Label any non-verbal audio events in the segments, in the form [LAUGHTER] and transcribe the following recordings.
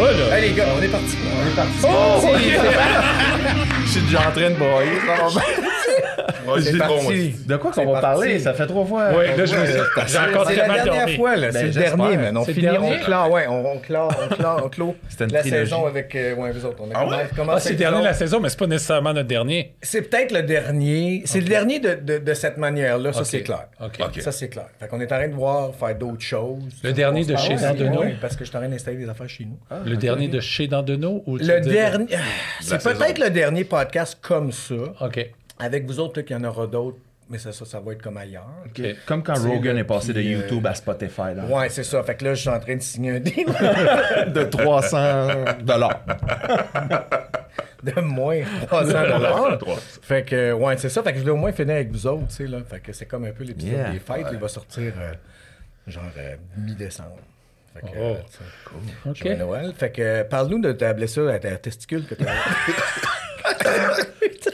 va, là. Hey les gars, on est parti. On est parti. Oh! [LAUGHS] Je suis déjà en train de broyer. Ouais, C'est bon. De quoi qu'on va parti. parler? Ça fait trois fois. Ouais, là, j'ai encore C'est la dernière dormi. fois, là. Ben, c'est le dernier, man. On finit, on clore, ouais, on, on clore, on clore, on clôt [LAUGHS] C'était une la trilogie. saison avec, euh, ouais, vous autres. On a Ah commencé- ouais? commencé Ah, c'est le dernier de la saison, mais c'est pas nécessairement notre dernier. C'est peut-être le dernier. C'est le dernier de, de, de cette manière-là, ça c'est clair. OK. Ok. Ça c'est clair. Fait qu'on est en train de voir faire d'autres choses. Le dernier de Ah chez ouais, Dandeno? ouais, parce que je suis en train d'installer des affaires chez nous. Le dernier de chez Dandeno ou tu Le dernier. ah, C'est peut-être le dernier podcast comme ça. OK. Avec vous autres, qu'il y en aura d'autres. Mais ça, ça, ça va être comme ailleurs. Comme quand Rogan est passé de puis, euh, YouTube à Spotify. Là. Ouais, c'est ça. Fait que là, je suis en train de signer un deal [LAUGHS] De 300 [LAUGHS] dollars. de moins 300 dollars. Fait que, ouais, c'est ça. Fait que je voulais au moins finir avec vous autres, tu sais, là. Fait que c'est comme un peu l'épisode Yeah. des fêtes. Il va sortir, euh, genre, euh, mi-décembre. Fait que, Oh. euh, tu sais, OK. joyeux Noël. Fait que, parle-nous de ta blessure à ta testicule que tu as. [LAUGHS]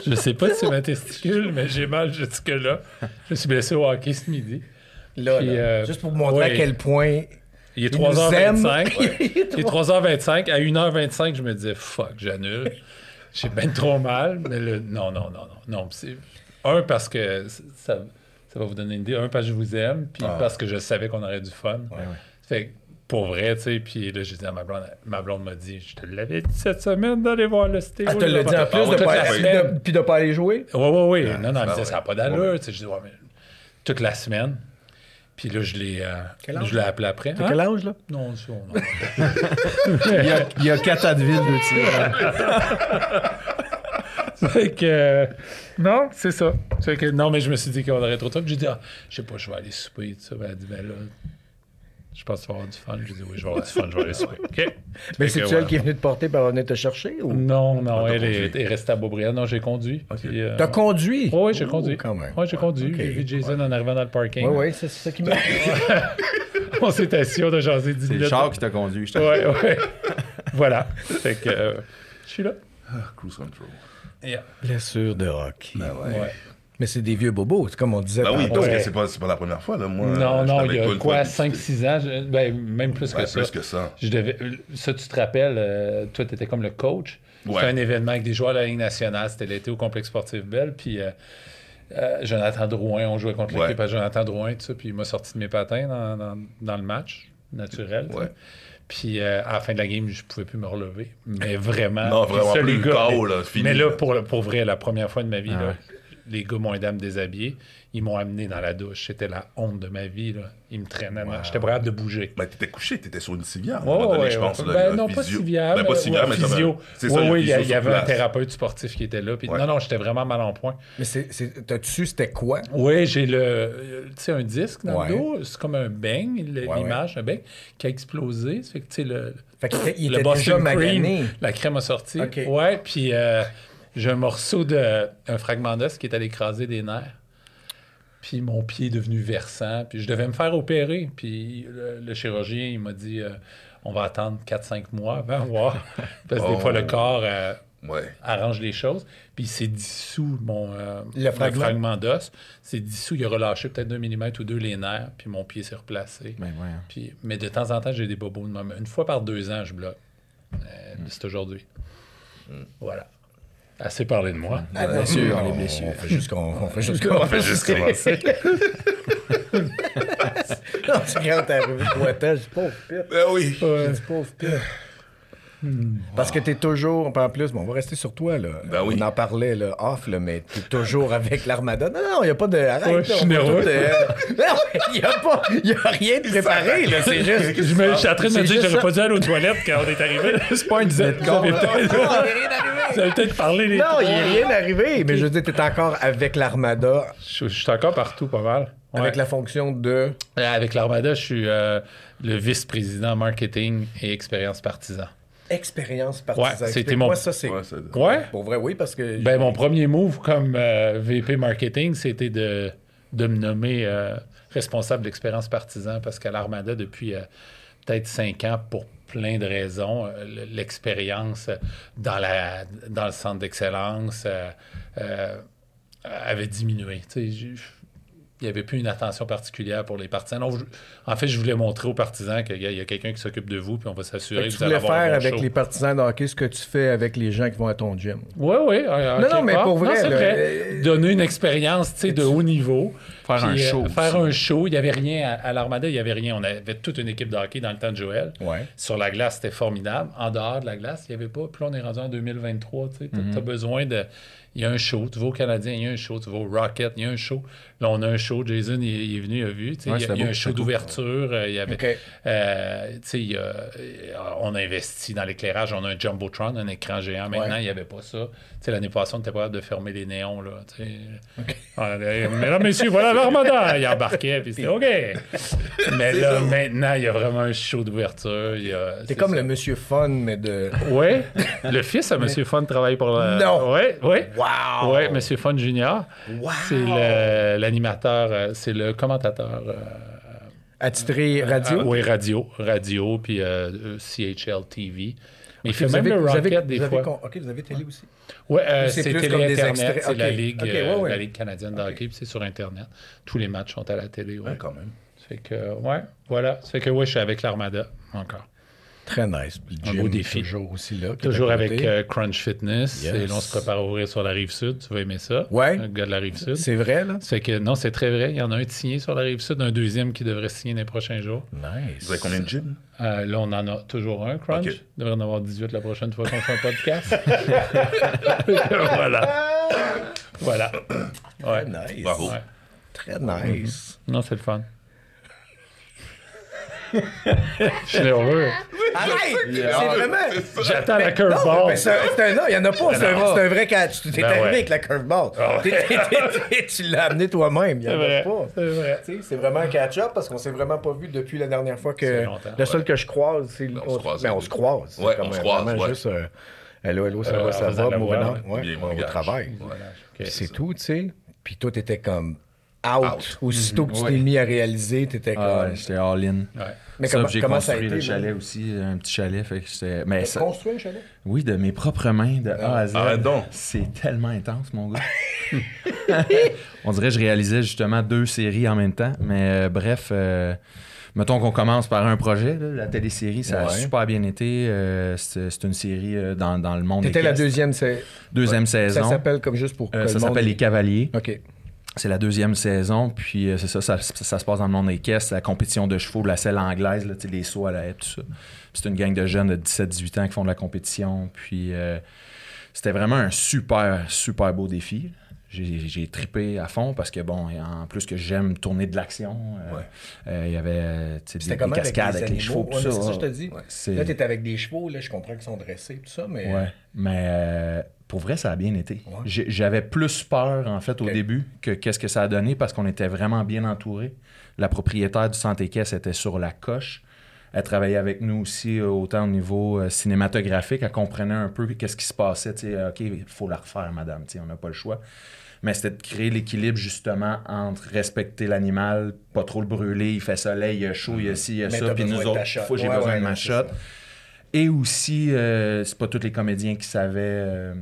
Je sais pas si c'est ma testicule, mais j'ai mal jusque-là. Je me suis blessé au hockey ce midi. Là, Puis, là. euh, Juste pour vous montrer ouais. à quel point. Il est Il nous 3h25. aime. [LAUGHS] Il est 3h25. À 1h25, je me disais, fuck, j'annule. J'ai bien trop mal. Mais le... non, non, non, non. non. Un, parce que ça, ça va vous donner une idée. Un, parce que je vous aime. Puis Ah. parce que je savais qu'on aurait du fun. Fait que, pour vrai, tu sais. Puis là, j'ai dit à ma blonde, ma blonde m'a dit, je te l'avais dit cette semaine d'aller voir le stéo. Ah, te l'a dit en plus Ah, de toute pas, la puis semaine. de, puis de pas aller jouer? Oui, oui, oui. non, non, elle me ah disait, ça n'a pas d'allure. Tu sais, Je dis, ouais, mais toute la semaine. Puis là, je l'ai, euh, Quel âge? je l'ai appelé après. T'as Hein? quel âge, là? Non, non. [LAUGHS] Il y a, il y a quatre Advil de tir. fait [LAUGHS] que, euh, non, c'est ça. Fait que, non, mais je me suis dit qu'on aurait trop de temps. J'ai dit, ah, je sais pas, je vais aller souper. Tout ça. Ben, elle a dit, ben là, je pense que tu vas avoir du fun. J'ai dit, oui, je vais avoir du fun, je vais aller souper. OK. Mais Fait c'est que, elle qui est venue te porter pour venir te chercher? Ou... Non, non, elle est, conduit. est restée à Beaubriand. Non, j'ai conduit. Euh, T'as conduit? Oui, j'ai Oh, conduit. quand même. Oui, j'ai conduit. J'ai vu Jason en arrivant dans le parking. Oui, oui, c'est ça qui m'a. [LAUGHS] On s'est assis, on a jasé 10 C'est le minutes. char qui t'a conduit. je te- Ouais, ouais. voilà. Fait que euh, je suis là. Cruise control. Yeah. Blessure de hockey. Ouais. Mais c'est des vieux bobos, c'est comme on disait. Ben oui, parce Ouais. que c'est pas, c'est pas la première fois, là. Moi, non, non, il y a quoi, fois, puis 5-6 ans, je- ben, même plus Ouais, que ça. plus que ça. Je devais, ça, tu te rappelles, euh, toi, tu étais comme le coach. Ouais. C'était un événement avec des joueurs de la Ligue nationale. C'était l'été au complexe sportif Belle. Puis euh, euh, Jonathan Drouin, on jouait contre Ouais. l'équipe à Jonathan Drouin, tout ça. Puis il m'a sorti de mes patins dans, dans- dans le match naturel. Puis euh, à la fin de la game, je pouvais plus me relever. Mais vraiment. Non, vraiment ça, plus les le gars, chaos, mais- là, fini, Mais là, là. pour, pour vrai, la première fois de ma vie, Ah là. Les gars m'ont aidé à me déshabiller. Ils m'ont amené dans la douche. C'était la honte de ma vie. Là. Ils me traînaient. J'étais pas capable de bouger. Ben, t'étais couché, t'étais sur une civière. à un Ouais, moment donné, ouais, je pense. là, Ben, non, pas civière. Ben, pas civière, ouais, mais physio. Oui, ça, le oui, il y, a- physio il y sur avait un thérapeute sportif qui était là. Puis. Non, non, j'étais vraiment mal en point. Mais t'as-tu su c'était quoi? Oui, j'ai le, euh, tu sais, un disque dans Ouais. le dos. C'est comme un bang, l'image, un bang, qui a explosé. Ça fait que, tu sais, le, Fait qu'il était, il le était déjà Boston magané. Cream, la crème a sorti. Ok. Ouais, puis euh, j'ai un morceau de, un fragment d'os qui est allé écraser des nerfs. Puis mon pied est devenu versant. Puis je devais me faire opérer. Puis le, le chirurgien, il m'a dit euh, on va attendre 4-5 mois avant voir. [LAUGHS] Parce que des Oh. fois, le corps euh, Ouais. arrange les choses. Puis il s'est dissous, mon euh, Le fragment? d'os. C'est dissous. Il a relâché peut-être d'un millimètre ou deux les nerfs. Puis mon pied s'est replacé. Ben, ouais. Puis, mais de temps en temps, j'ai des bobos de même. Une fois par deux ans, je bloque. Euh, C'est aujourd'hui. Voilà. Assez parlé de moi. Ah, bien sûr, les blessures. On fait juste qu'on on fait juste On fait juste commencer. [LAUGHS] non, c'est quand arrivé pauvre. Ben oui. Pauvre pite. Parce que t'es toujours, en plus, bon, on va rester sur toi, là. Ben oui. On en parlait, là, off, là, mais t'es toujours avec l'armada. Non, non, il n'y a pas de. Arrête, Ouais, je suis nerveux. euh, [LAUGHS] Non, il n'y a pas. Il a rien de préparé, là. C'est juste. Je, me, je suis en train de me dire que j'aurais ça. pas dû aller aux toilettes quand on est arrivé. [LAUGHS] C'est pas un dîner de Non, il n'y a rien peut-être parlé les Non, il a rien arrivé. Mais je veux dire, t'es encore avec l'armada, Je, je suis encore partout pas mal. Ouais. avec la fonction de? Euh, Avec l'Armada, je suis euh, le vice-président marketing et expérience partisan. Expérience partisane. Ouais, c'était Moi, mon- ça, c'est. Ouais, c'est- Ouais? Pour vrai, oui, parce que. Ben, mon premier move comme euh, VP marketing, c'était de, de me nommer euh, responsable d'expérience partisan parce qu'à l'Armada, depuis euh, peut-être cinq ans, pour plein de raisons, l'expérience dans, la, dans le centre d'excellence euh, euh, avait diminué. Tu sais, j'ai- il n'y avait plus une attention particulière pour les partisans. Je- en fait, je voulais montrer aux partisans qu'il y a, quelqu'un qui s'occupe de vous, puis on va s'assurer que, que vous allez avoir faire un bon avec show. les partisans de hockey ce que tu fais avec les gens qui vont à ton gym. Oui, oui. euh, Non, non, mais pour vrai, euh, Donner une expérience tu de haut niveau. Faire un euh, show Faire un show. Il n'y avait rien à, à l'Armada, il n'y avait rien. On avait toute une équipe de hockey dans le temps de Joël. Ouais. Sur la glace, c'était formidable. En dehors de la glace, il n'y avait pas. Puis là, on est rendu en 2023. Tu Mhm. as besoin de. Il y a un show. Tu vas au Canadien, il y a un show. Tu vas au Rocket, il y a un show. Là, on a un show. Jason, il, il est venu, il a vu. Ouais, il y a, c'était il y a beau, un show d'ouverture. euh, il y avait, OK. euh, tu sais, il y a- euh, on a investi dans l'éclairage. On a un Jumbotron, un écran géant. Maintenant, Ouais. il n'y avait pas ça. L'année passée, on était pas capable de fermer les néons. Là, là, Mesdames, messieurs, voilà l'Armada. Il embarquait, puis c'était OK. Mais là, maintenant, il y a vraiment un show d'ouverture. T'es c'est comme ça. le monsieur fun, mais de. Oui, le fils à Monsieur Fun travaille pour la... Non. Oui, oui. Wow! Oui, Monsieur Fun Junior. C'est le- l'animateur, euh, c'est le commentateur. euh, Attitré radio? oui, radio. Radio, puis euh, euh, CHL TV. Il fait même le Rocket des fois. OK, vous avez télé aussi. Oui, euh, c'est télé Internet, c'est la, ligue, euh, la Ligue canadienne de hockey, c'est sur Internet. Tous les matchs sont à la télé. Ouais, quand même. Ça fait que, ouais, voilà. Fait que, ouais, je suis avec l'Armada encore. Très nice. Le Un beau défi. Toujours aussi là. Toujours avec euh, Crunch Fitness. Yes. Et là, on se prépare à ouvrir sur la rive sud. Tu vas aimer ça. Ouais. Un gars de la rive sud. C'est vrai, là? Fait que, non, c'est très vrai. Il y en a un de signé sur la rive sud, un deuxième qui devrait signer dans les prochains jours. Nice. Vous avez combien de gyms? Euh, là, on en a toujours un, Crunch. Il devrait en avoir 18 la prochaine fois qu'on fait un podcast. [LAUGHS] [LAUGHS] voilà. Voilà. Ouais. Nice. Bravo. Ouais. Très nice. Non, c'est le fun. [LAUGHS] Je suis nerveux. Arrête! C'est vraiment. J'attends la curveball. c'est un, non, il n'y en a pas. C'est un, non. c'est un vrai catch. Tu t'es Ben arrivé ouais. avec la curveball. T'es- tu l'as amené toi-même. Il n'y C'est en a vrai. pas. C'est vrai. C'est vraiment un catch-up parce qu'on s'est vraiment pas vu depuis la dernière fois que. longtemps, Le seul que je croise, c'est. on se croise. Ben, on se croise. Ouais, C'est comme on se croise, vraiment ouais. juste. euh, Hello, hello, ça Euh, va, ça va. Ouais, mon au gars. travail. C'est tout, tu sais. Puis toi, t'étais comme out. Out. Aussitôt que tu Ouais. t'es mis à réaliser, t'étais Ah, comme. ouais, j'étais all-in. Ouais. Mais Ça, comment, j'ai ça construit le chalet aussi, un petit chalet. Fait que j'étais- mais ça- Construit un chalet? oui, de mes propres mains, de A à Z. Donc. C'est tellement intense, mon gars. [LAUGHS] On dirait que je réalisais justement deux séries en même temps. Mais euh, bref, euh, mettons qu'on commence par un projet. là, la télésérie, ça a Ouais. super bien été. euh, c'est une série euh, dans, dans le monde T'étais la deuxième, deuxième ça saison. s'appelle comme juste pour. Euh, ça monde- s'appelle Les Cavaliers. OK. C'est la deuxième saison, puis euh, c'est ça, ça, ça se passe dans le monde équestre, la compétition de chevaux, la selle anglaise, là, tu les sauts à la haie, tout ça. C'est une gang de jeunes de 17-18 ans qui font de la compétition, puis euh, c'était vraiment un super, super beau défi. J'ai tripé à fond parce que, bon, en plus que j'aime tourner de l'action, euh, Ouais. euh, il y avait tu des, C'était des avec cascades avec les, chevaux, tout ça. c'est ça, je te dis. Là, t'es avec des chevaux, là, je comprends qu'ils sont dressés, tout ça, mais. Ouais, mais pour vrai, ça a bien été. Ouais. J'avais plus peur, en fait, au début que qu'est-ce que ça a donné parce qu'on était vraiment bien entouré. La propriétaire du Santé Caisse était sur la coche. Elle travaillait avec nous aussi, euh, autant au niveau euh, cinématographique. Elle comprenait un peu qu'est-ce qui se passait. OK, il faut la refaire, madame. On n'a pas le choix. Mais c'était de créer l'équilibre, justement, entre respecter l'animal, pas trop le brûler, il fait soleil, il y a chaud, il y a ci, il y a Mais ça. Puis nous autres, j'ai Ouais, besoin ouais, de ma c'est shot. ça. Et aussi, euh, c'est pas tous les comédiens qui savaient euh,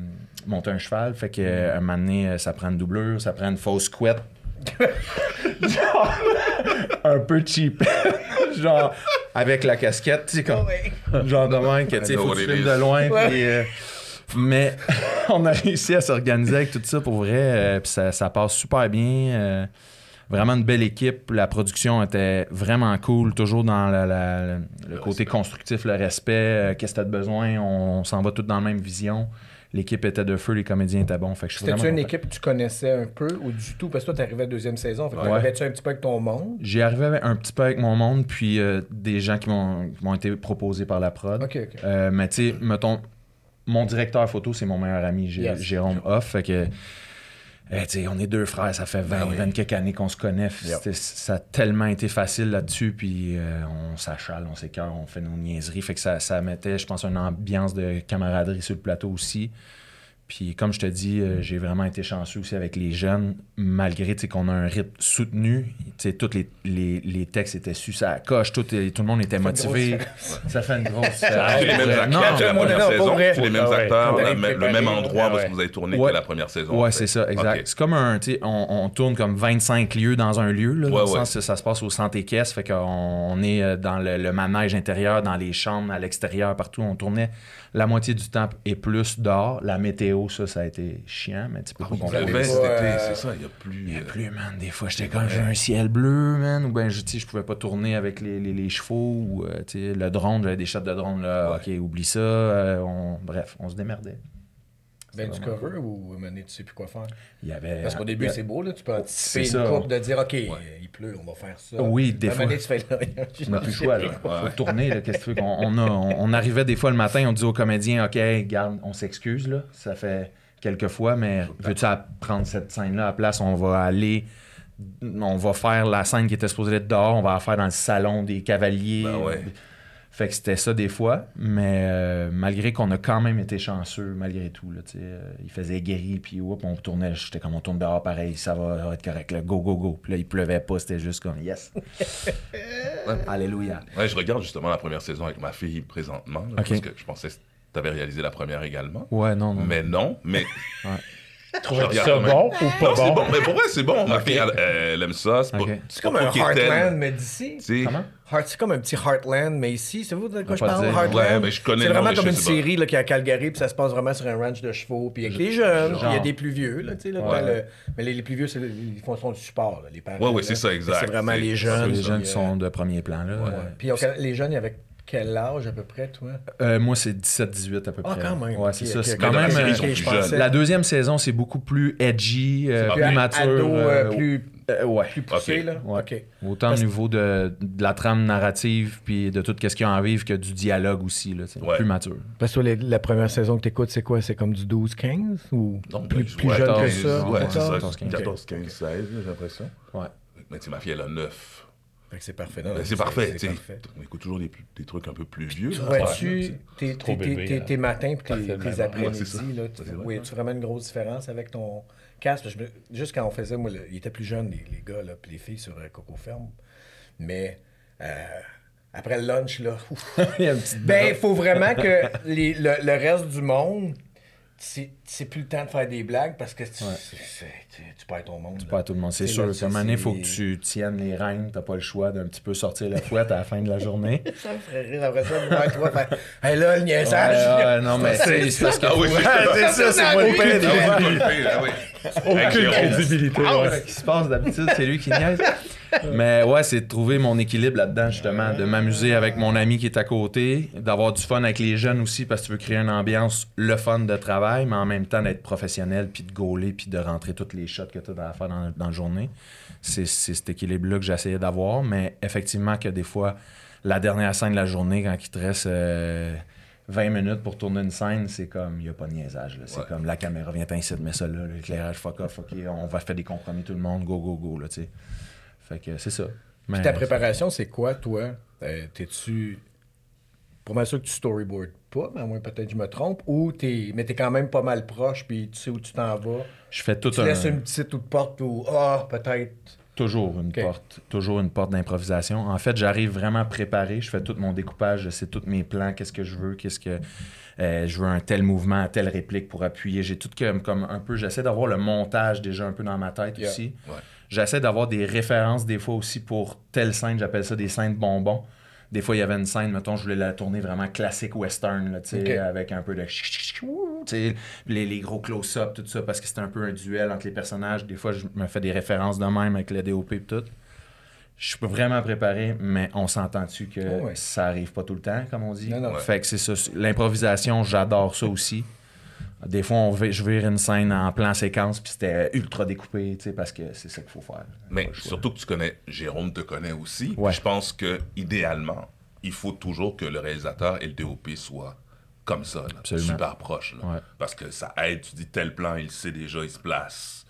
monter un cheval. Fait que euh, un moment donné, ça prend une doublure, ça prend une fausse couette. [LAUGHS] Genre, un peu cheap. [LAUGHS] genre, avec la casquette, tu sais, comme. Genre de même, que tu sais, faut que tu it filmes is. de loin. Ouais. euh, mais [LAUGHS] on a réussi à s'organiser avec tout ça pour vrai. euh, puis ça, ça passe super bien. Vraiment une belle équipe. La production était vraiment cool. Toujours dans la- la- le, côté constructif, le respect. euh, Qu'est-ce que tu as de besoin? On, s'en va tous dans la même vision. L'équipe était de feu, les comédiens étaient bons. Fait que je suis C'était-tu une content. équipe que tu connaissais un peu ou du tout? Parce que toi, t'arrivais à la deuxième saison. Fait que Ouais. t'arrivais-tu un petit peu avec ton monde? J'y arrivais un petit peu avec mon monde, puis euh, des gens qui m'ont été proposés par la prod. OK, OK. Euh, mais tu sais, mettons, mon directeur photo, c'est mon meilleur ami, Yes. Jérôme Hoff. Fait que, sais, on est deux frères, ça fait 20, 20 quelques années qu'on se connaît. Ça a tellement été facile là-dessus, puis euh, on s'achale, on s'écœure, on fait nos niaiseries. Fait que ça, ça mettait, je pense, une ambiance de camaraderie sur le plateau aussi. Puis comme je te dis, euh, j'ai vraiment été chanceux aussi avec les jeunes, malgré tu sais, qu'on a un rythme soutenu. Tu sais, Tous les, les, les textes étaient su ça coche, tout, tout le monde était une motivé. grosse [LAUGHS] Ça fait une grosse différence. C'est les mêmes Euh, acteurs la non, première saison, les mêmes Ah acteurs, le même endroit ah parce ouais. que vous avez tourné Ouais. que la première saison. Ouais, c'est ça, exact. C'est comme un, tu sais, on, on tourne comme 25 lieux dans un lieu, là, Ouais, dans le ouais. sens que ça se passe au centre équestre, fait qu'on on est euh, dans le, le manège intérieur, dans les chambres, à l'extérieur, partout. On tournait la moitié du temps et plus dehors. La météo, ça, ça a été chiant, mais tu peux pas contrôler avez pas, été, euh, c'est ça, il n'y a plus. Il y a euh, plus, man. Des fois, j'étais comme, j'ai un ciel bleu, man. Ou ben, je, tu sais, je pouvais pas tourner avec les, les, les chevaux. Ou, euh, tu sais, le drone, j'avais des shots de drone, là. OK, oublie ça. euh, on- bref, on se démerdait. Ben, du cover ou donné, tu sais plus quoi faire? Il y avait... Parce qu'au début, c'est beau, là, tu peux anticiper C'est une coupe de dire, OK, il pleut, on va faire ça. Oui, des donné, fois. tu fais là, [LAUGHS] On n'a plus le choix, là. Faut tourner, là. Qu'est-ce que tu veux on, a- on, on arrivait des fois le matin, on dit aux comédiens, OK, garde, on s'excuse, là. Ça fait quelques fois, mais veux-tu prendre cette scène-là à la place? On va aller. On va faire la scène qui était supposée être dehors, on va la faire dans le salon des cavaliers. Ben ouais. Fait que c'était ça des fois, mais euh, malgré qu'on a quand même été chanceux, malgré tout, là, euh, il faisait guéri, puis on tournait, j'étais comme on tourne dehors pareil, ça va, ça va être correct, là, go, go, go. Puis là, il pleuvait pas, c'était juste comme yes. [LAUGHS] Alléluia. Ouais, je regarde justement la première saison avec ma fille présentement, là, parce que je pensais que tu avais réalisé la première également. Ouais, non, non. Mais non, mais [LAUGHS] ça bon ou pas non, c'est bon? bon. Mais pour vrai, c'est bon. Ma fille, elle, elle aime ça. C'est pas, Ok. C'est comme un Heartland, mais d'ici. tu sais. Comment? Heart- c'est comme un petit Heartland, mais ici, c'est vous de quoi je pas parle, dire. Heartland? Ouais, mais je connais C'est le nom, vraiment mais comme une sais pas. série là, qui est à Calgary, puis ça se passe vraiment sur un ranch de chevaux, puis avec les jeunes, puis il y a des plus vieux, là, tu sais, là, Ouais. dans le- mais les, les plus vieux, c'est le- ils font sont du support, là, les parents. Ouais, ouais, là. c'est ça, exact. C'est vraiment C'est- les c'est jeunes. les jeunes qui sont de premier plan, là. ouais. Puis les jeunes, avec quel âge à peu près, toi? euh, moi, c'est 17-18 à peu Ah, près. quand même. Ouais, c'est ça. ok, C'est ok. quand même. la euh, deuxième saison, c'est beaucoup plus edgy, euh, Ah, plus Plus mature. ado, euh, euh, plus, euh, ouais. plus poussé, là? Ouais. Autant Parce- au niveau de, de la trame narrative puis de tout ce qu'il y a en vivre que du dialogue aussi. Là, c'est. Plus mature. Parce que les- la première saison que tu écoutes, c'est quoi? C'est comme du 12-15 ou Non, plus, ben, je- plus ouais, jeune que 14, ça? Ouais, c'est ça. 14, 15. 14, 15, 16, j'ai l'impression. Ouais. Mais tu ma fille, elle a 9. Fait que c'est parfait. non, non, Ben, C'est parfait. tu C'est parfait. On écoute toujours des, des trucs un peu plus vieux. là. Vois-tu tes, trop tes- bébé, tes- tes matins et tes, après-midi? tu- oui, as-tu vraiment une grosse différence avec ton casque? Je me- juste quand on faisait, moi, le- ils étaient plus jeunes, les, les gars, là, puis les filles sur euh, Coco Ferme. Mais euh, après le lunch, là, ouf. [LAUGHS] Il y a une petite ben, il faut vraiment que [LAUGHS] les- le, le reste du monde, c'est c'est plus le temps de faire des blagues parce que tu, c'est- c'est- tu, tu perds ton monde. Pas à tout le monde, c'est sûr. À un moment donné, il faut que tu tiennes les rênes. T'as pas le choix d'un petit peu sortir la fouette à la fin de la journée. [LAUGHS] Ça me ferait rire après ça de voir toi faire [LAUGHS] Hey là, le Ouais, niaisage! ouais, non, mais [LAUGHS] c'est c'est parce que. Ah oui, c'est ça. c'est ça, c'est moi le père. Ah Aucune crédibilité. ouais. ce qui se passe d'habitude, c'est lui qui niaise. Mais ouais, c'est de trouver mon équilibre là-dedans, justement, de m'amuser avec mon ami qui est à côté, d'avoir du fun avec les jeunes aussi, parce que tu veux créer une ambiance, le fun de travail, mais en même temps d'être professionnel, puis de gauler, puis de rentrer toutes les shots que tu as à faire dans, dans la journée. C'est cet équilibre-là que j'essayais d'avoir, mais effectivement que des fois, la dernière scène de la journée, quand il te reste euh, 20 minutes pour tourner une scène, c'est comme, il n'y a pas de niaisage. C'est Ouais. comme, la caméra vient ici, mets ça là, l'éclairage, fuck off, ok, on va faire des compromis tout le monde, go, go, go, là, tu sais. Fait que c'est ça. Mais, Ta préparation, c'est quoi, toi? Euh, T'es-tu. Pour m'assurer que tu storyboard pas, mais à moins peut-être que je me trompe, ou t'es. Mais t'es quand même pas mal proche, puis tu sais où tu t'en vas. je fais tout Tu un... laisses une petite ou de porte ou. Ah, peut-être. Toujours une porte, toujours une porte d'improvisation. En fait, j'arrive vraiment préparé. Je fais tout mon découpage, je sais tous mes plans, qu'est-ce que je veux, qu'est-ce que euh, je veux un tel mouvement, telle réplique pour appuyer. J'ai tout comme, comme un peu. J'essaie d'avoir le montage déjà un peu dans ma tête Yeah. aussi. Ouais. J'essaie d'avoir des références des fois aussi pour telle scène. J'appelle ça des scènes bonbons. Des fois, il y avait une scène, mettons, je voulais la tourner vraiment classique western, là, tu sais, Ok. avec un peu de... Les, les gros close-up, tout ça, parce que c'était un peu un duel entre les personnages. Des fois, je me fais des références de même avec le DOP et tout. Je suis vraiment préparé, mais on s'entend-tu que Oh ouais. ça arrive pas tout le temps, comme on dit? Non, non. Ouais. Fait que c'est ça. L'improvisation, j'adore ça aussi. Des fois, on je vire une scène en plan séquence, puis c'était ultra découpé, tu sais, parce que c'est ça qu'il faut faire. Mais surtout que tu connais, Jérôme te connaît aussi. Ouais. Je pense que idéalement, il faut toujours que le réalisateur et le DOP soient comme ça, là, super proches. là. Ouais. Parce que ça aide, tu dis tel plan, il sait déjà, il se place.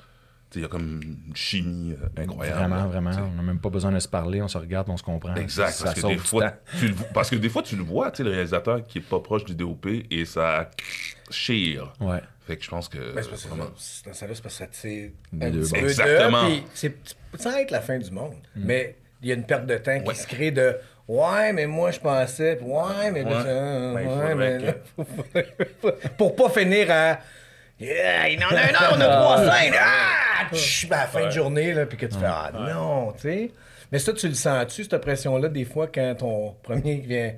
Il y a comme une chimie euh, incroyable. Vraiment, vraiment. On n'a même pas besoin de se parler, on se regarde, on se comprend. Exact, Ça parce que, des fois, tu le, parce que des fois, tu le vois, tu sais, le réalisateur qui est pas proche du DOP et ça chire. Ouais. Fait que je pense que. Ben, c'est parce que vraiment- c'est- dans ça, c'est parce que ça tire un petit peu Exactement. c'est sans être la fin du monde. Mm. Mais il y a une perte de temps qui se crée de Ouais, mais moi je pensais, ouais, mais là, Ouais. mais que- là, [LAUGHS] pour pas finir à Yeah, il en a un an, on a [LAUGHS] trois scènes! Ah! Tch, ben, à la fin de journée, là, puis que tu fais Ah non, tu sais. Mais ça, tu le sens-tu, cette pression-là, des fois, quand ton premier vient?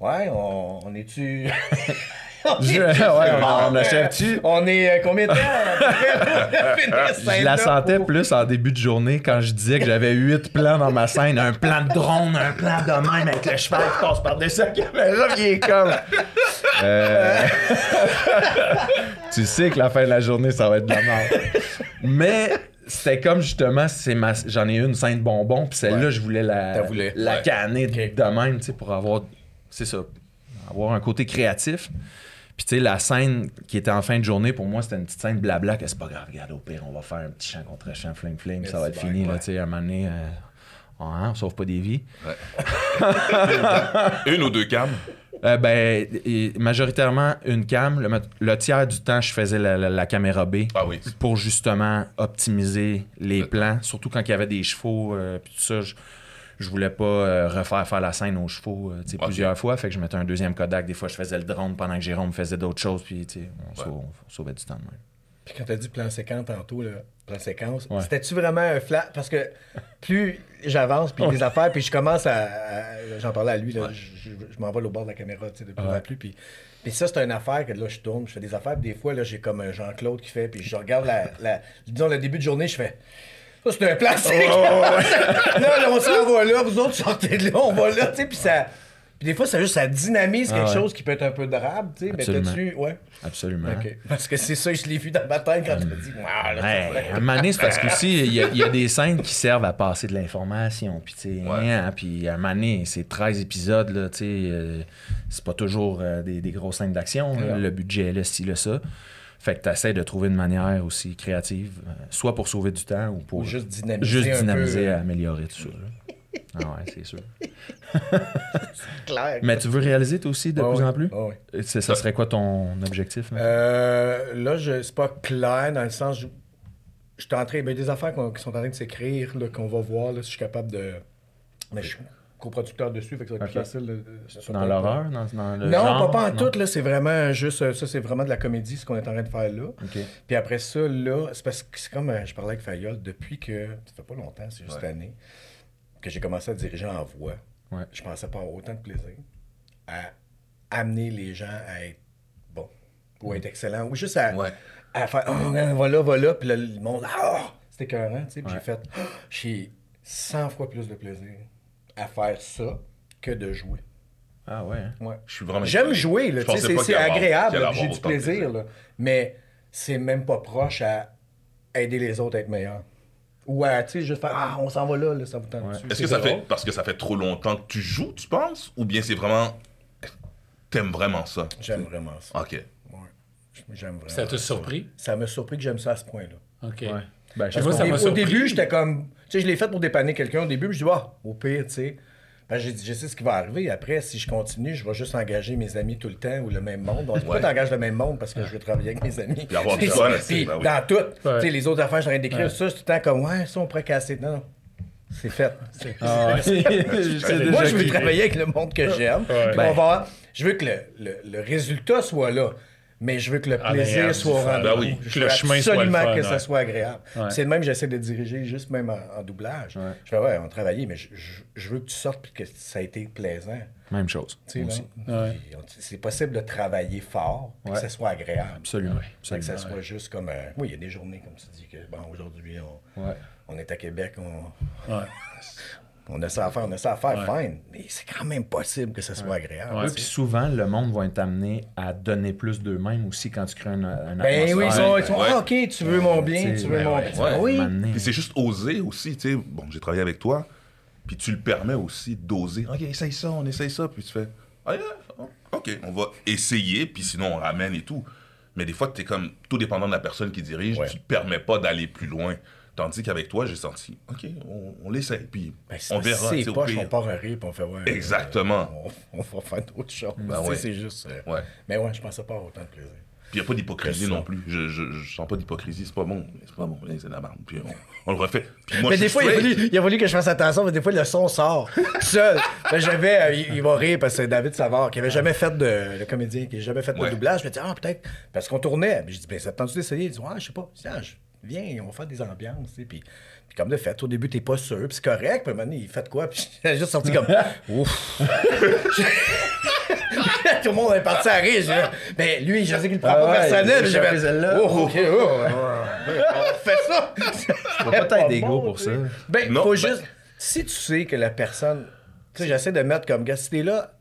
Ouais, on, on est-tu? [LAUGHS] on [LAUGHS] Je- ouais, on- est euh, combien de temps? [LAUGHS] Je la sentais plus en début de journée quand je disais que j'avais huit plans dans ma scène. Un plan de drone, un plan de même avec le cheval qui passe par-dessus la caméra, il est comme... Euh, [LAUGHS] tu sais que la fin de la journée, ça va être de la merde. Mais c'était comme justement, c'est ma... j'en ai une scène bonbon, puis celle-là, je voulais la, la Ouais. canner de- de même, tu sais, pour avoir... C'est ça, avoir un côté créatif. Puis tu sais, la scène qui était en fin de journée, pour moi, c'était une petite scène blabla que c'est pas grave, regarde, au pire, on va faire un petit chant contre chant, fling fling, ça va être fini, là, ouais. tu sais, à un moment donné, euh, hein, on sauve pas des vies. Une ou deux cams? Euh, ben, et majoritairement, une cam. Le, le tiers du temps, je faisais la, la- la caméra B Ah oui. pour justement optimiser les plans, surtout quand il y avait des chevaux, euh, puis tout ça. Je, je voulais pas euh, refaire faire la scène aux chevaux euh, tu plusieurs fois, fait que je mettais un deuxième Kodak. Des fois, je faisais le drone pendant que Jérôme faisait d'autres choses, puis tu sais, on, on sauvait du temps de même. Puis quand t'as dit plan séquence tantôt, là, plan séquence, Ouais. c'était-tu vraiment un flat? Parce que plus j'avance, puis [LAUGHS] des affaires, puis je commence à. à- J'en parlais à lui, là, je, je- je m'en vais au bord de la caméra, tu sais, de plus en plus. Puis, puis ça, c'est une affaire que là, je tourne, je fais des affaires, puis des fois, là, j'ai comme un Jean-Claude qui fait, puis je regarde la, la- Disons, le début de journée, je fais. Ça, c'est un plan séquence! là, là, on s'en va là, vous autres sortez de là, on va là, tu sais, puis ça. Puis des fois, ça juste, ça dynamise quelque Ah ouais. chose qui peut être un peu drabe, tu sais. Mais t'as-tu. Ouais. Absolument. Parce que c'est ça, je l'ai vu dans ma tête quand tu là, Ouais, à un moment donné, c'est parce qu'aussi, il y, a- il y a des scènes qui servent à passer de l'information. Puis, tu sais, Ouais. hein, puis à un moment donné, c'est 13 épisodes, là, tu sais, euh, c'est pas toujours euh, des, des grosses scènes d'action. Le budget là, ci, là, ça. Fait que tu essaies de trouver une manière aussi créative, euh, soit pour sauver du temps ou pour Ou juste dynamiser juste un dynamiser, peu, euh. améliorer tout ça. là. ah ouais, c'est sûr. [LAUGHS] clair. Mais tu veux réaliser toi aussi de plus oui. en plus? Ah oui. Ça serait quoi ton objectif? là? Euh, là, je, c'est pas clair dans le sens. Je, je suis en train. Ben, des affaires qui sont en train de s'écrire, là, qu'on va voir, là, si je suis capable de. Mais je suis coproducteur dessus, fait que ça va être plus facile. de- de- ça dans l'horreur? Dans, dans le Non, genre? pas, pas en Non? tout, là, c'est vraiment juste. euh, Ça, c'est vraiment de la comédie, ce qu'on est en train de faire là. OK. Puis après ça, là, c'est parce que c'est comme euh, je parlais avec Fayol depuis que. Ça fait pas longtemps, c'est juste Ouais. cette année, que j'ai commencé à diriger en voix. Ouais. Je pensais pas avoir autant de plaisir à amener les gens à être bons ou à être excellents ou juste à, Ouais. à faire oh, voilà, voilà. Puis là, le monde, ah, c'était écœurant, tu sais. Puis j'ai fait, Ah, j'ai 100 fois plus de plaisir à faire ça que de jouer. Ah ouais. hein? Ouais. Je suis vraiment. J'aime jouer, là, c'est agréable, j'ai du plaisir, là. mais c'est même pas proche à aider les autres à être meilleurs. Ou à, tu sais, juste faire, ah, on s'en va là, là ça vous tente Ouais. Est-ce C'est que ça drôle. fait parce que ça fait trop longtemps que tu joues, tu penses, ou bien c'est vraiment t'aimes vraiment ça? J'aime vraiment ça. Ok. Ouais. J'aime vraiment Ça t'a surpris? Ça m'a surpris que j'aime ça à ce point-là. OK. Ouais. Ben, Moi, ça Au- m'a au surpris. début, j'étais comme. Tu sais, je l'ai fait pour dépanner quelqu'un. Au début, je dis, ah, au pire, tu sais. Ben, j'ai dit, je sais ce qui va arriver. Après, si je continue, je vais juste engager mes amis tout le temps ou le même monde. Donc, pourquoi Ouais. t'engages le même monde? Parce que je veux travailler avec mes amis. Puis avoir [LAUGHS] du Puis, fun, puis, ben oui. dans tout. Ouais. Tu sais, les autres affaires, je en train d'écrire ça, c'est tout le temps comme, ouais, ça, on pourrait casser. Non, non. C'est fait. C'est- Ah [LAUGHS] [LAUGHS] Moi, je veux travailler avec le monde que j'aime. Ouais. Puis on va- Je veux que le, le- le résultat soit là. Mais je veux que le plaisir soit au du fun. rendez-vous. Ben oui. Je Que le chemin soit le absolument fun, que ouais. ça soit agréable. Ouais. C'est de même que j'essaie de diriger, juste même en, en doublage. Ouais. Je fais, ouais, on travaillait, mais je, je- je veux que tu sortes et que ça a été plaisant. Même chose. C'est possible de travailler fort, que ça soit agréable. Absolument. Fait que ça Absolument. soit juste comme. euh, oui, il y a des journées, comme tu dis, que bon, aujourd'hui, on, on est à Québec, on. [LAUGHS] on a ça à faire, on a ça à faire, Ouais. fine. Mais c'est quand même possible que ça soit agréable. Ouais. Puis souvent, le monde va être amené à donner plus d'eux-mêmes aussi quand tu crées un, un Ben oui, ils sont, ils sont, Ouais. ah, ok, tu veux mon bien, Tu veux ben mon bien. Ouais. Oui. Puis c'est juste oser aussi, tu sais. Bon, j'ai travaillé avec toi, puis tu le permets aussi d'oser. Ok, essaye ça, on essaye ça, puis tu fais, ah, yeah, ok, on va essayer, puis sinon on ramène et tout. Mais des fois, tu es comme tout dépendant de la personne qui dirige, Ouais. tu te permets pas d'aller plus loin. Tandis qu'avec toi, j'ai senti, OK, on, on l'essaye, puis Ben, on verra. C'est pire. on part un rire, puis on fait, ouais. Exactement. euh, On, on va faire d'autres choses. Ben ouais. C'est juste. euh, Ouais. Mais ouais, je pensais pas avoir autant de plaisir. Puis il n'y a pas d'hypocrisie non plus. Je, je, je sens pas d'hypocrisie, c'est pas bon. C'est pas bon, c'est de la merde. Puis on, on le refait. Puis moi, mais je des fois, il a, fallu, il a fallu que je fasse attention, mais des fois, le son sort [LAUGHS] seul. Là, j'avais, euh, il, il va rire parce que c'est David Savard, qui avait jamais fait de, le comédien, qui avait jamais fait de Ouais. doublage. Je me dis, ah, peut-être, parce qu'on tournait. Puis je dis, ben, ça te tente d'essayer? Il dit, ouais, je sais pas. Je dis, ah, viens, on va faire des ambiances. Puis, puis comme de fait, au début, t'es pas sûr, puis c'est correct. Puis à un moment donné, il fait de quoi? Puis [LAUGHS] j'ai juste sorti comme, [LAUGHS] ouf. [LAUGHS] Tout le monde est parti à rire. Mais lui, je sais qu'il le prend Ah pas ouais, personnel. fait, celle-là. oh, ok, oh, on fait ça. Faut pas Pas être d'ego bon, pour ça. Ben, Non, faut ben- juste. Si tu sais que la personne. Tu sais, j'essaie de mettre comme gars, si t'es là,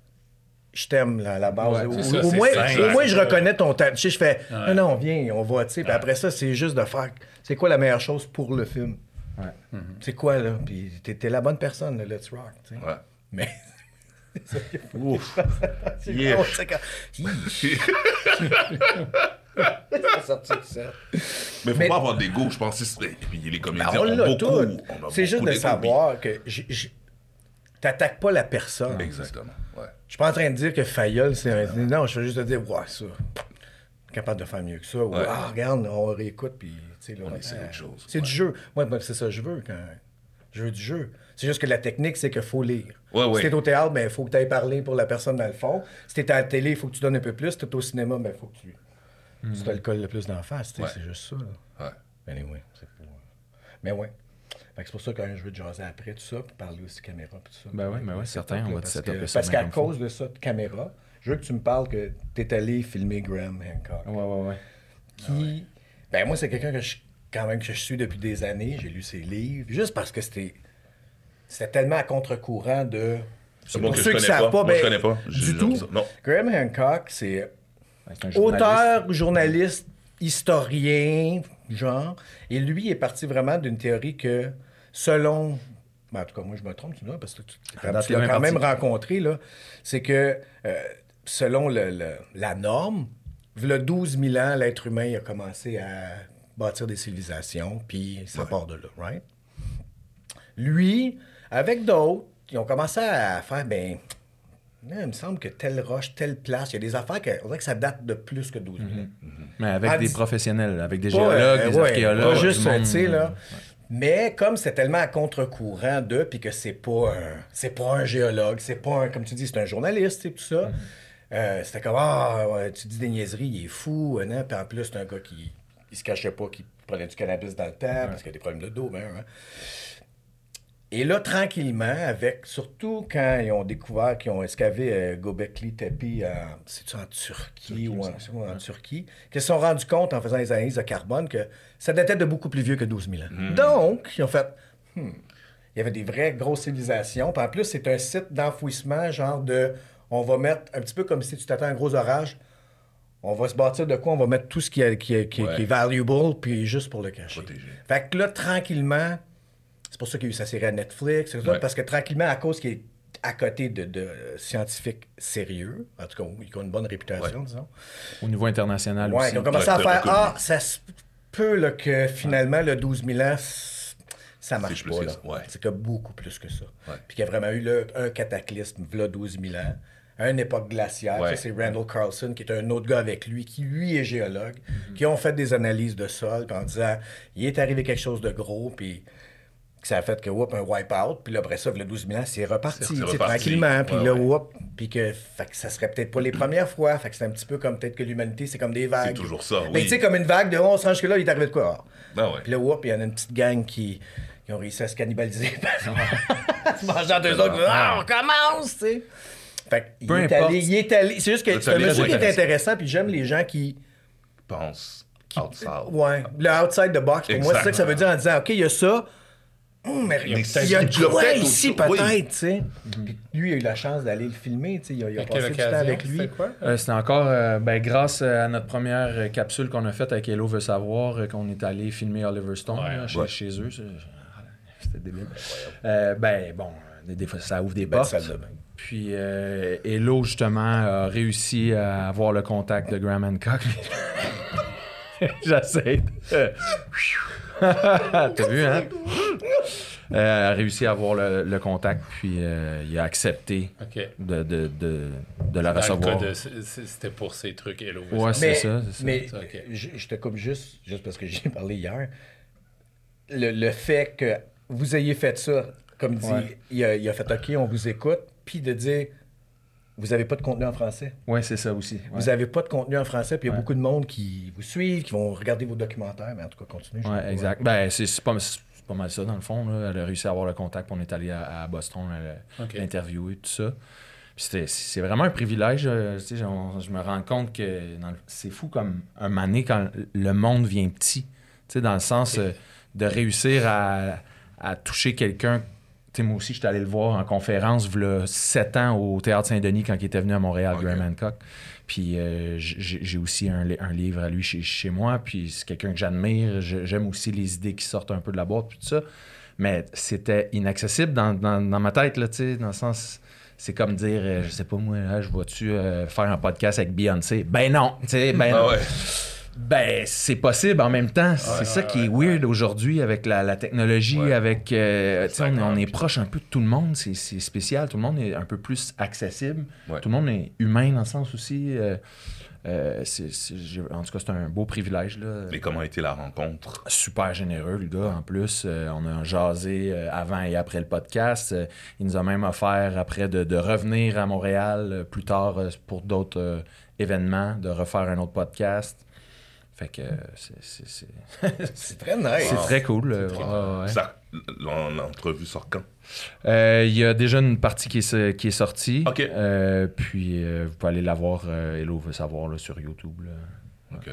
je t'aime là, à la base. Ouais, au, ça, moins, simple. au moins, je reconnais ton talent. Tu sais, je fais, non, non, viens, on va, tu sais. Puis après ça, c'est juste de faire. C'est quoi la meilleure chose pour le film? Ouais. C'est quoi, là? Puis t'es la bonne personne, là, let's rock, tu sais. Ouais. Mais. Ouf. [LAUGHS] C'est Yeah. [LAUGHS] Mais faut Mais- pas avoir d'ego, je pense. que c'est- Et puis les Ben, comédiens on ont l'a beaucoup. tout. on a C'est juste de savoir que j- j- t'attaques pas la personne. Exactement. Ouais. Je suis pas en train de dire que Fayol, c'est un... Non, je veux juste te dire, ouais, ça. Capable de faire mieux que ça. Ou, Ouais. ah, regarde, on réécoute, puis, tu sais, là, On essaie euh, autre chose. C'est Ouais. du jeu. Moi, moi, c'est ça que je veux quand. Je veux du jeu. C'est juste que la technique, c'est qu'il faut lire. Ouais, ouais. Si t'es au théâtre, ben, il faut que tu ailles parler pour la personne dans le fond. Si t'es à la télé, il faut que tu donnes un peu plus. Si t'es au cinéma, ben, il faut que tu. Tu te le colles le plus d'en face, tu sais, Ouais. c'est juste ça. Là. Ouais. Anyway, c'est pour. Mais ouais. C'est pour ça que quand je veux te jaser après, tout ça, puis parler aussi caméra, puis tout ça. Ben ouais, ben ouais, C'est certain, on va te setuper ça Parce qu'à cause de ça, de caméra, je veux que tu me parles que t'es allé filmer Graham Hancock. Ouais, ouais, ouais. Qui. Ben moi, c'est quelqu'un que je quand même que je suis depuis des années. J'ai lu ses livres. Juste parce que c'était. C'était tellement à contre-courant de. C'est bon Pour que ceux je qui connais savent pas. pas, Moi, je ben, connais pas. Du tout. Non. Graham Hancock, c'est auteur, journaliste, historien, genre. Et lui est parti vraiment d'une théorie que, selon. ben, en tout cas, moi, je me trompe, tu vois, parce que tu, tu date, l'as quand même rencontré, là. C'est que, euh, selon le- le- la norme, le 12 000 ans, l'être humain a commencé à bâtir des civilisations, puis ça part de là, right? Lui, avec d'autres, ils ont commencé à faire, ben, il me semble que telle roche, telle place, il y a des affaires que, on dirait que ça date de plus que 12 000 ans. Mais avec Ah, des professionnels, avec des géologues, des ouais, archéologues. Pas juste, tu sais, là. euh, Mais comme c'est tellement à contre-courant d'eux, puis que c'est pas un, c'est pas un géologue, c'est pas un, comme tu dis, c'est un journaliste, et tout ça. Mm-hmm. Euh, c'était comme, ah, tu dis des niaiseries, il est fou, hein, hein. puis en plus, c'est un gars qui il se cachait pas qu'il prenait du cannabis dans le temps, parce qu'il a des problèmes de dos, ben, hein. Et là, tranquillement, avec, surtout quand ils ont découvert qu'ils ont escavé euh, Gobekli Tepe, en- c'est-tu en Turquie ou en, c'est en Turquie, qu'ils se sont rendus compte en faisant les analyses de carbone que ça datait de beaucoup plus vieux que 12 000 ans. Donc, ils ont fait, hmm, il y avait des vraies grosses civilisations. Puis en plus, c'est un site d'enfouissement, genre de, on va mettre, un petit peu comme si tu t'attends à un gros orage, on va se bâtir de quoi? On va mettre tout ce qui est, qui est, qui est- Ouais. qui est valuable, puis juste pour le cacher. Protéger. Fait que là, tranquillement, c'est pour ça qu'il y a eu sa série à Netflix, Ouais. parce que tranquillement, à cause qu'il est à côté de, de scientifiques sérieux, en tout cas, qui ont une bonne réputation, disons, Au niveau international ouais, aussi. qui ont commencé à faire. Ah, ça se peut là, que finalement, le 12 000 ans, ça marche pas. là. ouais. C'est que beaucoup plus que ça. Ouais. Puis qu'il y a vraiment eu là, un cataclysme, là, 12 000 ans, à une époque glaciaire. Ouais. Ça, c'est Randall Carlson, qui est un autre gars avec lui, qui lui est géologue, Mm-hmm. qui ont fait des analyses de sol, puis en disant il est arrivé quelque chose de gros, puis que ça a fait que, whoop, un wipe-out, puis là, après ça, le 12 000 ans, c'est reparti, reparti. tranquillement, puis Ouais, là, ouais. whoop, puis que, fait que ça serait peut-être pas les premières fois, fait que c'est un petit peu comme peut-être que l'humanité, c'est comme des vagues. C'est toujours ça, Mais oui. tu sais, comme une vague de oh, on se range que là, il est arrivé de quoi? Ah ouais. Puis là, whoop, il y en a une petite gang qui, qui ont réussi à se cannibaliser. [LAUGHS] se [LAUGHS] mangeant deux autres, ah, on commence, tu sais. Fait qu'il Peu est importe. allé, il est allé. C'est juste que c'est un monsieur qui est intéressant, puis j'aime les gens qui. Pense outside. Ouais, le outside the box. Pour moi, c'est ça que ça veut dire en disant, OK, il y a ça. Hum, mais il y a, Mais il y a tu l'as quoi fait ici, peut-être, tu sais? Lui, il a eu la chance d'aller le filmer, tu sais. Il a, il a passé du temps avec lui. C'était quoi? Euh, C'était encore euh, ben, grâce à notre première euh, capsule qu'on a faite avec Hello veut savoir euh, qu'on est allé filmer Oliver Stone Ouais, là, chez, ouais. chez eux. [LAUGHS] C'était débile. Euh, ben bon, des, fois ça ouvre des Belle portes. de bain. Puis euh, Hello justement a réussi à avoir le contact de Graham Hancock. [LAUGHS] J'essaie. Euh, [LAUGHS] T'as vu, hein? Euh, elle a réussi à avoir le, le contact, puis euh, il a accepté de, de, de, de la recevoir. C'était pour ces trucs Hello. Ouais, ça. c'est Mais, ça, c'est ça. mais je, je te coupe juste, juste parce que j'y ai [LAUGHS] parlé hier. Le, le fait que vous ayez fait ça, comme dit, Ouais. il, a, il a fait OK, on vous écoute, puis de dire vous n'avez pas de contenu en français. Ouais, c'est ça aussi. ouais. Vous n'avez pas de contenu en français, puis il y a Ouais. beaucoup de monde qui vous suivent, qui vont regarder vos documentaires, mais en tout cas, continuez. pas. exact. Ben, c'est pas, mal ça, dans le fond. Là. Elle a réussi à avoir le contact, puis on est allé à, à Boston l'interviewer, tout ça. C'est vraiment un privilège. euh, tu sais, j'en- je me rends compte que c'est fou comme un mané quand le monde vient petit. Tu sais, dans le sens euh, de réussir à, à toucher quelqu'un. Tu sais, moi aussi, j'étais allé le voir en conférence, il 7 ans au Théâtre Saint-Denis quand il était venu à Montréal. Graham Hancock. Puis euh, j'ai aussi un, li- un livre à lui chez, chez moi, puis c'est quelqu'un que j'admire. J'aime aussi les idées qui sortent un peu de la boîte, puis tout ça. Mais c'était inaccessible dans, dans- dans ma tête, là, tu dans le sens... C'est comme dire, euh, je sais pas moi, là, je vois-tu euh, faire un podcast avec Beyoncé? Ben non, tu sais, ben Ah non. ouais. Ben, c'est possible en même temps. c'est ça qui est weird aujourd'hui avec la, la technologie, avec. euh, on, est- on est D'accord. proche un peu de tout le monde. C'est, spécial. Tout le monde est un peu plus accessible. Tout le monde est humain dans le sens aussi. euh, euh, en tout cas, c'est un beau privilège. Là. Et comment a été la rencontre? Super généreux, le gars, en plus. Euh, on a jasé euh, avant et après le podcast. Il nous a même offert, après, de, de revenir à Montréal plus tard pour d'autres événements, de refaire un autre podcast. Fait que c'est- c'est c'est- [LAUGHS] C'est très nice. c'est très cool. euh, Très ouais, ouais. Ça, l'en- l'entrevue sort quand? Euh, Il y a déjà une partie qui est, qui est sortie. Ok. Euh, puis euh, vous pouvez aller la voir. euh, Hello veut savoir là, sur YouTube. là. Ok.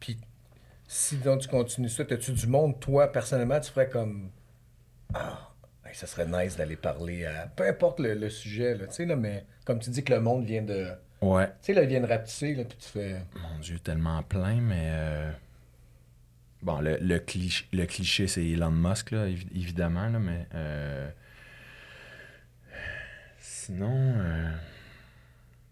Puis, si donc tu continues ça, as-tu du monde, toi, personnellement, tu ferais comme. Ah, hey, ça serait nice d'aller parler à. Peu importe le, le sujet, là, tu sais, là, mais comme tu dis que le monde vient de. Ouais. Tu sais, là, il vient de rapetisser, là, puis tu fais. Mon Dieu, tellement plein, mais. euh, Bon, le, le, cliché, le cliché, c'est Elon Musk, là, évi- évidemment, là, mais. euh, Sinon. euh,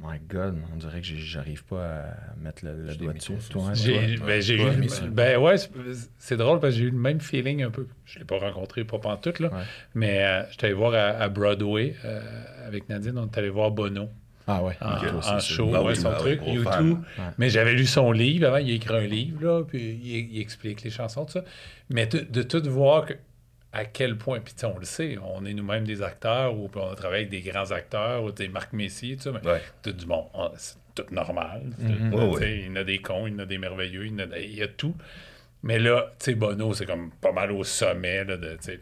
My God, on dirait que j'arrive pas à mettre le, le doigt dessus. Toi, le J'ai toi? ben, j'ai Toi, eu. messieurs. Ben ouais, c'est- c'est drôle parce que j'ai eu le même feeling un peu. Je l'ai pas rencontré, pas pantoute, là. Ouais. Mais euh, j'étais allé voir à, à Broadway euh, avec Nadine, on est allé voir Bono Ah ouais. en, show, Ah ouais, oui, son ah oui, truc, YouTube. Ouais. Mais j'avais lu son livre avant, il a écrit un livre, là, puis il, il explique les chansons, tout ça. Mais de, de tout voir que- à quel point, puis on le sait, on est nous-mêmes des acteurs, ou puis on a travaillé avec des grands acteurs, ou des Marc Messier, tout ça, mais Ouais. tout du bon, on- c'est tout normal. Mhm. Il y en a des cons, il y en a des merveilleux, il y, en a, des- il y a tout. Mais là, tu sais, Bono, c'est comme pas mal au sommet là, de tu sais,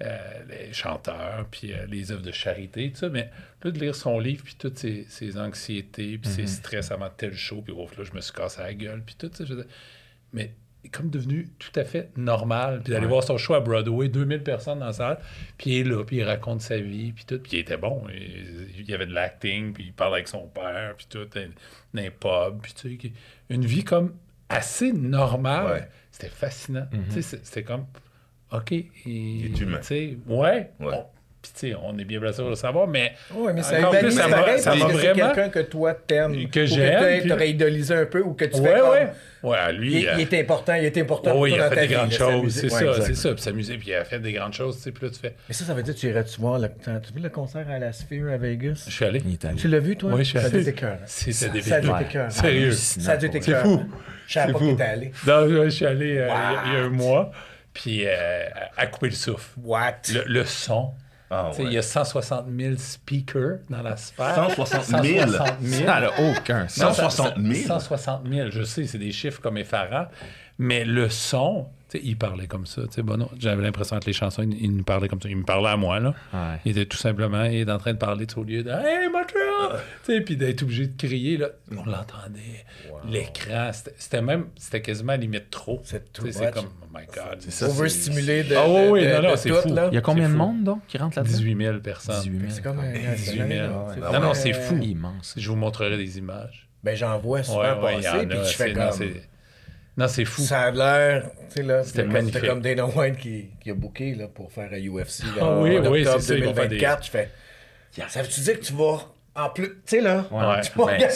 les, euh, les chanteurs, puis euh, les œuvres de charité, tout ça. Mais là, de lire son livre, puis toutes ses, ses anxiétés, puis ses stress avant tel show, puis ouf, là, je me suis cassé la gueule, puis tout ça. je mais il est comme devenu tout à fait normal. Puis d'aller voir son show à Broadway, 2000 personnes dans la salle, puis il est là, puis il raconte sa vie, puis tout. Puis il était bon. Il, y avait de l'acting, puis il parle avec son père, puis tout, dans un pub, puis tu sais, une vie comme assez normale. Ouais. C'était fascinant. Tu sais, C'était comme, OK. Il, est humain. tu sais, ouais. Ouais. Bon, puis tu sais, on est bien placé pour le savoir, mais Oui, mais c'est Encore un plus, ça va- ça que va c'est vraiment- quelqu'un que toi t'aimes. Que j'aime, t'aurais- puis- t'aurais idolalisé un peu, ou que tu ouais, fais comme... ouais. Ouais, lui. Il, euh, il est important, il est important Oh oui, pour il a fait des grandes choses, c'est ça, c'est ça. Puis s'amuser, puis il a fait des grandes choses, tu sais, puis là, tu fais... Mais ça, ça veut dire que tu irais-tu voir le... Tu vu le concert à la Sphere à Vegas? Je suis allé. Tu l'as vu, toi? Oui, je suis Ça a allé. dû t'écœurer. C'était des Ça a t'écœurer. Sérieux. Ça a vrai. t'écœurer. fou. Je savais C'est pas fou. qu'il était allé. Non, je suis allé euh, a- il y, a un mois, puis euh, à couper le souffle. What? Le, le son. Ah, Tu sais, ouais. Il y a 160 000 speakers dans la sphère. 160 000? 160 000. Ça n'a aucun sens. Non, ça- 160 000? 160 000, je sais, c'est des chiffres comme effarants. Mais le son, il parlait comme ça. tu sais, Bono, j'avais l'impression que les chansons, il, il nous parlait comme ça. Il me parlait à moi, là. Ouais. Il était tout simplement, il est en train de parler au lieu de Hey, sais, puis d'être obligé de crier, là. On l'entendait. L'écran, c'était- même, c'était quasiment à la limite trop. C'est comme, oh my God. C'est ça, Overstimulé de, Ah oui, oui, de- non, non, c'est tout, fou. là. Il y a combien de monde, donc, qui rentre là-dedans? 18 000 personnes. 18 000. C'est comme un... 18 000. c'est Non, non, c'est fou. Immense. Je vous montrerai des images. Ben, j'en vois souvent Ouais, passer, puis je fais comme... Non, c'est fou. Ça a l'air, tu sais, là, C'était comme Dana White qui, qui a booké, là, pour faire un UFC, [LAUGHS] là, Ah en oui, oui, octobre c'est ça, ils vont faire des- 2024. Je fais, ça veut-tu dire que tu vas En plus, tu sais, là, Ouais. tu peux Ben, regarder,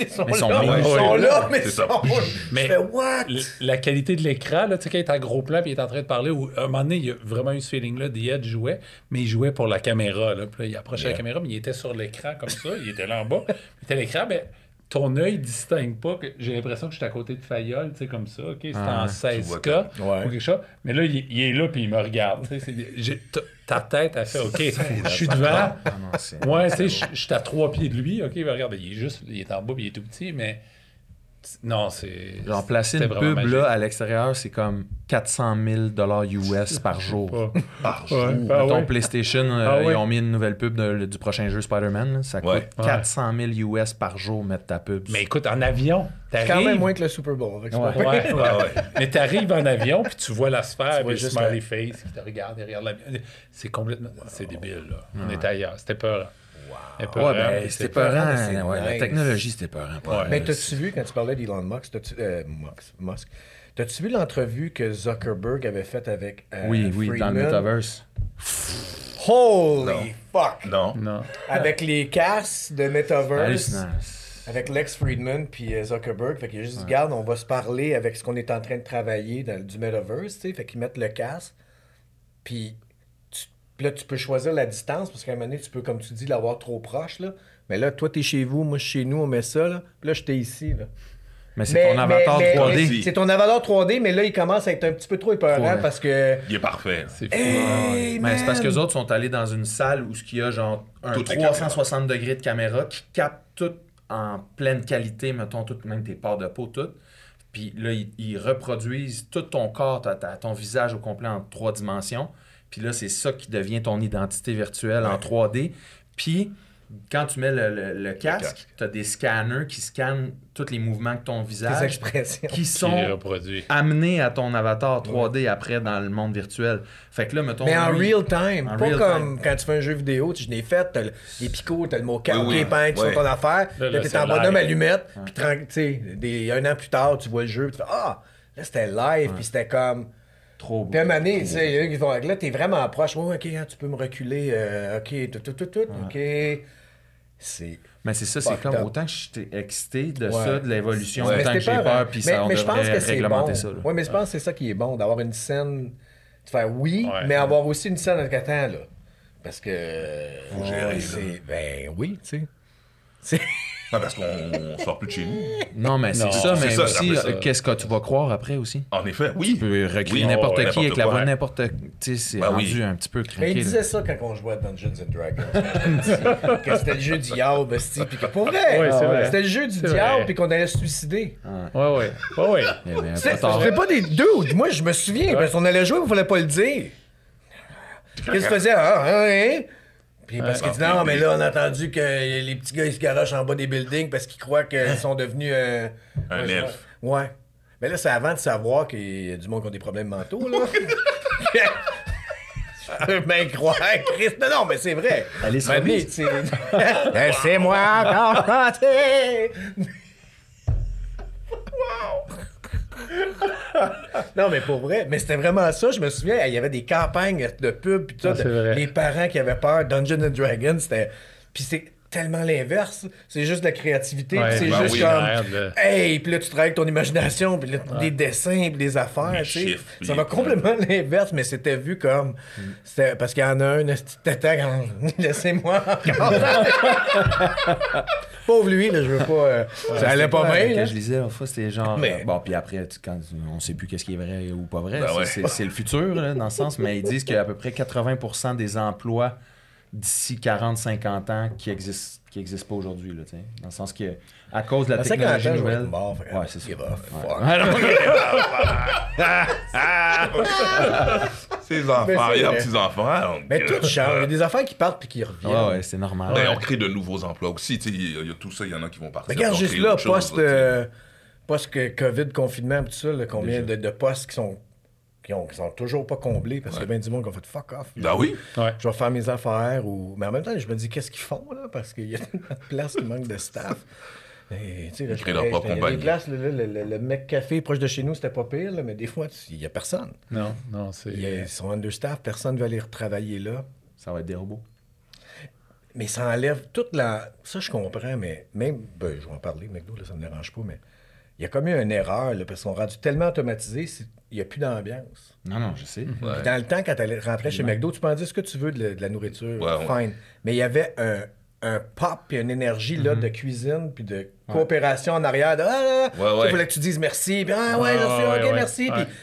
ils sont ils sont là, ils sont là, mais c'est ils sont... Mais- Je fais, what? La qualité de l'écran, là, tu sais, quand il est en gros plan puis il est en train de parler, ou à un moment donné, il y a vraiment eu ce feeling-là, The Edge jouait, mais il jouait pour la caméra. Là, puis là, il approchait la caméra, mais il était sur l'écran comme ça, il était là en bas. Il était à l'écran, mais ton œil distingue pas. que J'ai l'impression que j'étais à côté de Fayol, tu sais, comme ça, OK? Ah, en tu 16K vois Ouais. ou quelque chose. Mais là, il, il est là puis il me regarde. c'est- Ta tête a fait, OK, je suis devant. Ah c'est- Ouais, tu sais, je je suis à trois pieds de lui. OK, mais regarde, il est juste, il est en bas, puis il est tout petit, mais non, c'est. Genre, placer une pub magique. là à l'extérieur, c'est comme 400 000 US par jour. [LAUGHS] Par Ouais, jour. ah Ton ouais. PlayStation, euh, Ah ouais. ils ont mis une nouvelle pub de- du prochain jeu Spider-Man. là. Ça coûte Ouais. 400 000 US par jour mettre ta pub. Mais écoute, en avion, C'est quand même t'arrives. moins que le Super Bowl. c'est Ouais. pas pire. Ouais, ouais. Ouais. Mais t'arrives en avion, puis tu vois la sphère, Tu vois puis juste smiley la- face qui te regarde derrière l'avion. C'est complètement. C'est débile, là. On était ailleurs. C'était peur. Ouais, ben, c'était peurant. c'est Ouais, La technologie, c'était peurant. pas Ouais. Mais t'as-tu vu, quand tu parlais d'Elon Musk, t'as-tu, euh, Musk, Musk, t'as-tu vu l'entrevue que Zuckerberg avait faite avec euh, Oui, oui, dans le metaverse. Holy Non. fuck! Non. Non. Avec les casques de Metaverse, avec Lex Friedman puis euh, Zuckerberg, fait qu'il a juste dit, garde, on va se parler avec ce qu'on est en train de travailler dans du Metaverse, tu sais, fait qu'ils mettent le casque, puis puis là, tu peux choisir la distance, parce qu'à un moment donné, tu peux, comme tu dis, l'avoir trop proche, là. Mais là, toi, t'es chez vous, moi, je suis chez nous, on met ça, là. Puis là, j'étais ici, là. Mais c'est ton avatar mais- mais- 3D. mais C'est ton avatar 3D, mais là, il commence à être un petit peu trop épeurant ouais. parce que. Il est parfait. C'est fou. Hey, Mais c'est parce que les autres sont allés dans une salle où il y a genre un Toutes les 360 degrés de caméra qui capte tout en pleine qualité, mettons, tout, même tes parts de peau, tout. Puis là, ils, ils reproduisent tout ton corps, ta- ta- ton visage au complet en trois dimensions. Puis là, c'est ça qui devient ton identité virtuelle en 3D. Puis quand tu mets le, le- le casque, tu as des scanners qui scannent tous les mouvements de ton visage expressions. qui sont amenés à ton avatar 3D après dans le monde virtuel. Fait que là, mettons. Mais en lui- real time, En pas real comme time. quand tu fais un jeu vidéo, tu je l'ai fait, t'as le- les picots, t'as le mot Oui, oui. peint sur Ouais. ton affaire, Là, là, t'es en bonhomme allumette, puis tu un an plus tard, tu vois le jeu, puis tu fais Ah, là c'était live, puis c'était comme. Trop beau. Puis à un moment donné, tu sais, il y en a qui vont, là, t'es vraiment proche, ouais, ok, hein, tu peux me reculer, euh, ok, tout, tout, tout, tout, ok. C'est. Mais c'est ça, c'est comme autant que j'étais excité de Ouais. ça, de l'évolution, Ouais. Mais autant que j'ai peur, puis ça, on mais je pense devrait que c'est réglementer bon. ça. là. Oui, mais je pense que c'est ça qui est bon, d'avoir une scène. De faire oui, Ouais. mais avoir aussi une scène avec attends, là. Parce que. Faut gérer, ouais, là. c'est- Ben oui, tu sais. Non, parce qu'on on sort plus de chez nous. Non, mais c'est ça, mais ça, aussi, ça. euh, qu'est-ce que tu vas croire après aussi? En effet, oui. Tu peux recréer Oui. n'importe Oh, qui avec la voix de n'importe Tu sais, c'est Ben rendu oui. un petit peu Mais craqué. il là. disait ça quand on jouait à Dungeons and Dragons. [LAUGHS] que c'était le jeu du diable, puis que pour vrai, Ouais, c'est vrai. c'était le jeu du diable, puis qu'on allait se suicider. Ouais, ouais. Ouais, ouais. [LAUGHS] Il peu tard. c'était pas des deux. Moi, je me souviens, parce qu'on allait jouer, il fallait pas le dire. Qu'est-ce qu'il faisait? Ah, ah, hein? Puis parce qu'il dit non, mais là, on a entendu que les petits gars, ils se garochent en bas des buildings parce qu'ils croient qu'ils sont devenus. euh, Un ouais. Ouais. Mais là, c'est avant de savoir qu'il y a du monde qui a des problèmes mentaux, là. [LAUGHS] Bien croire, Christ. Non, non, mais c'est vrai. Allez, Ben, c'est- [LAUGHS] Laissez-moi commenter. [LAUGHS] [LAUGHS] Non, mais pour vrai, mais c'était vraiment ça. Je me souviens, il y avait des campagnes de pub, puis tout Ah, ça. c'est vrai. Les parents qui avaient peur, Dungeons and Dragons, c'était. Puis c'est tellement l'inverse. C'est juste de la créativité, puis Ouais, c'est ben juste oui, comme. merde, là. Hey, puis là, tu travailles avec ton imagination, puis là, des dessins, puis des affaires, Les tu sais. chiffres, Ça va complètement [LAUGHS] l'inverse, mais c'était vu comme. c'était- Parce qu'il y en a un, esti de tata, quand- [LAUGHS] Laissez-moi encore. Pauvre lui, là, je veux pas. euh, ça allait pas Ouais, bien, que je lisais, l'autre fois, c'était genre. Mais- euh, Bon, puis après, tu- quand on sait plus qu'est-ce qui est vrai ou pas vrai, Ben c'est- ouais. le futur, là, dans le sens, mais ils disent qu'il y a à peu près 80% des emplois d'ici 40-50 ans qui existent qui existent pas aujourd'hui, là, tu sais. Dans le sens que, à cause de la À 50 ans, technologie nouvelle. mort. Ouais, c'est ça. give a fuck. Ouais, non, [LAUGHS] Ces enfants, il y a petits enfants. Mais tout change. Il y a des affaires qui partent puis qui reviennent. ouais, ouais, c'est normal. Ben, on crée de nouveaux emplois aussi. tu sais, Il y, a- il y a tout ça, il y en a qui vont partir. Mais regarde, juste là, post, euh, post que COVID, confinement, tout ça, là, combien de, de postes qui sont, qui, ont, qui sont toujours pas comblés parce qu'il y a bien du monde qui ont fait fuck off. Ben oui. Ouais. Je vais faire mes affaires. Ou... Mais en même temps, je me dis, qu'est-ce qu'ils font là? Parce qu'il y a [LAUGHS] tellement de places qui manquent de staff. Et, là, Ils je créent leur propre il y a des compagnie. places, là, là, le, le- le mec café proche de chez nous, c'était pas pire, là, mais des fois, il y a personne. Non, non, c'est. Ils sont understaff, personne ne veut aller retravailler là. Ça va être des robots. mais ça enlève toute la. Ça, je comprends, mais même. Ben, je vais en parler, McDo, là, ça me dérange pas, mais il y a comme eu une erreur, là, parce qu'on rendu tellement automatisé, il n'y a plus d'ambiance. Non, non, je sais. Ouais. Puis Dans le temps, quand tu rentrais chez McDo, tu peux en dire ce que tu veux de la, de la nourriture, Ouais, ouais. fine. Mais il y avait un, un pop et une énergie là, Mhm. de cuisine puis de coopération en arrière. De, ah, là, là. Ouais, ouais. Il fallait que tu dises merci. Puis, ah, ouais, Ouais, je suis ouais, OK, ouais, merci. ouais. Puis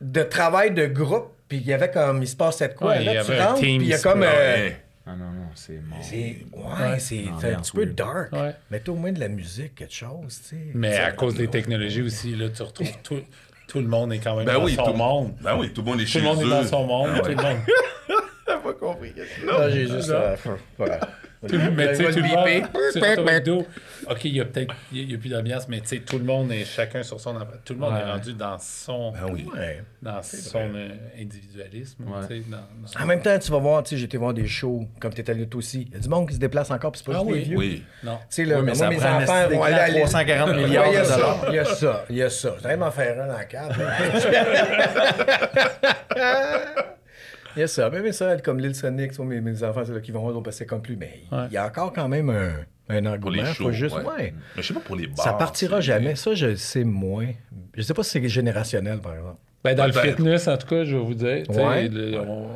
de travail de groupe. Puis il y avait comme, il se passait de quoi. Ouais, il y là, tu rentres, puis il y a comme... euh. Ah non, non, c'est mort. c'est ouais, c'est un petit peu dark. Ouais. Mais t'as au moins de la musique, quelque chose, tu sais. Mais à cause des technologies aussi, là, tu retrouves tout, tout le monde est quand même Ben dans oui, son tout, monde. ben oui, tout le monde est Tout chez le monde est eux. dans son monde. Ah Tout le monde. [LAUGHS] Ah, j'ai juste... euh, [LAUGHS] voilà. Tout le- mais tu sais, tout le monde. tu OK, il y a peut-être il y a plus d'ambiance, mais tu sais, tout le monde est chacun sur son. Tout le monde Ouais. est rendu dans son, Ben oui. Ouais. dans son euh, individualisme. Ouais. tu sais, dans- dans- En même temps, tu vas voir, tu sais, été voir des shows, comme t'es allé toi aussi. Il y a du monde qui se déplace encore, puis c'est pas Ah juste oui. vieux. Oui. Non. Tu sais, là, Oui, mais moi, mes enfants vont aller à d'écran 340 Ouais, milliards il y a de ça, dollars. Il y a ça, il y a ça. J'allais m'en faire un dans la [LAUGHS] [LAUGHS] cave. Il y a ça. Mais, mais ça, comme l'île Sonic, mes, mes enfants, c'est là qui vont c'est comme plus. Mais Ouais. il y a encore quand même un, un Pour les engouement. shows. Faut juste, ouais. ouais. Mais je sais pas pour les bars. Ça partira jamais. Ça, je le sais moins. Je sais pas si c'est générationnel, par exemple. Ben, dans le fitness, en tout cas, je vais vous dire. Ouais. le- on-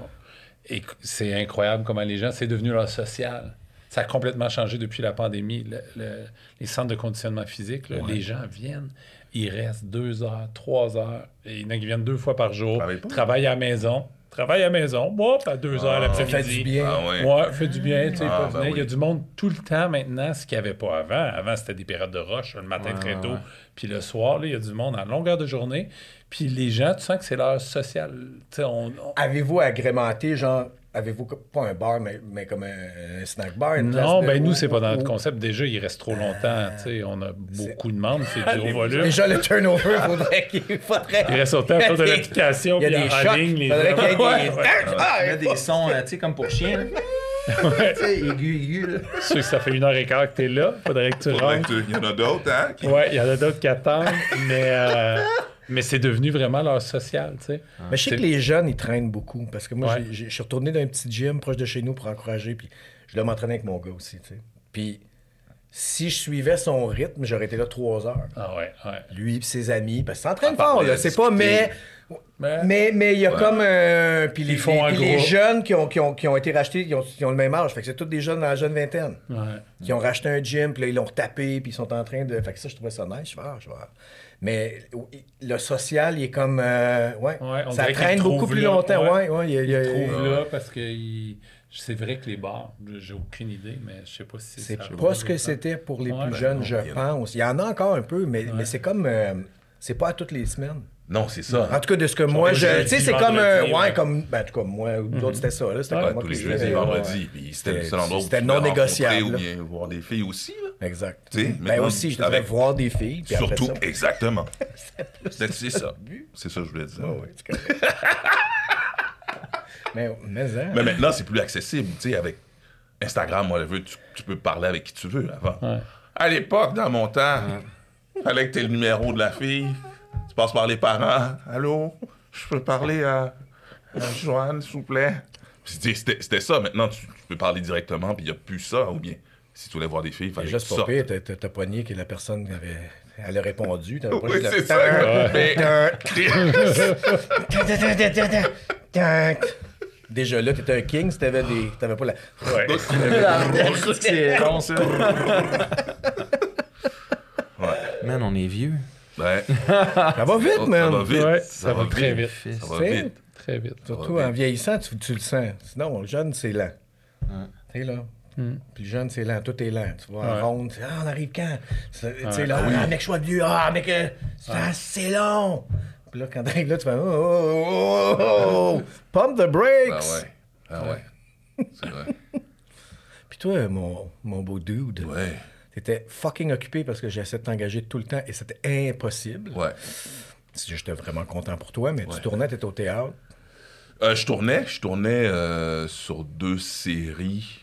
et c'est incroyable comment les gens, c'est devenu leur social. Ça a complètement changé depuis la pandémie. Le- le- les centres de conditionnement physique, là, les gens viennent, ils restent deux heures, trois heures. Et il y en a qui viennent deux fois par jour, travaillent à la maison. Travaillent à la maison, moi, à deux heures Ah, l'après-midi. Ça fait du bien. Ah ouais. Ouais, fait du bien, tu sais, Ah, ben venir. Il y a du monde tout le temps maintenant, ce qu'il n'y avait pas avant. Avant, c'était des périodes de rush, le matin Ouais, très tôt, ouais. puis le soir, là, il y a du monde à longueur de journée. Puis les gens, tu sens que c'est leur social. Tu sais, on, on- Avez-vous agrémenté, genre, avez-vous pas un bar, mais, mais comme un, un snack bar? une Non, ben nous, ou- c'est pas dans notre ou- concept. Déjà, il reste trop longtemps. tu sais, on a beaucoup de membres, c'est du haut volume. Déjà, le turnover, faudrait qu'il faudrait. Il reste autant de l'application, Il y a puis des en chocs. ligne, les faudrait qu'il y ait des... Ouais, ouais. Ah, Il y a des sons, euh, tu sais, comme pour chien. là. [LAUGHS] Tu sais, aigu, aigu. là. Que ça fait une heure et quart que t'es là. Faudrait que tu Faudrait rentres. que tu- Il y en a d'autres, hein? qui- Ouais, il y en a d'autres qui attendent, mais, euh, mais c'est devenu vraiment leur social, tu sais. Mais je sais que les jeunes, ils traînent beaucoup. Parce que moi, Ouais. je suis retourné dans un petit gym proche de chez nous pour encourager. Puis je dois m'entraîner avec mon gars aussi, tu sais. Puis si je suivais son rythme, j'aurais été là trois heures. Ah ouais, ouais. Lui et ses amis. Parce qu'il s'entraîne À part fort, de là. C'est pas, mais... Mais- Mais mais il y a comme un... Puis les, Ils font les- un puis les jeunes qui ont, qui, ont, qui ont été rachetés, ils ont, ils ont le même âge. Fait que c'est tous des jeunes dans la jeune vingtaine. Ouais. Qui ont racheté un gym, puis là, ils l'ont retapé, puis ils sont en train de... Fait que ça, je trouvais ça nice. Je fais, ah, je vais... Mais le social, il est comme... euh, ouais, Ouais, on ça traîne beaucoup plus là. longtemps. Ouais. Ouais, ouais, il y a- il y a- Je trouve là parce que il- c'est vrai que les bars, j'ai aucune idée, mais je sais pas si C'est ça- pas ce que c'était pour les Ouais. plus jeunes, non, je il y en a. pense. Il y en a encore un peu, mais, mais c'est comme... euh, c'est pas à toutes les semaines. Non, c'est ça. En tout cas, de ce que moi, je... Tu sais, c'est comme... euh, ouais, comme... Ben, en tout cas, moi, ou d'autres, c'était ça. Là, c'était Ouais, comme moi tous les je jeudis vendredis. Puis c'était C'était- le seul endroit où c'était non négociable. Ou bien voir des filles aussi. Là. Exact. Tu sais, Ben aussi, je devrais avec- voir des filles, Surtout, exactement. [LAUGHS] C'est ça. C'est ça que je voulais dire. Ouais, ouais, c'est correct. [LAUGHS] mais, mais, hein, Mais maintenant, c'est plus accessible. Tu sais, avec Instagram, whatever, tu, tu peux parler avec qui tu veux avant. Ouais. À l'époque, dans mon temps, fallait que tu aies le numéro de la fille. Passes par les parents. Allô, je peux parler à, à Joanne, s'il vous plaît? C'était ça. Maintenant, tu, tu peux parler directement, puis il n'y a plus ça. Ou bien, si tu voulais voir des filles, il fallait Déjà, que tu sortes. t'as- pogné que la personne avait... Elle a répondu. t'avais pas Oui, juste c'est ça. Mais- [LAUGHS] Déjà là, t'étais un king si t'avais des... T'avais pas la... Ouais. C'est. [LAUGHS] Ouais. Man, on est vieux. Ouais. [LAUGHS] Ça va vite, Ça man. va vite. Ouais, ça, ça va va très vite. vite. Ça va vite. Très vite. Surtout en vite. vieillissant, tu, tu le sens. Sinon, le jeune, c'est lent. Tu sais, là. Puis le jeune, c'est lent. Tout est lent. Tu vois, Ouais. en ronde, tu sais, ah, on arrive quand? Tu sais, Ouais. là, ah, mec, je suis vieux. Ah, mec, euh, c'est c'est long. Puis là, quand t'arrives là, tu fais, oh, oh, oh, oh, oh. [LAUGHS] pump the brakes. Ah ouais. Ah ouais. [LAUGHS] C'est vrai. Puis toi, mon, mon beau dude, Ouais. T'étais fucking occupé parce que j'essaie de t'engager tout le temps et c'était impossible. Ouais. J'étais vraiment content pour toi, mais Ouais. tu tournais, t'étais au théâtre. Euh, je tournais, je tournais euh, sur deux séries.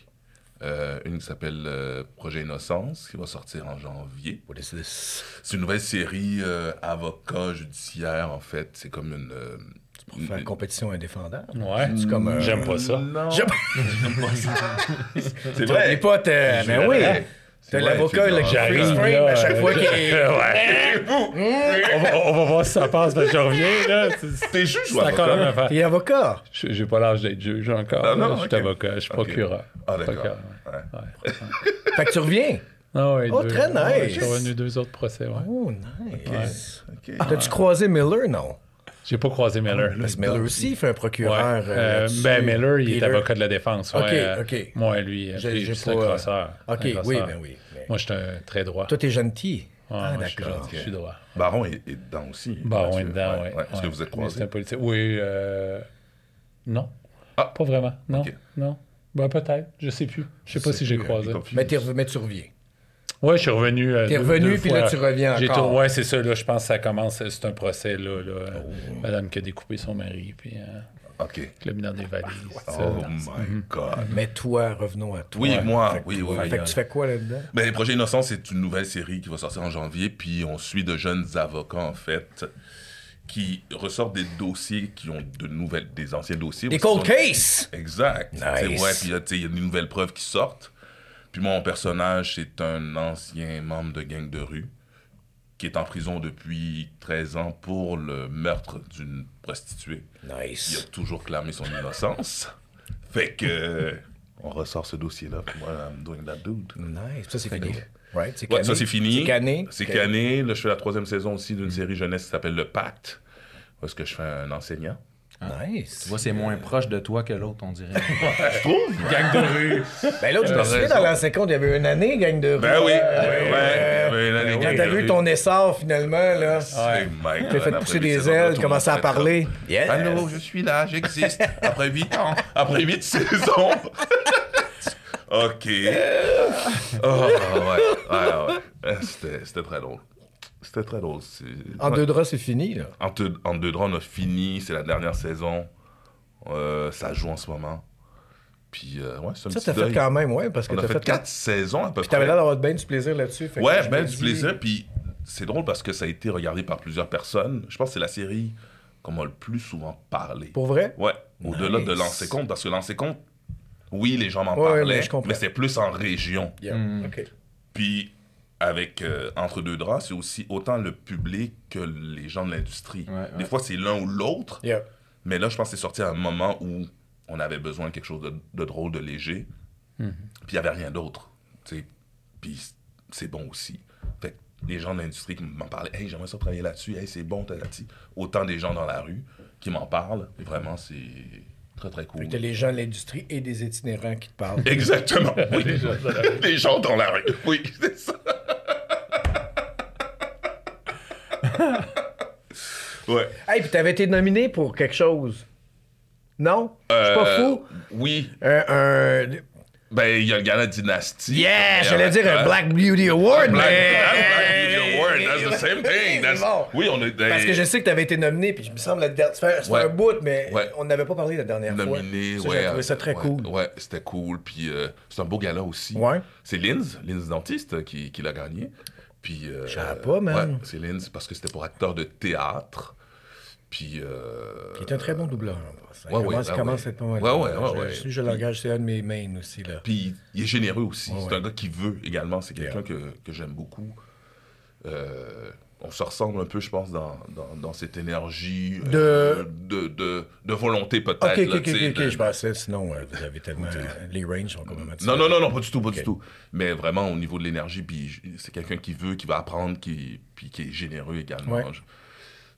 Euh, une qui s'appelle euh, Projet Innocence, qui va sortir en janvier. What is this? C'est une nouvelle série euh, avocat judiciaire, en fait. C'est comme une. euh, Pour faire compétition indéfendable. Ouais. C'est comme. euh, J'aime pas ça. Non. J'aime- [LAUGHS] C'est T'oublies vrai. pas, t'as. Je Mais oui. C'est T'as l'avocat, là, qui J'arrive là, à chaque fois qu'il est. [LAUGHS] Ouais. on, va, on va voir si ça passe, parce que je reviens, là. C'est- T'es juge ou avocat? affaire. T'es avocat? Je- J'ai pas l'âge d'être juge encore. Ah, non. Je suis avocat, je suis procureur. Ah, d'accord. Procureur, Ouais. ouais. Fait que tu reviens? Ah ouais, Oh, deux- très nice. Je suis revenu deux autres procès, ouais. Oh, nice. Ok. T'as-tu croisé Miller? Non. J'ai pas croisé Miller. Parce que Miller aussi, il fait un procureur. euh, Euh, ben, Miller, il est avocat de la défense. Ouais, Ok, euh, ok. Moi, lui, j'ai c'est un crosseur. Ok, Un oui, ben oui. mais- Moi, je suis un très droit. Toi, t'es gentil. Ouais, ah, je suis d'accord. Je suis droit. Baron est, est dedans aussi. Baron est dedans, oui. ouais. Est-ce que vous êtes croisés? C'est un politicien. Oui, euh... non. Ah. Pas vraiment. Non. Non. Ben, peut-être. Je sais plus. Je sais pas si j'ai croisé. Mais tu reviens. Ouais, je suis revenu. euh, T'es revenu, deux puis fois. là, tu reviens J'ai encore. Ouais, c'est ça. Là, je pense que ça commence. C'est un procès, là. là euh, Oh. Madame qui a découpé son mari, puis euh, OK. mis dans des valises. ça. Oh my God. Mais toi, revenons à toi. Oui, moi, Fait oui, oui, oui. Fait que tu fais quoi là-dedans? Ben, les Projets Innocents, c'est une nouvelle série qui va sortir en janvier, puis on suit de jeunes avocats, en fait, qui ressortent des dossiers qui ont de nouvelles, des anciens dossiers. Des cold sont- case! Exact. Nice. C'est- Ouais, puis là, il y a des nouvelles preuves qui sortent. Puis mon personnage, c'est un ancien membre de gang de rue qui est en prison depuis 13 ans pour le meurtre d'une prostituée. Il a Nice. toujours clamé son innocence. [LAUGHS] Fait que on ressort ce dossier-là. Moi, I'm doing that dude. Nice. Ça, c'est fini. Right? C'est Ouais, ça c'est fini. C'est canné. C'est Ok. canné. Là, je fais la troisième saison aussi d'une série jeunesse qui s'appelle Le Pacte. Est-ce que je fais un enseignant. Nice. Tu vois, c'est moins proche de toi que l'autre, on dirait. [LAUGHS] Je trouve. Gang de rue. Ben là, je me T'as souviens, dans l'ancien compte, il y avait une année, gang de rue. Ben oui. Euh, Ouais, ouais, ouais, une année, Quand gang t'as de vu ton essor, finalement, là, Ouais. t'as fait pousser huit des ailes, commencé à parler. Yes. Allô, je suis là, j'existe. Après 8 ans, après 8 [LAUGHS] saisons. [LAUGHS] OK. Oh, ouais, ouais, ouais. Euh, C'était c'était très drôle. C'était très drôle. En deux draps, c'est fini, là. En, deux- en deux draps, on a fini. C'est la dernière saison. Euh, ça joue en ce moment. Puis, euh, ouais, c'est un Ça, t'as fait quand même, ouais, parce que t'as fait, fait quatre saisons à peu Puis t'avais près. l'air d'avoir bien du plaisir là-dessus. Ouais, me du plaisir. Puis c'est drôle parce que ça a été regardé par plusieurs personnes. Je pense que c'est la série qu'on m'a le plus souvent parlé. Pour vrai? Ouais, au-delà de lancer compte, parce que lancer compte, oui, les gens m'en Ouais, ouais, parlaient, mais c'est plus en région. Yeah. Mm. Puis avec euh, Entre deux draps, c'est aussi autant le public que les gens de l'industrie. Ouais, Des fois, c'est l'un ou l'autre, Yeah. mais là, je pense que c'est sorti à un moment où on avait besoin de quelque chose de, de drôle, de léger. Puis il n'y avait rien d'autre. tu. Puis c'est bon aussi. Fait que les gens de l'industrie qui m'en parlaient, hey, j'aimerais ça travailler là-dessus, hey, c'est bon, t'as là-dessus. Autant des gens dans la rue qui m'en parlent. Et vraiment, c'est très, très cool. T'as les gens de l'industrie et des itinérants qui te parlent. Exactement, [LAUGHS] oui. les gens dans la rue. Oui, c'est ça. [LAUGHS] ouais. hey, puis t'avais été nominé pour quelque chose. Non? Je suis pas Euh, fou? Oui. Un, un- Ben, il y a le gala Dynasty. Yeah! J'allais dire un euh, Black Beauty Award, Black, mais... Black Beauty Award, that's the same [LAUGHS] thing. That's- Bon. Oui, on est. Parce que je sais que t'avais été nominé, puis je me semble, la fait Ouais. un bout, mais Ouais. on n'avait pas parlé la dernière nominé, fois. Ça, ouais. J'ai trouvé ça très ouais, cool. Ouais, c'était cool. Puis euh, c'est un beau gala aussi. Ouais. C'est Linz, Linz Dentiste, qui, qui l'a gagné. Puis. Euh, Je savais pas, man. Ouais, c'est parce que c'était pour acteur de théâtre. Puis. Euh, Qui est un très bon doubleur. en Ouais, ouais, commence, ouais, commence ouais. à être pas mal. Ouais, ouais, ouais, Je- l'engage, c'est un de mes mains aussi, là. Puis il est généreux aussi. C'est un gars qui veut également. C'est quelqu'un que, que j'aime beaucoup. Euh, on se ressemble un peu, je pense, dans, dans, dans cette énergie euh, de... De, de, volonté, peut-être. Ok, là, ok, ok, tu sais, ok, de- je pensais, sinon, euh, vous avez tellement. les ranges sont complètement Non, non, non, non, pas du tout, pas du tout. Mais vraiment, au niveau de l'énergie, puis c'est quelqu'un qui veut, qui va apprendre, qui, puis qui est généreux également. Ouais.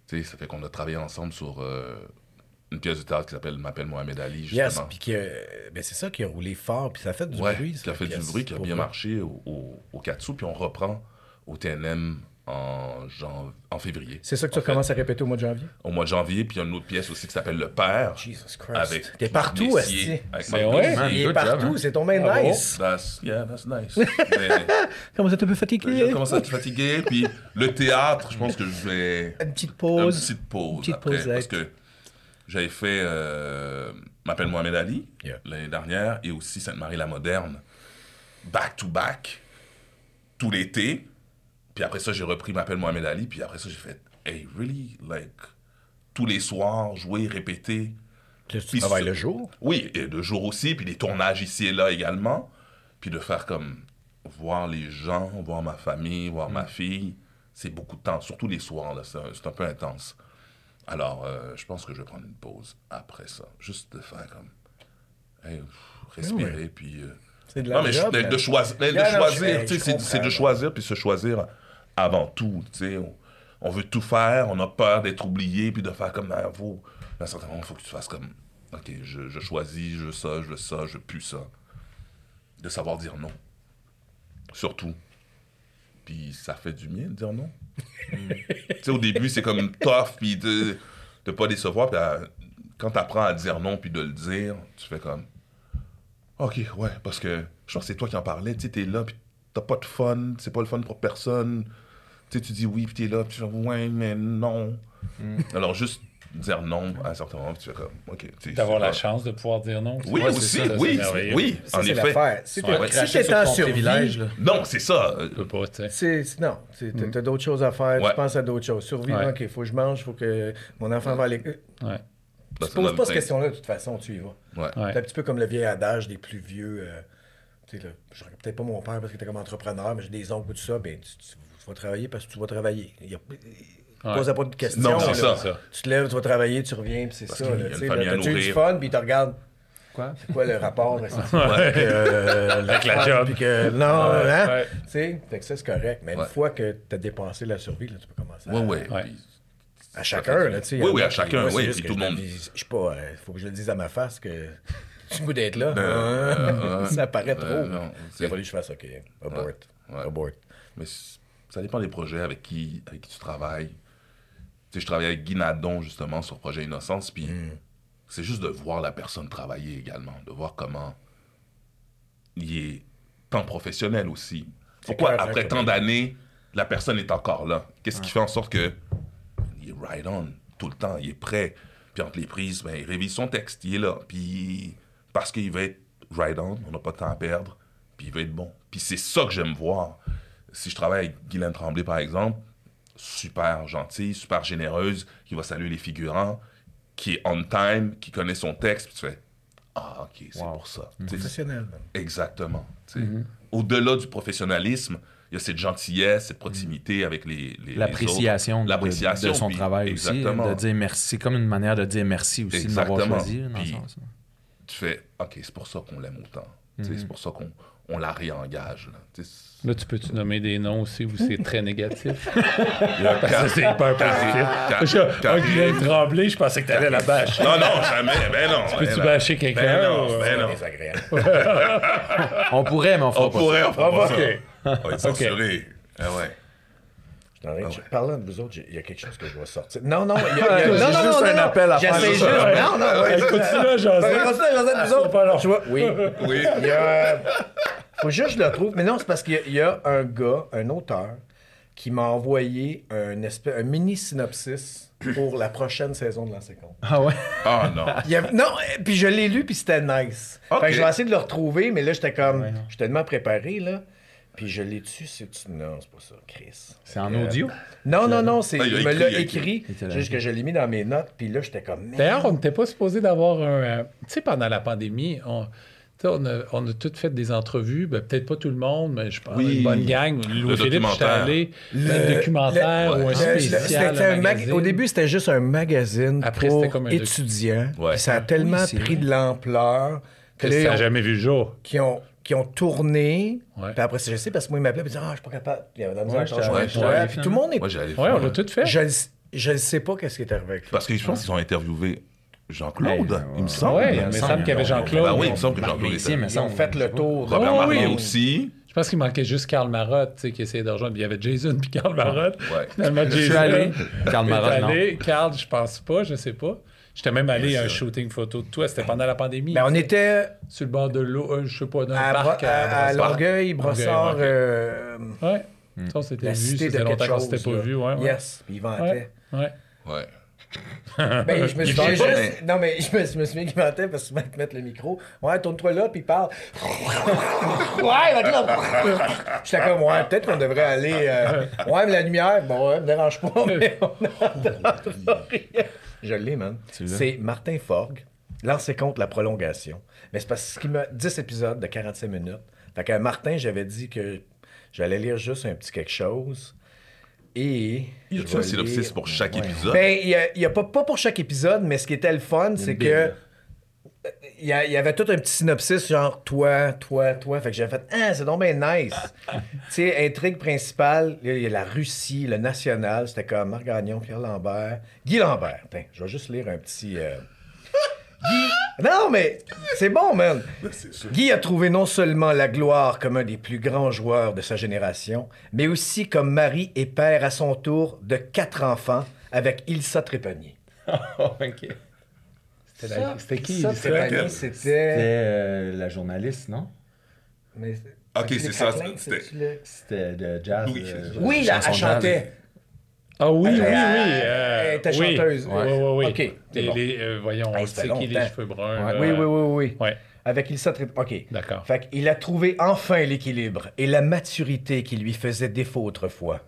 Tu sais, ça fait qu'on a travaillé ensemble sur euh, une pièce de théâtre qui s'appelle M'appelle Mohamed Ali, Yes, justement. puis que, ben c'est ça qui a roulé fort, puis ça a fait du ouais, bruit. qui a fait du bruit, qui a bien marché au, au, au Katsu, puis on reprend au TNM en, jan- en février. C'est ça que tu commences à répéter au mois de janvier? Au mois de janvier, puis il y a une autre pièce aussi qui s'appelle Le Père. Jesus Christ. Avec T'es partout, Esti. ouais. Messier. Man, Il est partout, hein. c'est ton main nice. That's, yeah, that's nice. Mais- [LAUGHS] Comment ça te peut Je fatiguer? commence à être fatigué. Puis le théâtre, je pense que je vais. Une petite Une pause. petite pause. Une petite après, pausette. parce que j'avais fait euh, M'appelle Mohamed Ali Yeah. l'année dernière et aussi Sainte-Marie-la-Moderne, back to back, tout l'été. Puis après ça, j'ai repris M'appelle Mohamed Ali. Puis après ça, j'ai fait, hey, really, like, tous les soirs, jouer, répéter. Tu Puis travailles le jour? Oui, et de jour aussi, puis des tournages ici et là également. Puis de faire comme voir les gens, voir ma famille, voir ma fille, c'est beaucoup de temps, surtout les soirs, là, c'est un, peu intense. Alors, euh, je pense que je vais prendre une pause après ça. Juste de faire comme. hey, pff, respirer, puis. euh, C'est de la non, mais job, de, choisir, de, c'est- de choisir, puis se choisir avant tout, tu sais. On, on veut tout faire, on a peur d'être oublié, puis de faire comme, ah, faut, à un certain moment, il faut que tu fasses comme, ok, je, je choisis, je veux ça, je veux ça, je plus ça. De savoir dire non. Surtout. Puis ça fait du bien de dire non. [LAUGHS] tu sais, au début, c'est comme tough, puis de, de pas décevoir, puis quand tu apprends à dire non, puis de le dire, tu fais comme, Ok, ouais, parce que je pense que c'est toi qui en parlais. Tu sais, t'es là, puis t'as pas de fun, c'est pas le fun pour personne. Tu sais, tu dis oui, puis t'es là, puis tu fais ouais, mais non. Alors, juste dire non à un certain moment, puis tu fais comme, ok. D'avoir la chance de pouvoir dire non. Oui, Ouais, aussi, ça, oui, oui, Ça, en effet. Si t'es Ouais, en survie, là. Non, c'est ça. Tu peux pas, tu sais. c'est c'est- non, c'est- t'as t'as d'autres choses à faire, Ouais. tu penses à d'autres choses. Survivre, Ouais. ok, faut que je mange, faut que mon enfant va à l'école. Ouais. bah, Tu ça poses pas cette question-là, de toute façon, tu y vas. Ouais. Ouais. C'est un petit peu comme le vieil adage des plus vieux. euh, tu sais, là, je regarde peut-être pas mon père parce qu'il était comme entrepreneur, mais j'ai des oncles ou tout ça. Ben, tu vas travailler parce que tu vas travailler. Il y a, Pose pas de questions. Non, c'est ça. Tu te lèves, tu vas travailler, tu reviens, puis c'est ça. qu'il y a là, une tu eu du fun, puis ils te regardent. Quoi? C'est quoi le rapport? euh, [LAUGHS] Avec la job. Puis que, non, Ouais, hein? ouais. Tu sais, fait que ça, c'est correct. Mais une fois que tu as dépassé la survie, là, tu peux commencer à... Ouais, puis- À chacun, là, tu sais. Oui, oui, à chacun, oui, puis tout le je monde. Je sais pas, il faut que je le dise à ma face que [LAUGHS] j'ai le goût d'être là. [LAUGHS] euh, Hein? ça paraît trop. euh, non, Il a fallu que je fasse OK. Abort. Ouais. Abort. Mais ça dépend des projets avec qui, avec qui tu travailles. Tu sais, je travaillais avec Guy Nadon, justement, sur Projet Innocence, puis Hmm. c'est juste de voir la personne travailler également, de voir comment il est tant professionnel aussi. Pourquoi, clair, après hein, tant d'années, la personne est encore là? Qu'est-ce qui fait en sorte que il est right on tout le temps, il est prêt? Puis entre les prises, ben, il révise son texte, il est là. Puis parce qu'il va être right on, on n'a pas de temps à perdre, puis il va être bon. Puis c'est ça que j'aime voir. Si je travaille avec Guylaine Tremblay, par exemple, super gentille, super généreuse, qui va saluer les figurants, qui est on time, qui connaît son texte, puis tu fais Ah, ok, c'est Wow. pour ça. Professionnel. Exactement. sais. Au-delà du professionnalisme, il y a cette gentillesse, cette proximité avec les, les les L'appréciation autres. de, L'appréciation, de son puis- travail aussi. Exactement. De dire merci. C'est comme une manière de dire merci aussi de m'avoir Exactement. choisi. le sens. Tu fais, OK, c'est pour ça qu'on l'aime autant. Sais, C'est pour ça qu'on on la réengage. Là. Tu Là, tu peux-tu nommer des noms aussi où c'est très négatif? [LAUGHS] Parce que c'est hyper positif. Un Guylaine Tremblay, je pensais que t'allais la bâcher. Non, non, jamais. Ben non. ben Peux-tu non. bâcher quelqu'un? Ben non, ou- ben non. Désagréable. [LAUGHS] On pourrait, mais on fera On pas pourrait, on fera pas ça. OK. On va être censuré. Ah ouais. Ah ouais. Parlant de vous autres, il y a quelque chose que je dois sortir. Non, non, il y a, il y a- J'ai [LAUGHS] non, non, juste non, un non, appel à faire. Juste. ça, Non, non, ouais, continue à jaser. Ouais, continue à jaser de vous Ah, autres. pas long. Tu vois, oui. [LAUGHS] Oui. Il y a. Faut juste que je le trouve. Mais non, c'est parce qu'il y a- il y, a un gars, un auteur, qui m'a envoyé un, espèce, un mini synopsis pour la prochaine saison de Lancer Compte. Ah ouais? Ah non. Il y avait- Non, puis je l'ai lu, puis c'était nice. Ok. Fait que je vais essayer de le retrouver, mais là, j'étais comme. Je suis tellement préparé, là. Puis je l'ai dessus, c'est. Non, c'est pas ça, Chris. C'est en Euh, audio? Non, non, non, c'est, Ah, il me l'a écrit. Juste que je l'ai mis dans mes notes, puis là, j'étais comme. D'ailleurs, on n'était pas supposé d'avoir un. euh, tu sais, pendant la pandémie, on, a, on a toutes fait des entrevues, ben, peut-être pas tout le monde, mais je pense Oui. une bonne gang. Louis-Philippe, j'étais documentaire. allé. un documentaire le- ou un le- spécial. c'était un un mag- magazine. Au début, c'était juste un magazine Après, pour comme un étudiants. Ouais. Ça a tellement Oui, pris vrai. de l'ampleur que que ça n'a jamais vu le jour. qui ont, qui ont tourné. Ouais. Puis après, je sais, parce que moi, ils m'appelaient et disaient Ah, je suis pas capable. Il y avait de la misère Ouais, à Puis tout le monde est. Ouais, on l'a tout fait. Je je ne sais pas qu'est-ce qui est arrivé avec lui. Parce que je pense qu'ils ont interviewé Jean-Claude, Hey, il me semble. Ouais, il il me semble qu'il y avait Jean-Claude. Ben oui, il me semble que Jean-Claude était mais Ils ont fait le tour. Robert Oh, oui. aussi. Je pense qu'il manquait juste Karl Marotte, tu sais, qui essayait de rejoindre. Puis Il y avait Jason puis Karl Marotte. Ouais. Finalement, Je suis Jason. allé. Karl Marotte, non. Karl, je pense pas, je sais pas. J'étais même allé à un shooting photo de toi. C'était pendant la pandémie. Ben, on était Sur le bord de l'eau, euh, je sais pas, d'un à, parc Bro- à- à Brossard. Longueuil, Brossard. Longueuil, ouais. euh, Ouais. Ça, on s'était la vu. cité Ça de faisait quelque longtemps qu'on chose. s'était pas vu. Ouais, ouais. Yes, puis ils vantaient. Ouais. ouais. Ouais. [LAUGHS] Ben, je me Il souviens juste. Non, mais je me, je me souviens qu'il mentait parce que souvent, ils mettent le micro. Ouais, tourne-toi là, puis il parle. [LAUGHS] ouais, va là. J'étais comme, ouais, peut-être qu'on devrait aller. euh, Ouais, mais la lumière, bon, ouais, me dérange pas, mais on n'entendra [LAUGHS] rien. Je l'ai, man. C'est Martin Forgue, lancé contre la prolongation. Mais c'est parce qu'il m'a 10 épisodes de 45 minutes. Fait qu'à Martin, j'avais dit que j'allais lire juste un petit quelque chose. Et. Y je a-tu un synopsis pour chaque Ouais. épisode? Ben, il y a, il y a pas, pas pour chaque épisode, mais ce qui était le fun, c'est que. Il y, avait tout un petit synopsis, genre toi, toi, toi. Fait que j'ai fait, ah, c'est donc bien nice. [LAUGHS] tu sais, intrigue principale, il y a- la Russie, le national. C'était comme Marc Gagnon, Pierre Lambert, Guy Lambert. Tiens, je vais juste lire un petit. euh, [LAUGHS] Guy. Non, mais c'est bon, man. Guy a trouvé non seulement la gloire comme un des plus grands joueurs de sa génération, mais aussi comme mari et père à son tour de quatre enfants avec Ilsa Trépanier. [LAUGHS] ok. C'était qui? Trépanier, C'était euh, la journaliste, non? Mais- Ok, c'est ça, c'était- de jazz. Oui, euh, c'est- Oui, là, elle chantait. Ah oui, oui, oui. Elle- euh, elle était oui. chanteuse. Oui, oui, oui. Ok, c'est Les- bon. les, euh, voyons, fait qui les cheveux bruns. Ouais. là. Oui, oui, oui, oui. Ouais, Avec Ilsa Trépanier. OK. d'accord. Fait qu'il a trouvé enfin l'équilibre et la maturité qui lui faisait défaut autrefois.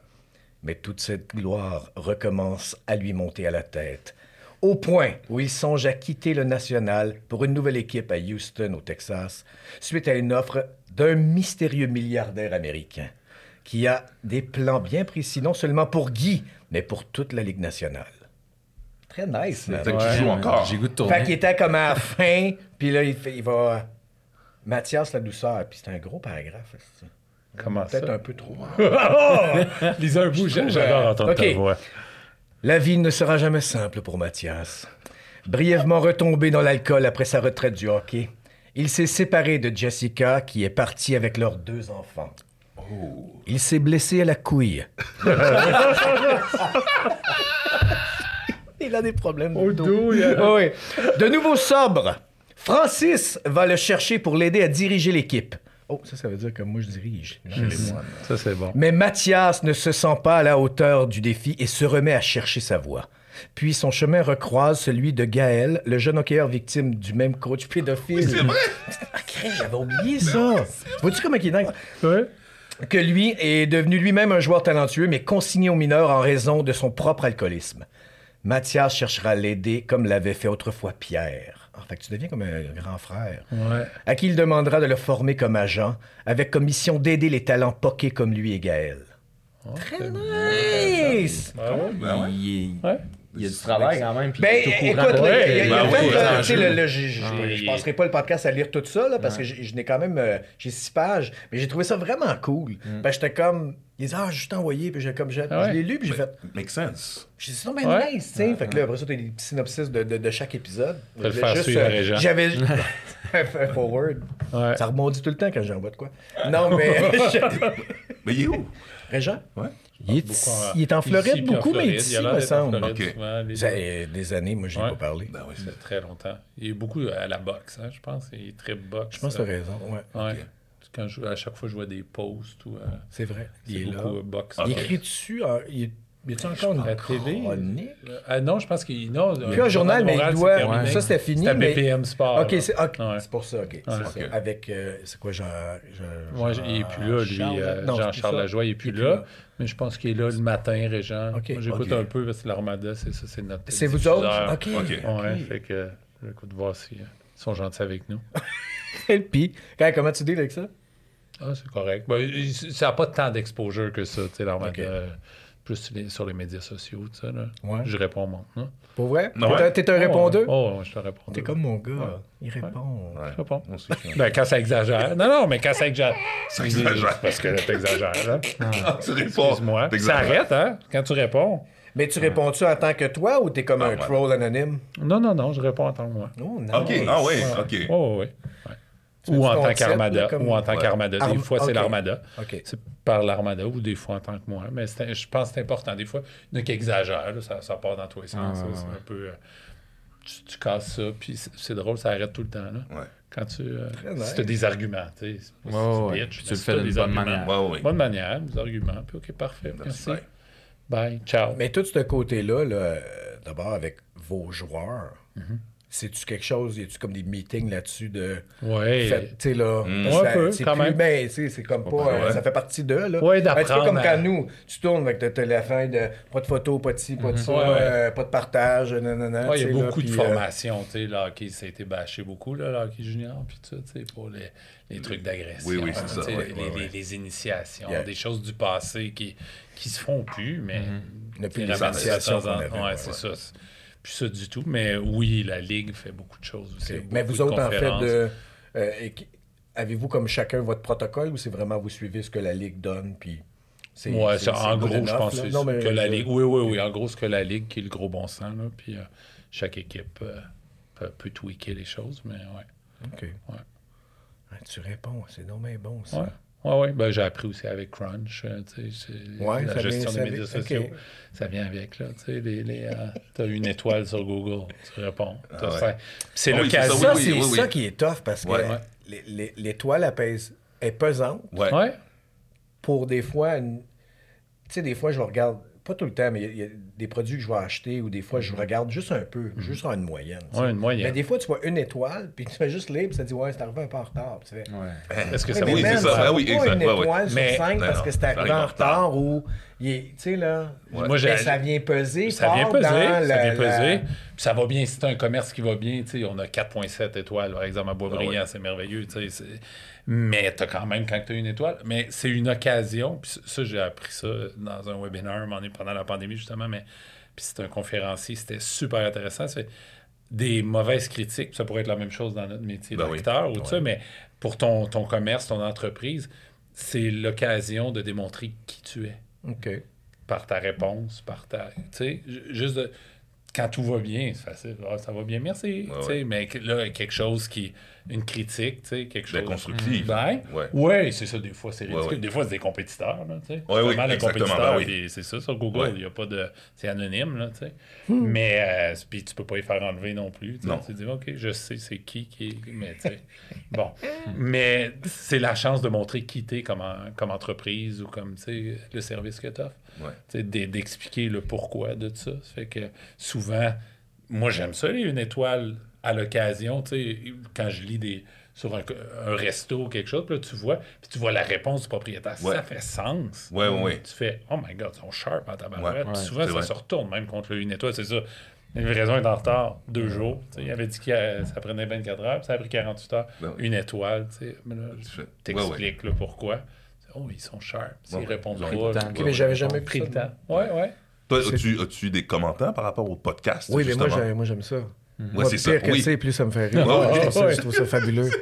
Mais toute cette gloire recommence à lui monter à la tête. Au point où il songe à quitter le national pour une nouvelle équipe à Houston, au Texas, suite à une offre d'un mystérieux milliardaire américain qui a des plans bien précis, non seulement pour Guy, mais pour toute la Ligue nationale. Très nice. Fait que tu joues encore. J'ai goût de Fait tourner. qu'il était comme à la fin, puis là, il, fait- il va. Mathias la douceur, puis c'est un gros paragraphe. Comment ça? Peut-être un peu trop. [LAUGHS] [LAUGHS] Lisez un bout, j'a- j'adore euh, entendre ta ok. voix. La vie ne sera jamais simple pour Mathias. Brièvement retombé dans l'alcool après sa retraite du hockey, il s'est séparé de Jessica, qui est partie avec leurs deux enfants. Il s'est blessé à la couille. [LAUGHS] il a des problèmes de dos. Oui. De nouveau sobre, Francis va le chercher pour l'aider à diriger l'équipe. Oh, ça, ça veut dire que moi, je dirige. chez les moines. Ça, c'est bon. Mais Mathias ne se sent pas à la hauteur du défi et se remet à chercher sa voie. Puis son chemin recroise celui de Gaël, le jeune hockeyeur victime du même coach pédophile. C'est vrai? Ah, j'avais oublié ça. Vois-tu comment il est? Ouais. Que lui est devenu lui-même un joueur talentueux, mais consigné aux mineurs en raison de son propre alcoolisme. Mathias cherchera à l'aider comme l'avait fait autrefois Pierre. En fait, tu deviens comme un grand frère. Ouais. À qui il demandera de le former comme agent, avec comme mission d'aider les talents poqués comme lui et Gaël. Très nice! Ah ouais? Ben ouais. Il, Ouais. Il y a du travail quand même. puis Ben, il écoute, il il je il- passerai pas le podcast à lire tout ça, là, parce que j'ai- je n'ai quand même, euh, j'ai six pages, mais j'ai trouvé ça vraiment cool. Ben, j'étais comme, ils disaient, ah, juste envoyé, puis j'ai comme, j'ai- Ah ouais? je l'ai lu, puis j'ai fait, Make sense. j'ai dit, bien Ouais. nice, tu sais. Fait que là, après ça, t'as des petits synopsis de, de, de chaque épisode. Je faire suivre Régent. J'avais un [LAUGHS] un forward. Ça rebondit tout le temps quand j'envoie de quoi. Non, mais. [LAUGHS] [LAUGHS] Mais il est où? Régent? Ouais. Il est, Beaucoup en- il est en ici, Floride puis en beaucoup, mais Floride. ici, Il me semble. Floride Ok. souvent, les- Ça fait des années, moi, je n'ai Ouais. pas parlé. Ben oui, Ça fait très longtemps. Il est beaucoup à la boxe, hein, je pense. Il est très boxe. Je pense que tu as raison, ouais. Ouais. Quand je, à chaque fois, je vois des posts ou. euh, C'est vrai. c'est Il est là. beaucoup euh, boxe. Il Ok. écrit dessus. euh, il y a encore une chronique? Euh, ah non, je pense qu'il. Non, Plus un journal, mais il doit. Ça, c'était fini. C'est à mais- BPM Sport. Ok, c'est Ouais. pour ça, ok. c'est Ouais. ça. Ok. Avec, euh, c'est quoi, Jean. Jean- Ouais, il est plus là, lui. Euh, Jean-Charles. Lajoie, il est plus là. plus là. Mais je pense qu'il est là le matin, Régent. Ok, Moi, j'écoute un peu parce que l'Armada, c'est ça, c'est notre. C'est vous autres? Ok. Ok. Ouais, fait que j'écoute voir si euh, ils sont gentils avec nous. [LAUGHS] Et puis, quand- comment tu dis avec ça? Ah, c'est correct. Ben, ça n'a pas tant d'exposure que ça, tu sais, l'Armada. Plus sur les, sur les médias sociaux, tu sais, là. Ouais. Je réponds maintenant. Pour vrai? T'es un- un répondeur? Oh, je te réponds. T'es comme mon gars. Il répond. Ouais. Je réponds. Ben, quand ça exagère. Non, non, mais quand ça exagère. [LAUGHS] Ça exagère. Parce que t'exagères, [LAUGHS] là. Ah, tu réponds. Excuse-moi. Ça arrête, hein, quand tu réponds. Mais tu réponds-tu en tant que toi ou t'es comme Ah, un ouais. troll anonyme? Non, non, non, je réponds en tant que moi. Oh, nice. Ok, ah oui, ok. Oh, oui. ouais. Ou en tant qu'Armada. comme- Ou en tant Ouais. qu'Armada. Des Arm- fois, c'est l'Armada. C'est par l'Armada ou des fois en tant que moi. Mais c'est- je pense que c'est important. Des fois, il y en a qui exagèrent. là, ça, ça part dans tous les sens. Ah, ouais, c'est un peu. euh, tu, tu casses ça, puis c'est drôle, ça arrête tout le temps. Là. Ouais. Quand tu. euh, si tu as des arguments, tu sais. si tu le fais d'une des bonne arguments. manière. Ouais, ouais. Bonne manière, des arguments. Puis, OK, parfait. Merci. Bye, ciao. Mais tout ce côté-là, là, euh, d'abord avec vos joueurs, Mm-hmm. C'est-tu quelque chose, y a-tu comme des meetings là-dessus de. Ouais. Fait- tu sais, là. Ouais, ça- un peu, quand plus- même. Ben, tu sais, c'est comme pas. euh, ouais. Ça fait partie d'eux, là. Ouais, Ben, tu sais, d'apprendre comme à- quand nous, tu tournes avec ton téléphone, de pas de photos, pas de ci, pas de ça, Ouais, ouais. euh, pas de partage, nanana. Ouais, il y a sais, là, beaucoup de euh, formations, tu sais, le hockey, ça a été bâché beaucoup, là, le hockey junior, puis tout, tu sais, pour les, les trucs d'agression. Oui, oui, c'est ça, les, ouais, les- ouais. les initiations, Yeah. des choses du passé qui, qui se font plus, mais Il n'y a plus qui les ça initiations. Ouais, c'est ça. Plus ça du tout, mais oui, la Ligue fait beaucoup de choses aussi. Mais vous autres, en fait, de, euh, avez-vous comme chacun votre protocole ou c'est vraiment vous suivez ce que la Ligue donne, puis c'est. Ouais, c'est- c'est- en gros, je pense que, Non, mais que la Ligue. Oui, oui, oui. En gros, c'est que la Ligue qui est le gros bon sens, là. Puis euh, chaque équipe euh, peut, tweaker les choses, mais ouais. OK. Ah, tu réponds, c'est non mais bon, ça. Ouais. Ouais, ouais. Ben, j'ai appris aussi avec Crunch, euh, tu sais, c'est Ouais, la vient- gestion des médias vient- sociaux. Ça vient avec, là, tu sais, les, les, euh, t'as une étoile sur Google, tu réponds. Ouais. C'est Ah oui, c'est ça, l'occasion. Ça, oui, c'est oui, oui. ça qui est tough parce que Ouais. les- les- l'étoile, elle pèse, est pesante pour des fois, une- tu sais, des fois, je regarde, pas tout le temps, mais il y a- il y, a des produits que je vais acheter ou des fois, je regarde juste un peu, juste en une moyenne. Mhm. Ouais, une moyenne. Mais des fois, tu vois une étoile, puis tu fais juste lire, puis ça dit, ouais, c'est arrivé un peu en retard. Puis tu fais, Ouais. Est-ce que ça Oui, c'est ça. Ah oui, exact. une étoile Mais- sur cinq parce que c'est arrivé en retard. ou, tu sais, là, Moi, j'ai- ben, ça vient peser Ça vient peser, ça vient peser. Puis ça va bien, si t'as un commerce qui va bien, tu sais, on a 4.7 étoiles, par exemple, à Ah Boisbriand, c'est merveilleux, tu sais. Mais t'as quand même, quand t'as une étoile, mais c'est une occasion, puis ça, j'ai appris ça dans un webinaire pendant la pandémie, justement, mais puis c'est un conférencier, c'était super intéressant. C'est des mauvaises critiques, ça pourrait être la même chose dans notre métier Ben oui. d'acteur ou tout ça, mais pour ton, ton commerce, ton entreprise, c'est l'occasion de démontrer qui tu es OK. par ta réponse, par ta. Tu sais, ju- juste de- Quand tout va bien, c'est facile. Ah, ça va bien, merci. tu sais, ouais. Mais là, quelque chose qui. Une critique, tu sais, quelque Ben, chose. constructif. Ben, Ouais. ouais, c'est ça, des fois, c'est ridicule. Ouais, ouais. Des fois, c'est des compétiteurs, là, tu sais. Ouais, oui, Justement, le exactement, compétiteur, ben oui. c'est ça, sur Google, Ouais. il y a pas de... C'est anonyme, là, tu sais. Hmm. Mais, euh, puis tu peux pas y faire enlever non plus. Non. Tu dis, OK, je sais c'est qui qui est... Mais, tu sais, [LAUGHS] bon. Mais c'est la chance de montrer qui t'es comme, en- comme entreprise ou comme, tu sais, le service que. Ouais. Tu sais, d'e- d'expliquer le pourquoi de ça. Ça fait que souvent, moi j'aime ça, les une étoile à l'occasion, tu sais, quand je lis des sur un, un resto ou quelque chose, là tu vois, puis tu vois la réponse du propriétaire, Ouais. ça fait sens. Ouais, ouais, ouais. Tu fais Oh my god, ils sont sharp en tabarouette. Ouais, Puis ouais, souvent ça vrai. se retourne même contre le une étoile, c'est ça. La livraison est en retard deux jours. Tu sais, il avait dit que euh, ça prenait 24 heures, puis ça a pris 48 heures. Ben oui. Une étoile, tu sais. T'expliques le pourquoi. Oh, ils sont sharp. S'ils Ouais, répondent ils ont pas, eu le temps. là, Ok, mais ouais, j'avais jamais pris le temps. Ouais, ouais. Toi, as-tu, as-tu des commentaires par rapport au podcast? Oui, mais moi, justement? j'ai- moi, j'aime ça. Ouais, Moi, c'est ça. pire que Oui. plus ça me fait rire. Ouais, ouais. je, trouve ça, Ouais. je trouve ça fabuleux. [LAUGHS]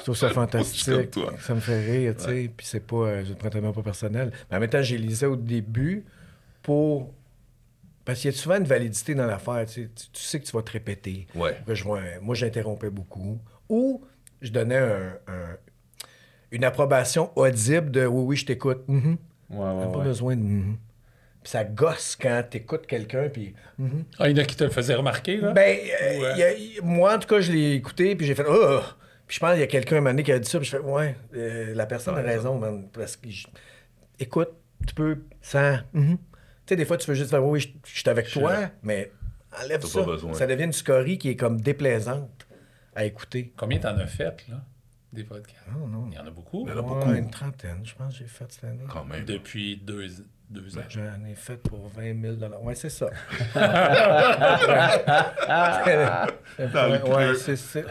Je trouve ça fantastique. Ça me fait rire, tu sais. Puis c'est pas, euh, je ne prends tellement pas personnel. Mais en même temps, j'ai lisé au début pour. Parce qu'il y a souvent une validité dans l'affaire. Tu, sais. Tu- sais que tu vas te répéter. Ouais. Je vois moi, j'interrompais beaucoup. Ou je donnais un- un- une approbation audible de oui, oui, je t'écoute. Ouais, ouais, pas besoin de. mhm. Puis ça gosse quand t'écoutes quelqu'un, puis. mhm. Ah, il y en a qui te le faisaient remarquer, là? Ben, euh, Ouais. il y a- il- moi, en tout cas, je l'ai écouté, puis j'ai fait Oh! Puis je pense qu'il y a quelqu'un un moment donné qui a dit ça, puis je fais Ouais, euh, la personne a raison, man. Parce que, je- écoute, tu peux, sans. Tu sais, des fois, tu veux juste faire Oui, je je suis avec toi, mais enlève T'as ça. pas besoin. Ça devient une scorie qui est comme déplaisante à écouter. Combien t'en as fait, là, des podcasts? Oh non. Il y en a beaucoup. Il y en a beaucoup. une trentaine, je pense que j'ai fait cette année. Quand même. Depuis deux, deux ans. J'en ai fait pour 20 000 Ouais, c'est ça. [LAUGHS] [LAUGHS] Creux. c'est c'est-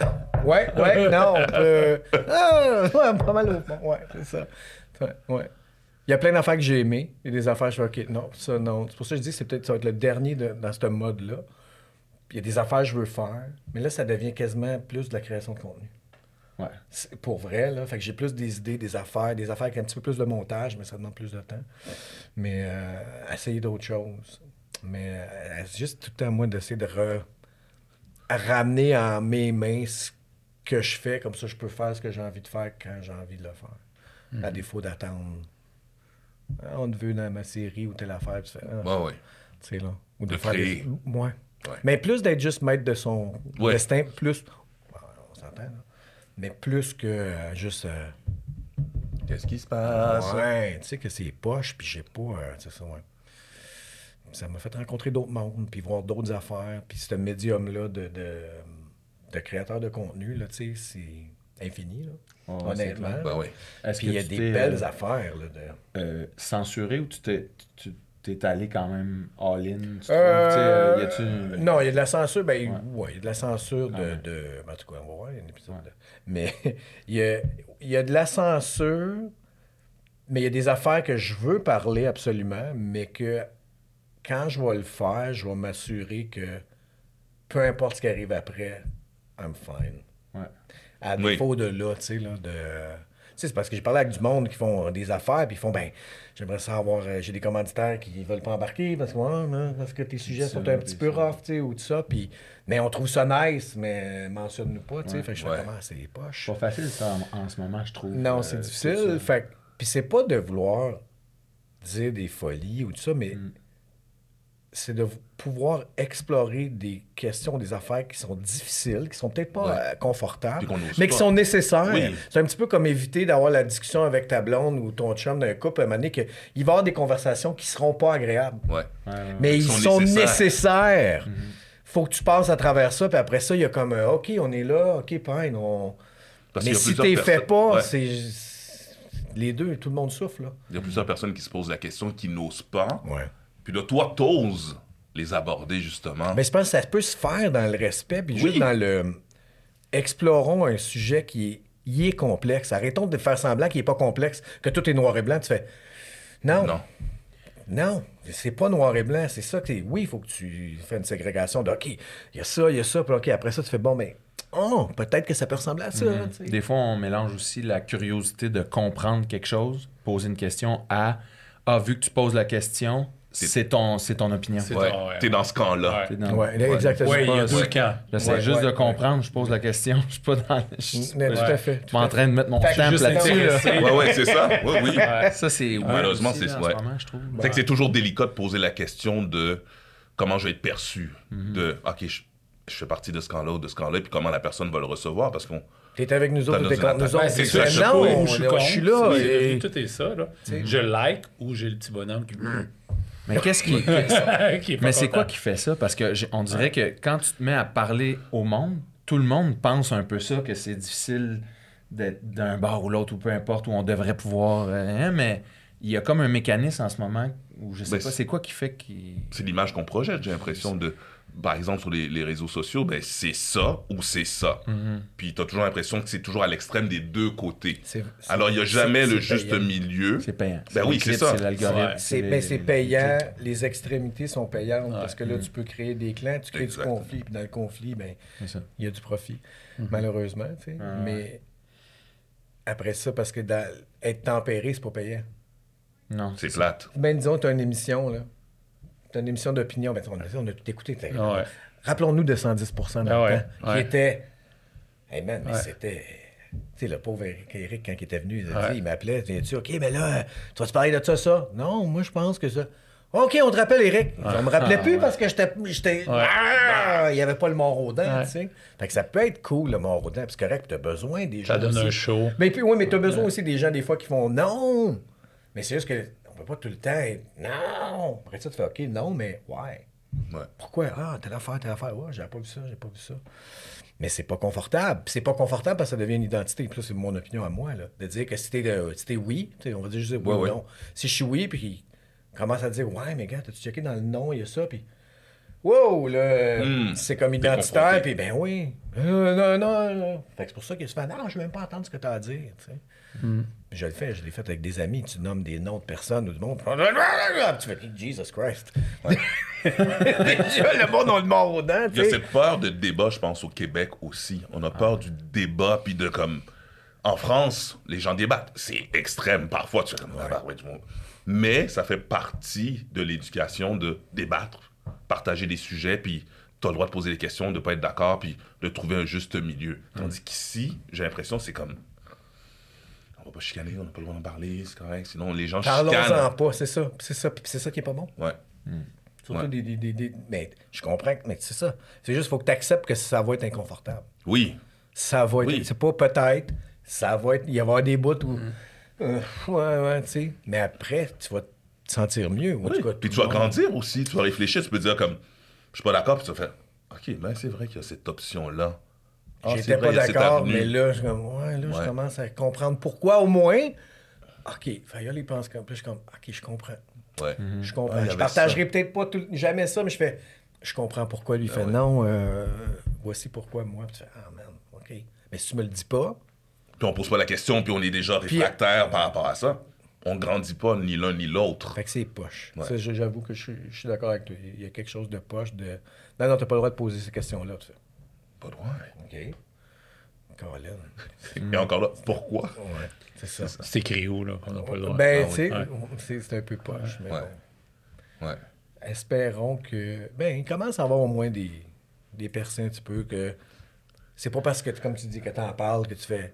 Ouais, ouais, non, on peut. Ah, ouais, pas mal au fond. Ouais, c'est ça. Ouais. Il y a plein d'affaires que j'ai aimées. Il y a des affaires, je fais, OK, non, ça, non. C'est pour ça que je dis que c'est peut-être ça va être le dernier de- dans ce mode-là. Puis il y a des affaires que je veux faire. Mais là, ça devient quasiment plus de la création de contenu. Ouais. C'est pour vrai, là. Fait que j'ai plus des idées, des affaires, des affaires avec un petit peu plus de montage, mais ça demande plus de temps. Mais euh, essayer d'autres choses. Mais euh, c'est juste tout le temps, moi, d'essayer de re- ramener en mes mains ce que je fais, comme ça je peux faire ce que j'ai envie de faire quand j'ai envie de le faire. À défaut d'attendre. Ah, on te veut dans ma série ou telle affaire, tu fais, ah, ouais. tu sais, là. Ou De faire créer. des- Ouais. Ouais. Mais plus d'être juste maître de son Ouais. destin, plus. On s'entend, là. Mais plus que euh, juste. euh, Qu'est-ce qui se passe? ouais, tu sais, que c'est poche, puis j'ai pas. euh, ça, ouais. ça m'a fait rencontrer d'autres mondes, puis voir d'autres affaires. Puis ce médium-là de, de, de créateur de contenu, là, tu sais, c'est infini, là, honnêtement. Ben Puis il y a des belles euh, affaires, là, de... censuré ou tu t'es, tu t'es allé quand même all-in? tu trouves? Euh, Tu y a-tu- Non, il y a de la censure. Ben, Ouais. ouais, il y a de la censure de. Ah de... En tout cas, on va voir, il y a un épisode. Ouais. Mais [LAUGHS] il y a, il y a de la censure, mais il y a des affaires que je veux parler absolument, mais que quand je vais le faire, je vais m'assurer que peu importe ce qui arrive après, I'm fine. Ouais. À Oui. défaut de là, tu sais, là, de. C'est parce que j'ai parlé avec du monde qui font des affaires, puis ils font, ben, j'aimerais savoir, euh, j'ai des commanditaires qui veulent pas embarquer parce que, ouais, parce que tes sujets sont un petit peu rough, tu sais, ou tout ça, puis, mais on trouve ça nice, mais mentionne-nous pas, tu sais, Ouais. fait que je fais comment, c'est poche. C'est pas facile, ça, en, en ce moment, je trouve. Non, euh, c'est difficile, fait que- puis c'est pas de vouloir dire des folies ou tout ça, mais Mm. C'est de pouvoir explorer des questions, des affaires qui sont difficiles, qui sont peut-être pas Ouais. euh, confortables, mais qui pas. sont nécessaires. Oui. C'est un petit peu comme éviter d'avoir la discussion avec ta blonde ou ton chum d'un couple, à un moment donné, que il va y avoir des conversations qui seront pas agréables. Ouais. Ouais, ouais, ouais. Mais ils sont sont, nécessaires. nécessaires. Faut que tu passes à travers ça, puis après ça, il y a comme, euh, OK, on est là, OK, on... Parce Mais qu'il si t'es fait pas, Ouais. c'est... Les deux, tout le monde souffle, là. Il y a plusieurs personnes qui se posent la question, qui n'osent pas. Ouais. Puis là, toi, t'oses les aborder, justement. Mais je pense que ça peut se faire dans le respect, puis Oui. juste dans le. Explorons un sujet qui est, complexe. Arrêtons de faire semblant qu'il n'est pas complexe, que tout est noir et blanc. Tu fais. Non, non, Non. c'est pas noir et blanc. C'est ça que t'es- Oui, il faut que tu fasses une ségrégation de OK, il y a ça, il y a ça, puis OK, après ça, tu fais bon, mais. Oh, peut-être que ça peut ressembler à ça. Mhm. Des fois, on mélange aussi la curiosité de comprendre quelque chose, poser une question, à Ah, vu que tu poses la question, c'est ton, c'est ton opinion. C'est- Ouais. Ouais. T'es dans ce camp-là. Ouais. Dans- Ouais, exactement. Il y a deux camps. J'essaie Ouais, juste ouais, de ouais. comprendre, je pose la question, je suis pas dans. Je suis [LAUGHS] Mais pas, tout à fait. je tout suis en train de mettre mon juste là-dessus. là. Ouais, ouais, c'est ça. Oui, oui. Ouais. Ça, c'est Malheureusement, c'est- trouve. C'est que c'est toujours délicat de poser la question de comment je vais être perçu. Mhm. De, OK, je, je fais partie de ce camp-là ou de ce camp-là, puis comment la personne va le recevoir. Parce qu'on. T'es avec nous autres t'es contre nous autres? C'est ça, je suis là. Tout est ça, là. Je like ou j'ai le petit bonhomme qui... Mais qu'est-ce qui. [LAUGHS] qui est pas Mais c'est quoi qui fait ça? Parce que on dirait que quand tu te mets à parler au monde, tout le monde pense un peu ça, que c'est difficile d'être d'un bar ou l'autre, ou peu importe, où on devrait pouvoir. euh, hein, mais il y a comme un mécanisme en ce moment où je sais Ben, pas, c'est- c'est quoi qui fait qu'il. C'est l'image qu'on projette, j'ai l'impression de. Par exemple, sur les, les réseaux sociaux, ben, c'est ça ou c'est ça. Mm-hmm. Puis t'as toujours l'impression que c'est toujours à l'extrême des deux côtés. Alors, il n'y a jamais le juste payant. milieu. C'est payant. Ben oui, c'est ça. C'est l'algorithme. Ben, c'est les- payant, les extrémités sont payantes parce que là, Mm. tu peux créer des clans, tu crées Exactement. du conflit, puis dans le conflit, ben, il y a du profit, malheureusement. tu sais. Ah, Mais après ça, parce que dans- être tempéré, c'est pas payant. Non. C'est plate. Ben, disons, tu as une émission, là. Tu as une émission d'opinion, ben, on, a, on a tout écouté. Ah ouais. Rappelons-nous de 110 dans Ah ouais, temps, qui était. Hey man, mais c'était. Tu sais, le pauvre Eric, quand il était venu, il, a dit, Ouais. il m'appelait, viens-tu, OK, mais là, tu vas te parler de ça, ça? Non, moi, je pense que ça. OK, on te rappelle, Eric. On me rappelait plus parce que j'étais. j'étais- Ouais. Ah, il n'y avait pas le Mont-Rodin, Ouais. tu sais. Fait que ça peut être cool, le Mont-Rodin, c'est correct, tu as besoin des gens. Ça donne aussi. un show. Mais puis, oui, mais tu as besoin aussi des gens, des fois, qui font non. Mais c'est juste que peut pas tout le temps être non. Après ça, tu fais OK, non, mais ouais. Ouais. Pourquoi? Ah, telle affaire, telle affaire. Ouais, j'avais pas vu ça, j'ai pas vu ça. Mais c'est pas confortable. C'est pas confortable parce que ça devient une identité. Puis ça, c'est mon opinion à moi, là. De dire que si t'es, euh, si oui, on va dire juste oui Ouais, ou non. Si je suis oui, puis qu'il commence à dire, ouais, mais gars, t'as-tu checké dans le nom, il y a ça, puis. Wow, là, Hmm. c'est comme identitaire, puis ben oui. Euh, non, non, non. Fait que c'est pour ça que se fait, non, je veux même pas entendre ce que t'as à dire, tu sais. Puis Je le fais, je l'ai fait avec des amis. Tu nommes des noms de personnes ou du monde. Tu fais Jesus Christ. [LAUGHS] [LAUGHS] Déjà, le monde a le mort aux dents, Il y a cette peur de débat, je pense, au Québec aussi. On a peur du débat, puis de comme. En France, les gens débattent. C'est extrême parfois. Tu fais comme. Ah, ouais. Mais ça fait partie de l'éducation de débattre, partager des sujets, puis tu as le droit de poser des questions, de ne pas être d'accord, puis de trouver un juste milieu. Tandis qu'ici, j'ai l'impression que c'est comme. On va pas chicaner, on n'a pas le droit d'en parler, c'est correct. Sinon, les gens Parlons-en chicanent. pas, c'est ça. C'est ça, c'est ça qui est pas bon. Ouais. Surtout Ouais. des, des, des- des- Mais je comprends, que- mais c'est ça. C'est juste qu'il faut que tu acceptes que ça va être inconfortable. Oui. Ça va être. Oui. C'est pas peut-être. Ça va être. Il va y avoir des bouts où. Mm. Euh, ouais, ouais, tu sais. Mais après, tu vas te sentir mieux. ou en tout cas, Puis tu vas grandir aussi, tu vas réfléchir, tu peux dire comme, je suis pas d'accord, puis tu vas faire, ok, ben c'est vrai qu'il y a cette option-là. Ah, J'étais pas d'accord, mais là, je, comme, ouais, là, je commence à comprendre pourquoi au moins. OK, Fayol, il pense comme. Puis je suis comme, OK, je comprends. Ouais. Je comprends. Ah, je partagerai peut-être pas tout- jamais ça, mais je fais, je comprends pourquoi lui il fait ouais. non, euh, voici pourquoi moi. Puis tu fais, ah man, OK. Mais si tu me le dis pas, Puis on pose pas la question, puis on est déjà réfractaire par rapport à ça. On grandit pas ni l'un ni l'autre. fait que c'est poche. J'avoue que je, suis- je suis d'accord avec toi. Il y a quelque chose de poche de. Non, non, t'as pas le droit de poser ces questions-là. Tu fais, Pas de droit. OK? Colin. [LAUGHS] Et encore là, pourquoi? Ouais, c'est ça. C'est écrit où, là? On n'a pas le droit. Ben, Ah tu sais, Ouais. c'est un peu poche. Mais Ouais. bon. Ouais. espérons que. Ben, il commence à avoir au moins des, des personnes un petit peu que. C'est pas parce que, comme tu dis, que t'en parles que tu fais.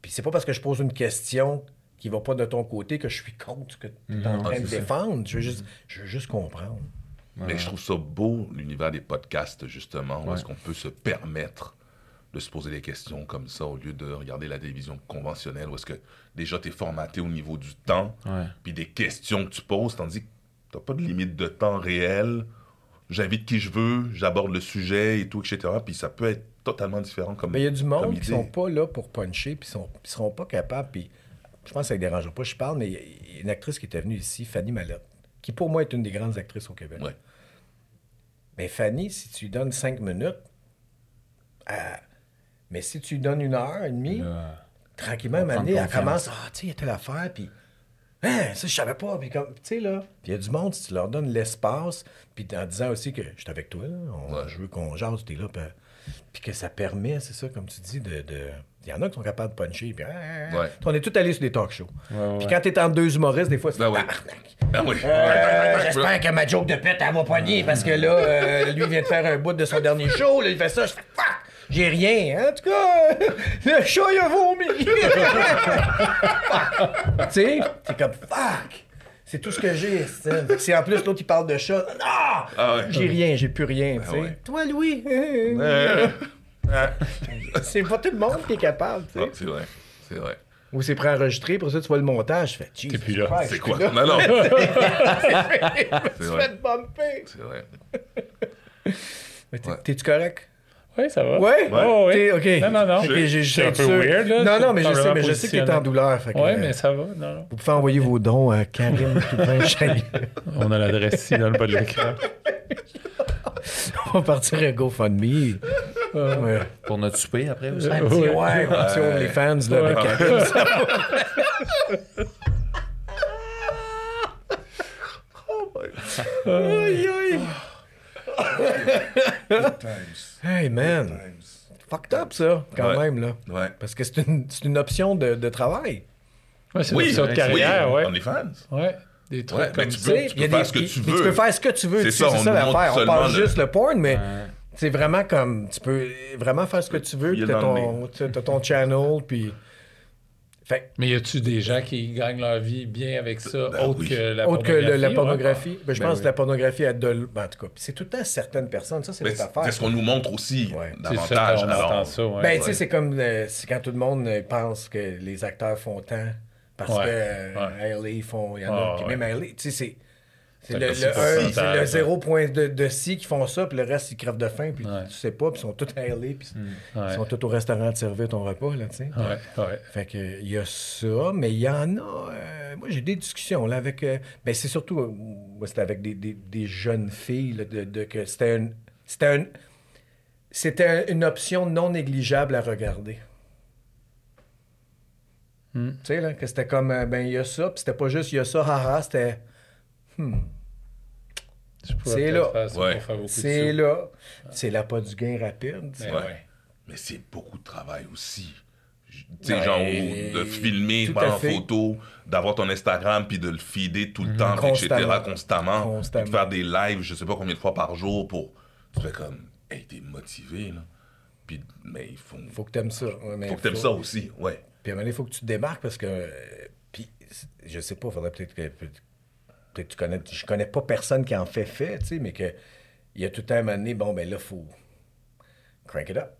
Puis c'est pas parce que je pose une question qui va pas de ton côté que je suis contre ce que tu es en train Ah, de c'est ça. défendre. Je veux juste, je veux juste comprendre. Mais je trouve ça beau, l'univers des podcasts, justement, où Ouais. est-ce qu'on peut se permettre de se poser des questions comme ça au lieu de regarder la télévision conventionnelle, où est-ce que déjà tu es formaté au niveau du temps, Ouais. puis des questions que tu poses, tandis que tu pas de limite de temps réel. J'invite qui je veux, j'aborde le sujet et tout, etc. Puis ça peut être totalement différent comme Mais il y a du monde qui sont pas là pour puncher, puis sont, ils seront pas capables. Puis je pense que ça ne dérange pas. Je parle, mais il y a une actrice qui était venue ici, Fanny Mallette, qui pour moi est une des grandes actrices au Québec. Ouais. Mais Fanny, si tu lui donnes cinq minutes, mais si tu lui donnes une heure et demie, Là, tranquillement, à donné, elle commence, ah, tu sais, il y a telle affaire, puis, hein, ça, je savais pas, puis comme, tu sais, là, puis il y a du monde, si tu leur donnes l'espace, puis en disant aussi que je suis avec toi, là, on- Ouais. je veux qu'on jase, t'es là, puis, puis que ça permet, c'est ça, comme tu dis, de. de- il y en a qui sont capables de puncher, puis, hein, Ouais. on est tous allés sur des talk shows. ouais. Puis quand t'es entre deux humoristes, des fois, c'est Ben tabarnak. Ah oui. Euh, J'espère que ma joke de pète, elle va poigner parce que là, euh, lui vient de faire un bout de son dernier show. Là, il fait ça. Je fais fuck! J'ai rien. hein. En tout cas, [LAUGHS] le chat, il a vomi. [LAUGHS] tu sais, c'est comme fuck! C'est tout ce que j'ai. c'est- en plus l'autre il parle de chat, non! Ah ouais. J'ai rien, j'ai plus rien. tu sais. ouais. Toi, Louis, Euh, [LAUGHS] c'est pas tout le monde qui est capable. tu sais. ah, c'est vrai. C'est vrai. Ou c'est préenregistré, pour ça tu vois le montage. Je fais, Jesus plus là. C'est quoi? là. Non, non. [LAUGHS] Vrai. fais bumper. C'est vrai. [LAUGHS] Mais t'es- Ouais. T'es-tu correct? Oui, ça va. Ouais? Oh, oui. OK. Non, non, non. C'est un peu sûr. weird, là. Non, non, mais je sais, mais je sais que t'es en douleur. Ouais, euh, mais ça va. Non, non. Vous pouvez envoyer vos dons à Karim Toupin-Chagnon. On a l'adresse ici dans le bas de l'écran. [LAUGHS] On va partir un GoFundMe. Ouais. Pour notre souper après aussi. Un petit, ouais, un petit OnlyFans là, Ouais. Karim. ça va. Aïe, aïe. Hey, man. Fucked up, ça, quand Ouais. même, là. Ouais. Parce que c'est une, c'est une option de, de travail. Ouais, c'est Oui, une option de oui, carrière, oui, ouais. On est fans. Ouais. Des trucs Ouais, comme mais tu ça. peux- tu a faire des- ce que tu veux. Tu peux faire ce que tu veux. C'est tu sais, ça, ça montre l'affaire. On parle le- juste le porn, mais Ouais. c'est vraiment comme. Tu peux vraiment faire ce que tu veux. Tu as t'as ton channel, puis. Fait Mais y a-tu des gens qui gagnent leur vie bien avec ça, Ben autre oui. que la autre que le- la ouais? pornographie, ben, je Ben pense oui. que la pornographie a de. l- ben, en tout cas, c'est tout le temps certaines personnes. Ça, c'est notre c'est affaire. c'est ce qu'on nous montre aussi Ouais. Ça, davantage. alors. ça, ouais. Ben, tu sais, Ouais. c'est comme euh, c'est quand tout le monde euh, pense que les acteurs font tant parce Ouais. que euh, font. Il y en a. Ah, puis même tu sais, c'est. C'est le, le, c'est point de, de qui font ça, puis le reste, ils crèvent de faim, puis Ouais. tu sais pas, puis ils sont tous à LA, puis Ouais. ils sont tous au restaurant de servir ton repas, là, tu sais. Ouais, ouais. Fait que il y a ça, mais il y en a. euh, moi, j'ai des discussions là avec. euh, ben, c'est surtout. euh, c'était avec des, des- des jeunes filles, là, de, de que c'était une. C'était un- C'était un- une option non négligeable à regarder. Hmm. Tu sais, là, que c'était comme, ben, il y a ça, puis c'était pas juste, il y a ça, haha, c'était, Tu pourrais C'est là. Ouais. pour faire beaucoup de c'est là. C'est là pas du gain rapide. Mais Ouais. ouais. Mais c'est beaucoup de travail aussi. Tu sais, Ouais, genre, de filmer, tout prendre en photo, d'avoir ton Instagram, puis de le feeder tout le temps, puis etc., Constamment. constamment. Constamment. Puis de faire des lives, je sais pas combien de fois par jour pour. Tu fais comme, hey, t'es motivé, là. Puis, mais il faut. Faut que t'aimes ça. Ouais, mais faut que t'aimes ça aussi, ouais. Puis à un moment donné, il faut que tu te démarques parce que. euh, puis, je sais pas, faudrait peut-être que. Peut-être tu connais. Je connais pas personne qui en fait fait, tu sais, mais que. Il y a tout le temps un moment donné, bon, ben là, faut. Crank it up.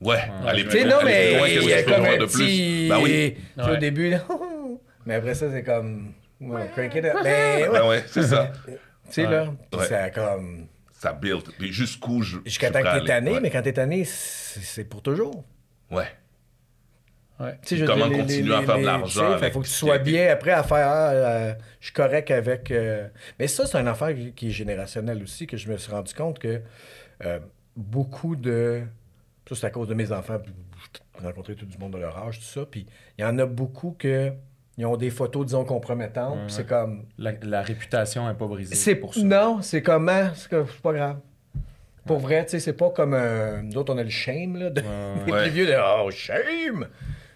Ouais, allez Tu plus non, allez mais loin, il y a comme un de petit. plus? Ben oui. tu sais, Au Ouais. début, là, [LAUGHS] mais après ça, c'est comme. Ouais, crank it up. Mais ouais, Ben ouais, c'est ça. [LAUGHS] tu sais, là, puis Ouais. ça comme... Ça build. Puis jusqu'où je. Jusqu'à temps que t'es tanné, mais quand t'es tanné, c'est pour toujours. Ouais. Ouais. Je Comment dire, continuer les- à faire de l'argent Il faut que tu sois bien après à faire. ah, euh, je suis correct avec. euh, Mais ça, c'est une affaire qui est générationnelle aussi, que je me suis rendu compte que euh, beaucoup de. Ça, c'est à cause de mes enfants. puis J'ai rencontré tout du monde de leur âge, tout ça. Puis il y en a beaucoup que. Ils ont des photos, disons, compromettantes. c'est comme. La, la réputation n'est pas brisée C'est pour ça. Non, c'est comment? C'est que- c'est pas grave. Pour vrai, tu sais, c'est pas comme. un- nous autres, on a le shame, là. De... [LAUGHS] les plus vieux de Oh, shame!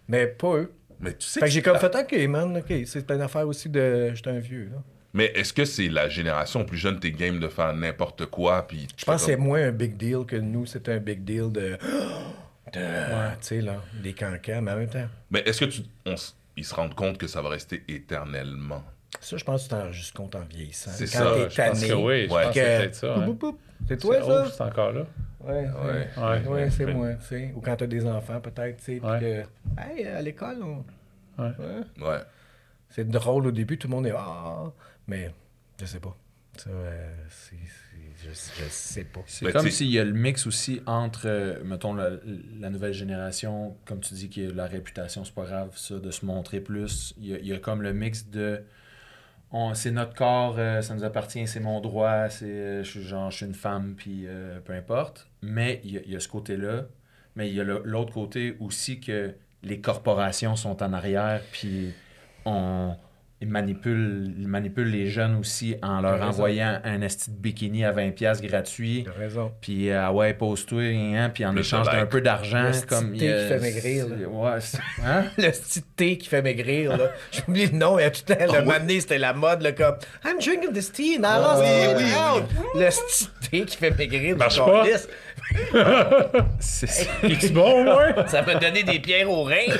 Mais pas eux. Mais tu sais Fait que j'ai comme fait, OK, man, OK, c'est une affaire aussi de. J'étais un vieux, là. Mais est-ce que c'est la génération plus jeune, t'es game de faire n'importe quoi, puis Je pense que c'est moins un big deal que nous, c'était un big deal de. [GASPS] de Tu sais, là, des cancans, mais en même temps. Mais est-ce que tu, on s- ils se rendent compte que ça va rester éternellement? Ça, je pense que tu t'en rends juste compte en vieillissant. C'est Quand ça, t'es Je pense tanné. que oui, je Ouais. pense que que- c'est peut-être ça. Hein. C'est toi, ça? oh, c'est encore là. Ouais, Ouais. ouais. C'est moi, tu sais. Ou quand t'as des enfants, peut-être, tu sais. Que. Hey, à l'école, on. Ouais. Ouais. Ouais. C'est drôle au début, tout le monde est. Ah! Mais, je sais pas. Ça, euh, Je, je sais pas. C'est comme tu s'il y a le mix aussi entre, euh, mettons, la, la nouvelle génération, comme tu dis que la réputation, c'est pas grave, ça, de se montrer plus. Il y a, il y a comme le mix de. C'est notre corps, euh, ça nous appartient, c'est mon droit, c'est, euh, je suis genre, je suis une femme, puis euh, peu importe. Mais il y y a ce côté-là. Mais il y a l'autre côté aussi que les corporations sont en arrière, puis on. Ils manipulent, ils manipulent les jeunes aussi en leur envoyant un esti de bikini à 20$ gratuit. T'as raison. Puis, euh, ah ouais, pose-toi, hein, puis en Le échange d'un peu d'argent, Le petit comme... thé qui fait maigrir, là. Ouais, c'est- hein? [LAUGHS] le petit thé qui fait maigrir, là. [LAUGHS] J'oublie le nom, il y a tout le moment donné, c'était la mode, là, comme I'm drinking this tea and I lost oui, weight oui, out. Le petit thé qui fait maigrir, Marche pas. [LAUGHS] C'est bon, ouais? Ça m'a donné des pierres aux reins.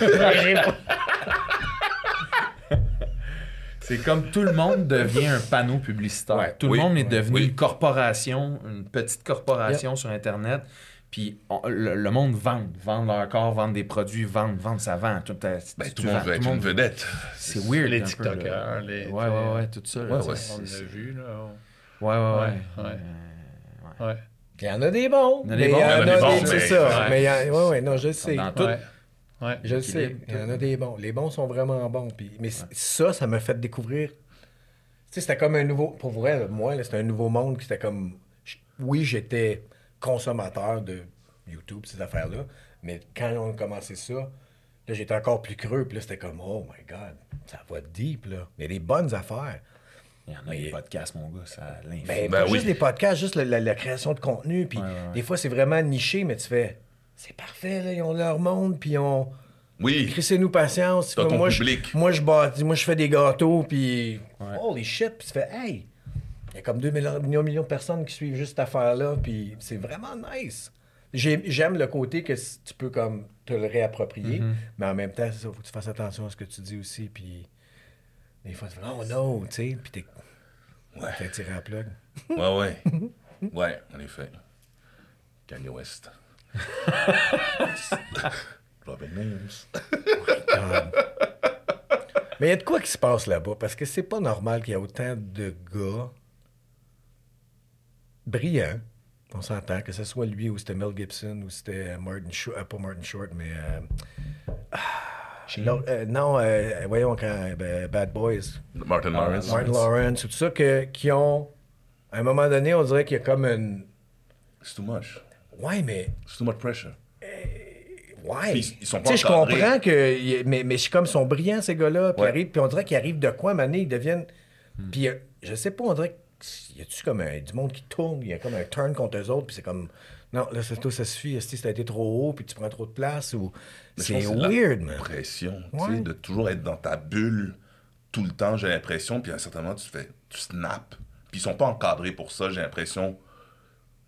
C'est comme tout le monde devient un panneau publicitaire. Ouais, tout oui, le monde est devenu oui. une corporation, une petite corporation sur Internet. Puis on- le, le monde vend, vend leur corps, vend des produits, vend, vend, ça vend. Tout, euh, Ben, tout le monde veut être une vedette. C'est weird. Les un peu, TikTokers, là. les- Ouais, ouais, ouais, tout ça. là, Ouais, ouais. On c'est- l'a vu, là. Ouais, ouais, ouais. Ouais, ouais. Ouais. Il y en a des bons. Il y en a des mais bons, il y en a des bons, c'est mais- ça. ouais. Mais il y en- ouais, ouais, non, je sais. Dans tout. Ouais. Je le sais. Il y en a des bons. Les bons sont vraiment bons. Puis, mais ça, ça m'a fait découvrir. Tu sais, c'était comme un nouveau. Pour vrai, là, moi, là, c'était un nouveau monde qui était comme. Oui, j'étais consommateur de YouTube, ces affaires-là. Mais quand on a commencé ça, là, j'étais encore plus creux. Puis là, c'était comme, oh my God, ça va deep, là. Il y a des bonnes affaires. Il y en a Mais- des podcasts, mon gars, ça. Ben, Ben oui. juste des podcasts, juste la, la- la création de contenu. Puis Ouais, ouais, ouais. des fois, c'est vraiment niché, mais tu fais, c'est parfait, là, ils ont leur monde, puis ils ont. Oui. Crissez-nous patience. Ton moi, public. Je, moi, je bâtis, moi, je fais des gâteaux, puis Ouais. holy shit, puis tu fais, hey, il y a comme 2 millions, millions, millions de personnes qui suivent juste cette affaire-là, puis c'est vraiment nice. J'ai- J'aime le côté que tu peux comme te le réapproprier, Mm-hmm. mais en même temps, il faut que tu fasses attention à ce que tu dis aussi, puis des fois, tu fais, oh no, tu sais, puis t'es ouais. t'es tiré à plug. Ouais, ouais. [LAUGHS] Ouais, en effet. Kanye West. [LAUGHS] Robin. [LAUGHS] Mais il y a de quoi qui se passe là-bas, parce que c'est pas normal qu'il y ait autant de gars brillants, on s'entend, que ce soit lui ou c'était Mel Gibson ou c'était Martin Short, euh, pas Martin Short, mais... euh, ah, euh, non, euh, voyons, quand, ben, Bad Boys, Martin Lawrence. Martin Lawrence, ou tout ça, que, qui ont... À un moment donné, on dirait qu'il y a comme une... It's too much. Ouais, mais... It's too much pressure. Ouais. Ils- ils sont pas Tu sais, je comprends que. Mais, mais je suis comme, ils sont brillants, ces gars-là. Puis, Ouais. arrivent- puis on dirait qu'ils arrivent de quoi, mané, ils deviennent. Hmm. Puis, euh, je sais pas, on dirait qu'il y a-tu comme un- du monde qui tourne, il y a comme un turn contre eux autres, puis c'est comme. Non, là, c'est toi, ça suffit. Si a été trop haut, puis tu prends trop de place, ou. C'est weird, man. pression, tu Ouais. sais, de toujours être dans ta bulle tout le temps, j'ai l'impression, puis à un certain moment, tu fais, tu snaps. Puis ils sont pas encadrés pour ça, j'ai l'impression,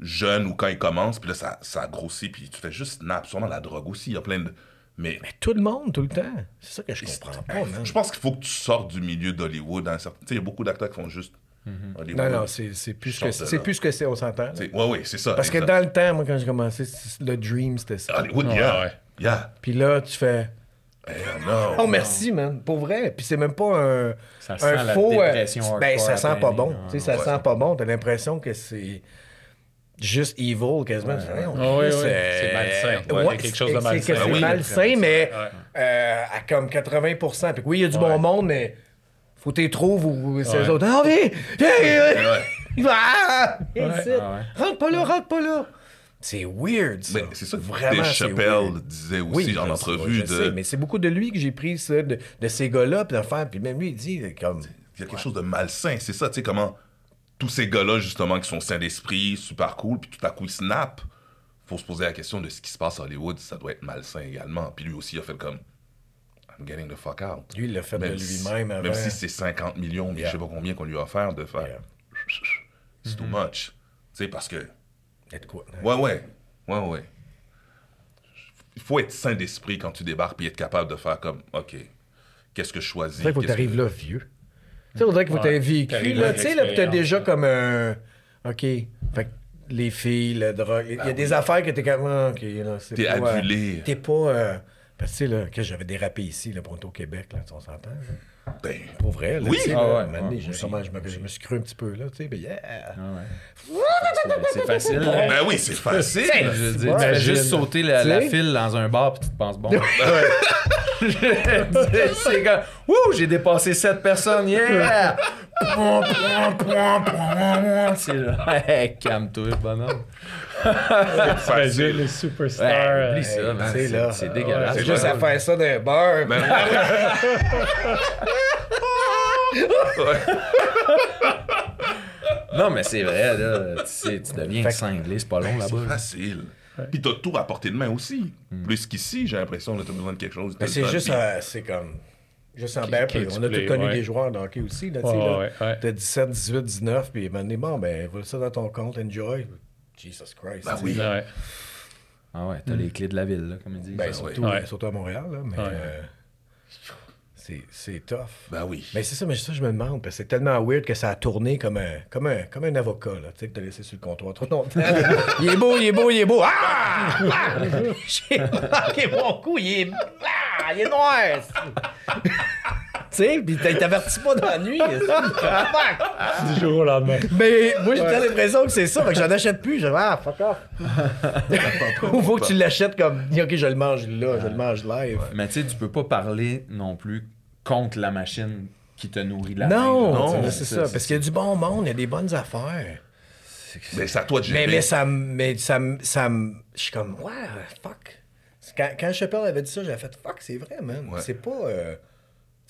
jeunes ou quand ils commencent, puis là, ça, ça grossit, puis tu fais juste snap. Sûrement la drogue aussi, il y a plein de... Mais Mais tout le monde, tout le temps. C'est ça que je comprends pas, man. je pense qu'il faut que tu sortes du milieu d'Hollywood. dans un certain- Tu sais, il y a beaucoup d'acteurs qui font juste Hollywood. Non, non, c'est c'est plus, que c'est plus ce que c'est, on s'entend. Ouais, ouais, c'est ça. Parce que dans le temps, moi, quand j'ai commencé, c'est- le dream, c'était ça. Hollywood, yeah. ouais. Yeah. Puis là, tu fais. No. Oh, merci, man. Pour vrai. Puis c'est même pas un, Ça sent un la faux. euh, dépression ben, ça sent pas bon. Tu sais, ça Ouais. sent pas bon. T'as l'impression que c'est juste evil quasiment. Ah oui, Chris, oui. euh, C'est malsain. ouais, Il y a quelque chose de c'est- malsain. C'est que Ah c'est oui. malsain, mais Ouais. euh, à comme 80 Puis oui, il y a du Ouais. bon monde, mais faut que tu trouves ou c'est Ouais. eux autres. Ah, viens! Viens! Ouais. Ah! Ouais. Ah ouais. Rentre pas là, rentre pas là. C'est weird, ça. Mais c'est ça que Vraiment, Chappelle disait aussi Oui, en je entrevue. sais, je de... sais, mais c'est beaucoup de lui que j'ai pris ça, de, de ces gars-là, puis de faire. Puis même lui, il dit, comme. Il y a quelque chose de malsain. C'est ça, tu sais, comment tous ces gars-là, justement, qui sont sains d'esprit, super cool, puis tout à coup, ils snap. Faut se poser la question de ce qui se passe à Hollywood, ça doit être malsain également. Puis lui aussi, il a fait comme I'm getting the fuck out. Lui, il l'a fait de si- lui-même avant. Même si c'est 50 millions, mais Yeah. je sais pas combien qu'on lui a offert de faire. Yeah. C'est too much. Tu sais, parce que. De quoi? Ouais, ouais. Ouais, ouais. Il faut être sain d'esprit quand tu débarques, puis être capable de faire comme OK, qu'est-ce que je choisis C'est vrai qu'il faut que t'arrives que- là vieux. Tu sais, on dirait que Ouais, t'aies vécu, là, tu sais, là, puis t'as déjà ouais. comme un... OK, fait que les filles, le drogue, il y a des affaires que t'es comme... ah, OK, là, c'est T'es pas... euh, adulé. T'es pas... euh, Parce que, tu sais, là, que j'avais dérapé ici, là, pour au Québec, là, on s'entend, là. Ben, Pour vrai, là, Oui. Ah là, ouais, ouais, aussi. comment je me, je me suis cru un petit peu, là, tu sais, mais yeah! Ah ouais. C'est- facile. là. ben oui, c'est facile. Je veux dire, tu fais Imagine. juste sauter la, la file dans un bar puis tu te penses bon. c'est comme, ouh, j'ai dépassé 7 personnes, yeah! C'est là, hey, calme-toi, bonhomme. [LAUGHS] Imagine les superstars. Ouais, euh, oublie ça, man, c'est c'est là. c'est dégueulasse. C'est juste à faire ça dans un bar. Ben, Non, mais c'est vrai, là, tu, sais, tu deviens que- cinglé, c'est pas long c'est là-bas. là. facile. Puis t'as tout à portée de main aussi. Plus qu'ici, j'ai l'impression que t'as besoin de quelque chose. Mais de c'est juste, puis- euh, c'est comme. Juste en ben, qui on a tous connu ouais. des joueurs de hockey aussi, là, tu Ouais, sais, là. ouais, ouais. T'as 17, 18, 19, puis maintenant, bon, ben, voilà ça dans ton compte, enjoy. Jesus Christ. Ben tu oui. Ouais. Ah ouais, t'as les clés de la ville, là, comme ils disent. Ben, Ah surtout, Ouais. surtout à Montréal, là, mais Ouais. euh, c'est, c'est tough. Ben oui. Mais c'est ça, mais ça, je me demande, parce que c'est tellement weird que ça a tourné comme un, comme un, comme un avocat, là, tu sais, que t'as laissé sur le comptoir trop longtemps. [LAUGHS] il est beau, il est beau, il est beau. Ah! ah! [LAUGHS] J'ai manqué mon coup, il est, ah! il est noir. [LAUGHS] tu sais, pis il t'avertit pas dans la nuit. Fuck! [LAUGHS] Du jour au lendemain. Mais moi, j'ai tant l'impression que c'est ça, fait que j'en achète plus. Je vais, ah, fuck off. [LAUGHS] Ou faut que tu l'achètes comme, ok, je le mange là, je le mange live. Mais tu sais, tu peux pas parler non plus contre la machine qui te nourrit la Non, non, c'est ça. Parce qu'il y a du bon monde, il y a des bonnes affaires. Mais c'est à toi de Mais, gérer. mais ça me. Mais ça me. ça me- Je suis comme, ouais, fuck. Quand, quand Chappelle avait dit ça, j'avais fait, fuck, c'est vrai, man. Ouais. C'est pas. euh,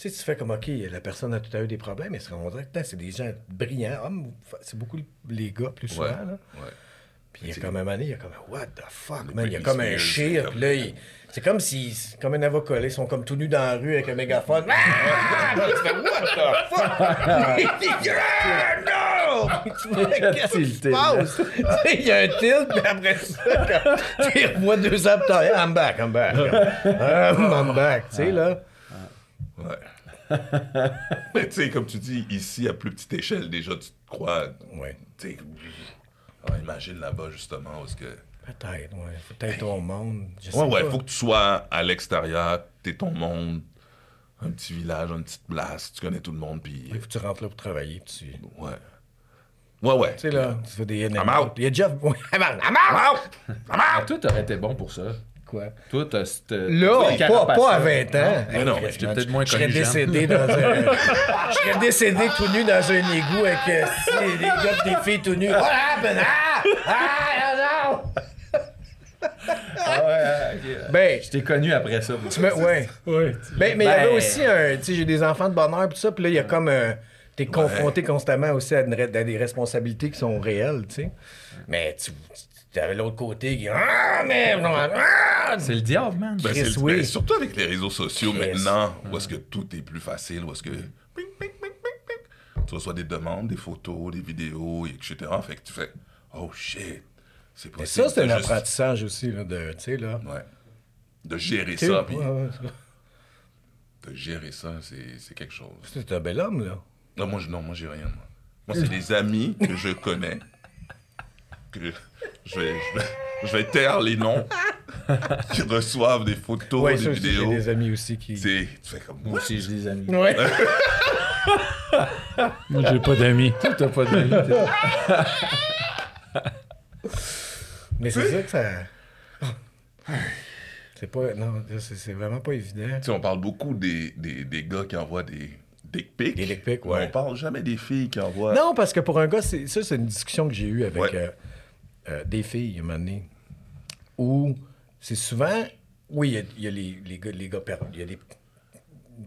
Tu sais, tu fais comme, ok, la personne a tout à eu des problèmes, mais on dirait que c'est des gens brillants. Hommes, c'est beaucoup les gars plus souvent. Ouais. Là. Ouais. Puis il y a comme un il y a comme, what the fuck, man. Il y a comme un chien, c'est puis là, il- c'est comme si, comme un avocat, ils sont comme tout nus dans la rue avec un mégaphone. Ah! [LAUGHS] Tu fais, what the fuck? [LAUGHS] Ah, Qu'est-ce qui se passe? Il y a un tilt, puis après ça, tu revois deux ans plus tard, I'm back, I'm back. [LAUGHS] I'm, I'm back, tu sais, là. Ouais. [LAUGHS] mais tu sais, comme tu dis, ici, à plus petite échelle, déjà, tu te crois. Ouais. Tu sais, imagine là-bas, justement, où est-ce que. Peut-être, ouais. Peut-être ton monde. Je sais Ouais, ouais, pas. faut que tu sois à l'extérieur, t'es ton monde, un petit village, une petite place, tu connais tout le monde, puis. Il faut que tu rentres là pour travailler, puis tu. Ouais. Ouais, ouais. Tu sais, là, tu fais des I'm out. Il y a Jeff. [LAUGHS] Ouais, I'm out. I'm out. I'm out. toi, t'aurais été bon pour ça. Quoi? Toi, t'as cette. Là, pas, pas à carapace-là. 20 ans. Mais non, j'étais peut-être moins je serais connu décédé dans un. Je serais décédé tout nu dans un égout avec euh, si, des gars des filles tout nus. What happened? Ah! Ah! non! Ah ouais, ok. Ben, Je t'ai connu après ça. tu me. Ouais. Ouais. Ben, mais il y avait Ben- aussi un. Tu sais, j'ai des enfants de bonheur, pis ça, puis là, il y a comme un. T'es confronté constamment aussi à, une re- à des responsabilités qui sont réelles, tu sais. Mais tu. T'avais l'autre côté qui. Ah, mais. non, ah! C'est le diable, man. Ben, Chris, le- oui. ben, surtout avec les réseaux sociaux Chris. maintenant, où est-ce que tout est plus facile, où est-ce que. ping, ping, ping, ping, ping. Tu reçois des demandes, des photos, des vidéos, etc. Fait que tu fais Oh shit, c'est possible. ça, c'est un juste- apprentissage aussi, là, de. Tu sais, là. Ouais. De gérer ça, puis ouais, de gérer ça, c'est c'est quelque chose. C'est un bel homme, là. Non, moi, je, non, moi, j'ai rien, moi. Moi, c'est [LAUGHS] des amis que je connais, que je vais, je vais, je vais taire les noms, [LAUGHS] qui reçoivent des photos, Ouais, des ça aussi, j'ai vidéos. des amis aussi qui. C'est- Tu fais comme. Moi aussi, j'ai des amis. Ouais. [LAUGHS] Moi, j'ai pas d'amis. T'as pas d'amis. [LAUGHS] Mais c'est ça que ça. C'est pas. Non, c'est c'est vraiment pas évident. Tu sais, on parle beaucoup des, des, des gars qui envoient des dick pics. Des dick pics, ouais. On parle jamais des filles qui envoient. Non, parce que pour un gars, c'est- ça, c'est une discussion que j'ai eue avec Ouais. euh, euh, des filles, un moment donné, où c'est souvent. Oui, il y a, il y a les, les gars, les gars per- il y a des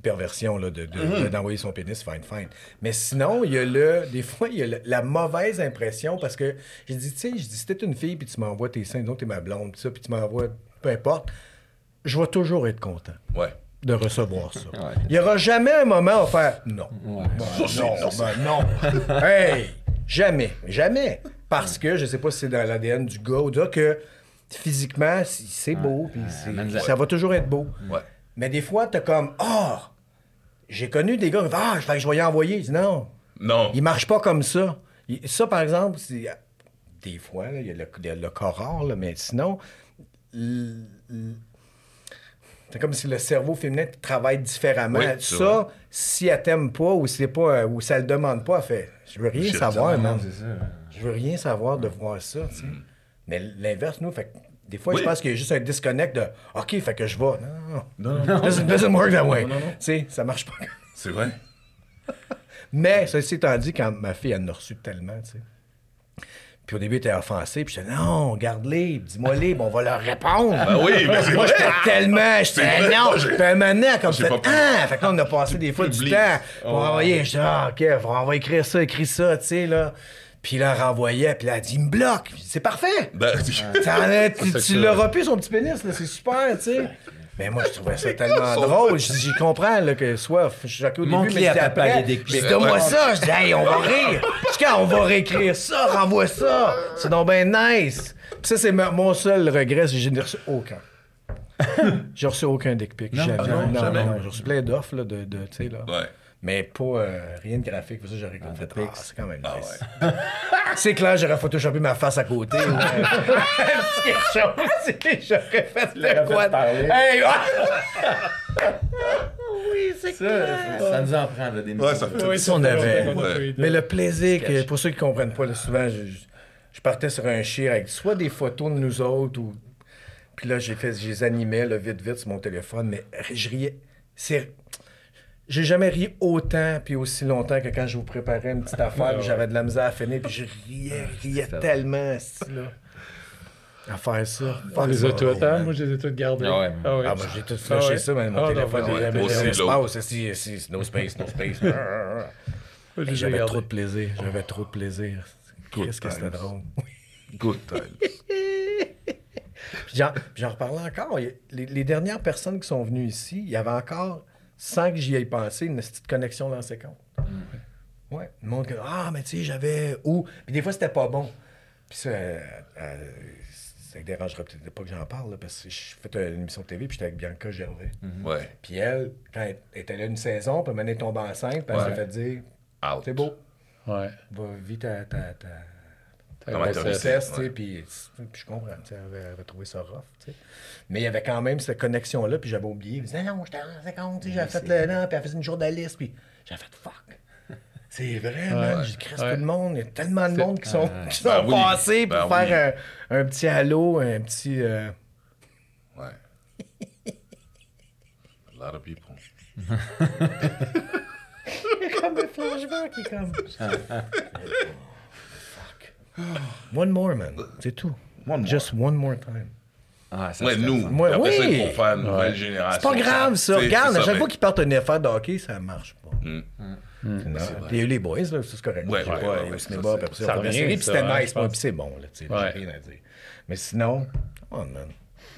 perversions là, de, de- Mm-hmm. de- d'envoyer son pénis, fine, fine. Mais sinon, il y a le. Des fois, il y a le- la mauvaise impression parce que j'ai dit, tu sais, je dis, si t'es une fille puis tu m'envoies tes seins, donc t'es ma blonde, puis ça, puis tu m'envoies, peu importe, je vais toujours être content Ouais. de recevoir ça. [LAUGHS] Ouais. Il n'y aura jamais un moment où faire non. Ouais. Ben, non, ben, non. hey, jamais, jamais. Parce que je sais pas si c'est dans l'ADN du gars ou du gars que physiquement, si- c'est beau, puis ça va toujours être beau. Mais des fois, t'as comme Ah! j'ai connu des gars Ah, fait que je vais y envoyer. Je dis, non, Non. il marche pas comme ça. Ça, par exemple, c'est. Des fois, là, il y a le, le corps rare, là, mais sinon, l- l- c'est comme si le cerveau féminin travaille différemment. Oui, ça, vrai. si elle t'aime pas ou c'est pas ou ça le demande pas, elle fait Je veux rien Je savoir, man. Je veux rien savoir de voir ça, sais. Mais l'inverse, nous, fait des fois, Mm. Oui. je pense qu'il y a juste un disconnect de OK, fait que je vais. Non, non, Non, non, non. Doesn't, doesn't work that way. Non, non, non. Tu sais, ça marche pas. C'est vrai. [LAUGHS] Mais, ceci étant dit, quand ma fille, elle en a reçu tellement, tu sais. Puis au début, était offensée, puis j'étais non, garde-les, dis-moi-les, puis on va leur répondre. Ah oui, mais c'est Moi, j'étais tellement, j'étais vrai, non. Puis un moment a comme pu. ah, fait que là, on a passé des fois du temps pour envoyer. J'étais, ah, ok, on va écrire ça, écris ça, tu sais, là. Puis là, renvoyait, puis là, elle dit, il me bloque. C'est parfait. Ben, T'en as- [LAUGHS] tu ça l'auras plus, son petit pénis, là, c'est super, tu sais. Mais moi, je trouvais ça tellement drôle. Je dis, J'y comprends là, que soit choqué au début, Montre-les mais à après. des clips. donne-moi ça. Je dis, hey, on va rire. Je dis, quand on va réécrire ça, renvoie ça. C'est donc bien nice. Puis ça, c'est mon seul regret, c'est que je n'ai reçu aucun. [LAUGHS] J'ai reçu aucun dick pic. Non, Jamais. non, non, jamais. non, J'ai reçu plein d'offres, là, de, de tu sais, là. ouais. Mais pas euh, rien de graphique. Pour ça, j'aurais comme fait, pics. ah, c'est quand même Ah nice. ouais. [LAUGHS] C'est clair, j'aurais photoshopé ma face à côté. ou, euh, quelque chose. J'aurais fait le quoi? Hey, oui, c'est Ça, ça nous en prend, là, des Ouais, ça fait. Oui, si on avait. Ouais. Mais le plaisir, que, pour ceux qui comprennent pas, là, souvent, je, je- je partais sur un chien avec soit des photos de nous autres ou. Puis là, j'ai fait, je les animais là, vite, vite sur mon téléphone, mais je riais. C'est. J'ai jamais ri autant puis aussi longtemps que quand je vous préparais une petite affaire, puis j'avais de la misère à finir, puis je riais, riais tellement, là. À faire ça. Les a toutes, hein? Moi, je les ai toutes gardées. Ah ouais. Ah ouais. Ah, moi, j'ai tout flashé Ah ouais. ça, mais mon Ah, téléphone, c'est, no space, no space. [LAUGHS] J'avais trop de plaisir. J'avais trop de plaisir. Qu'est-ce que c'était times. drôle? Good time. [LAUGHS] Puis J'en, reparlais encore. Les, les dernières personnes qui sont venues ici, il y avait encore, sans que j'y aille pensé, une petite connexion dans ces comptes. Ouais. Le monde qui Ah, mais tu sais, j'avais. Ou. Puis des fois, c'était pas bon. Puis ça, euh, euh, ça ne dérangera peut-être pas que j'en parle, là, parce que je fais une émission de TV, puis j'étais avec Bianca Gervais. Ouais. Puis elle, quand elle était là une saison, puis elle est tombée enceinte, puis elle Ouais. s'est fait dire Out. C'est beau, Ouais. va vite ta, ta, ta, Ta Ta grossesse. maternité. grossesse, tu sais, ouais. puis, je comprends, elle avait, trouvé ça rough, tu sais. Mais il y avait quand même cette connexion-là, puis j'avais oublié. Me disait, non, j'étais en 50, tu sais, j'avais fait le non, puis elle faisait une journaliste, puis j'avais fait fuck. [LAUGHS] C'est vrai, man. J'ai créé Ouais. tout le monde. Il y a tellement de monde qui sont, qui sont Ben oui. passés pour Ben faire un, un petit halo, un petit. euh, Ouais. [LAUGHS] A lot of people. comme un flashback, qui est comme. [LAUGHS] [GASPS] One more, man. C'est tout. One more. Just one more time. Ah, ça Ouais, nous. Moi, après ça, oui. il faut faire une nouvelle Ouais. génération. C'est pas grave, ça. Regarde, à chaque mais- fois qu'ils partent une affaire de hockey, ça marche pas. Mm. Non. Puis il y a eu les boys, là, c'est correct. Ouais, ouais, ouais, ça, puis après ça, on c'était hein, nice, pense. puis c'est bon, là, tu sais, Ouais. j'ai rien à dire. Mais sinon, come on, man.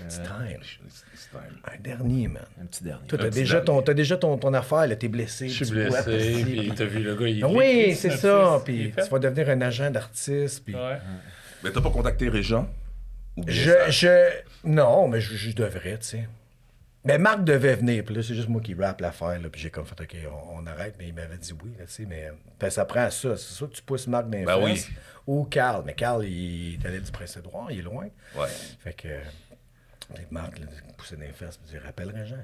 It's time. It's- it's time. Un dernier, man. Un petit dernier. Toi, t'as petit déjà, dernier. ton, t'as déjà ton, ton affaire, là, t'es blessé. Je suis blessé, puis- t'as vu le gars, il Ah écrit Oui, c'est ça. Puis tu vas devenir un agent d'artiste. Puis Ouais. Mais t'as pas contacté Régent? Je, je. Non, mais je, je devrais, tu sais. Mais Marc devait venir. Puis là, c'est juste moi qui rappe l'affaire. Là, puis j'ai comme fait, OK, on, on arrête. Mais il m'avait dit oui, là, tu sais. Mais ben, ça prend ça. C'est sûr que tu pousses Marc dans les Ben oui. Ou Carl. Mais Carl, il est allé du Prince-Édouard. Il est loin. Ouais. Fait que. Marc, là, pousser dans les fesses, dire, rappellerai Jean.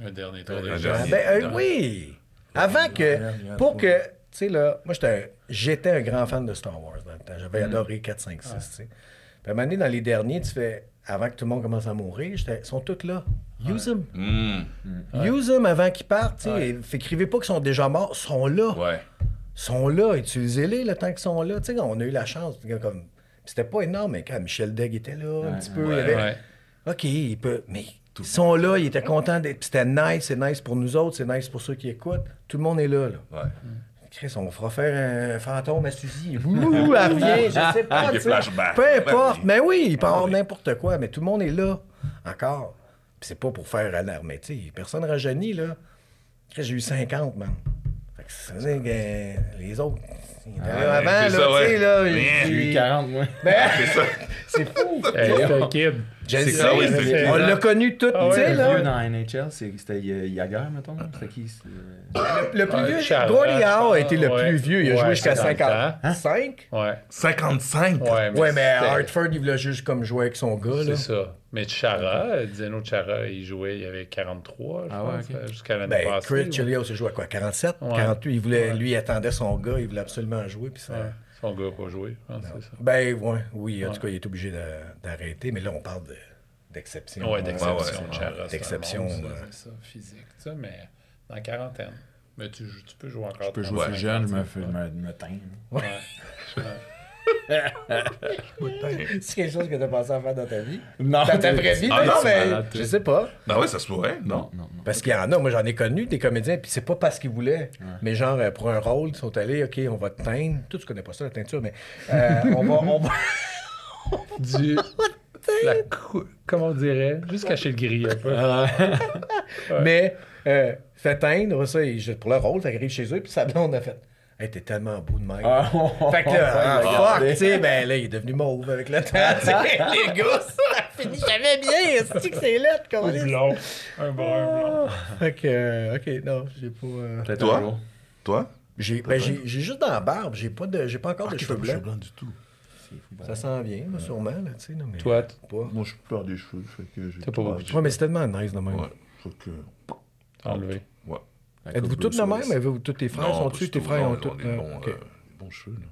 Un dernier tour de jeu. Ah, ben euh, oui! Avant que. Pour que. Tu sais, là, moi, j'étais j'étais un grand fan de Star Wars dans le temps. J'avais adoré 4, 5, 6, tu sais. Puis à un moment donné, dans les derniers, tu fais. Avant que tout le monde commence à mourir, j'étais- ils sont tous là. Use them. Hum, Use them avant qu'ils partent. tu sais. Ouais. Écrivez pas qu'ils sont déjà morts. Ils sont là. ouais. Ils sont là. Utilisez-les le temps qu'ils sont là. Tu sais, on a eu la chance. Comme... C'était pas énorme, mais quand Michel Degg était là, un petit peu. il y avait- Ouais. OK, il peut. Mais ils sont là, ils étaient contents d'être. Puis C'était nice, c'est nice pour nous autres, c'est nice pour ceux qui écoutent. Tout le monde est là. là. Ouais. Chris, on fera faire un fantôme à Suzy. [LAUGHS] Ouh, elle revient, je sais pas. [LAUGHS] Des. Peu importe. Mais oui, il peut y Ah avoir oui. n'importe quoi, mais tout le monde est là. Encore. Puis c'est pas pour faire alarme, mais tu sais, personne rajeunit, là. Chris, j'ai eu 50, man. Fait que ça veut dire que les autres. là avant, là, tu sais, là. J'ai eu 40, moi. Ben, C'est ça. [LAUGHS] c'est fou. C'est un kid. Je C'est sais, ça, oui, on l'a connu tout, Ah tu sais, ouais, Le vieux là. dans NHL, c'était Yager, mettons. C'était qui c'est, euh, Le plus vieux, Gordie Howe a été le ouais. plus vieux. Il a Ouais, joué jusqu'à 50 ans. 55. Ouais. 55. Ouais, Ouais, mais Hartford, il voulait juste comme jouer avec son gars, là. C'est ça. Mais Chara, Dino Chara, il jouait, il avait 43, je Ah ouais, pense, ok. euh, jusqu'à l'année Ben, passée. Chris ouais. Chelios, il joué à quoi 47 Ouais. 48 il voulait, Ouais. Lui, il attendait son gars, il voulait absolument jouer. Puis ça... Son gars n'a pas joué, je pense, c'est ça. Ben, ouais, oui, en Ouais. tout cas, il est obligé de- d'arrêter, mais là, on parle de- d'exception. D'exception. Chara, c'est un D'exception, c'est ça, physique, ça, mais dans la quarantaine. Mais tu, tu peux jouer encore. Je peux jouer plus jeune, je me, me, me teins. Ouais. [LAUGHS] [LAUGHS] C'est quelque chose que tu as pensé à faire dans ta vie? Non, Dans ta vraie vie? Ah, non, mais je sais pas. Ah ouais, ça se pourrait, non? Non, non, non. Parce qu'il y en a, moi j'en ai connu des comédiens, puis c'est pas parce qu'ils voulaient, mais genre euh, pour un rôle, ils sont allés, ok, on va te teindre. Toi, tu connais pas ça, la teinture, mais euh, [LAUGHS] on va. On va... Du. [LAUGHS] La cou- Comment on dirait Juste cacher le gris un peu. Mais euh, fait teindre, ça, pour le rôle, ça arrive chez eux, puis sa blonde a fait. Hey, t'es tellement beau de même. Ah, Fait que là, [LAUGHS] ah, fuck, tu sais, ben là, il est devenu mauve avec le temps. [LAUGHS] les gars, ça finit jamais bien. C'est que c'est lettre, Un comme blond. Un brun blond. Fait que, euh, ok, non, j'ai pas. euh, Peut-être Toi? un. Toi? J'ai ben, j'ai- j'ai juste dans la barbe, j'ai pas, de, j'ai pas encore de cheveux pas de blancs. cheveux blancs du tout. Ça s'en vient, là, sûrement, là, tu sais. mais Toi, t- pas. Moi, je perds des cheveux, fait que j'ai... T'as pas beaucoup de Ouais, mais c'est tellement nice de même. Ouais, faut que... enlevé. Ouais. Êtes-vous tous de même? Avez-vous tous tes frères Non, sont pas tu du Tes frères ont tous. des euh, bons, euh, des bons cheveux, là.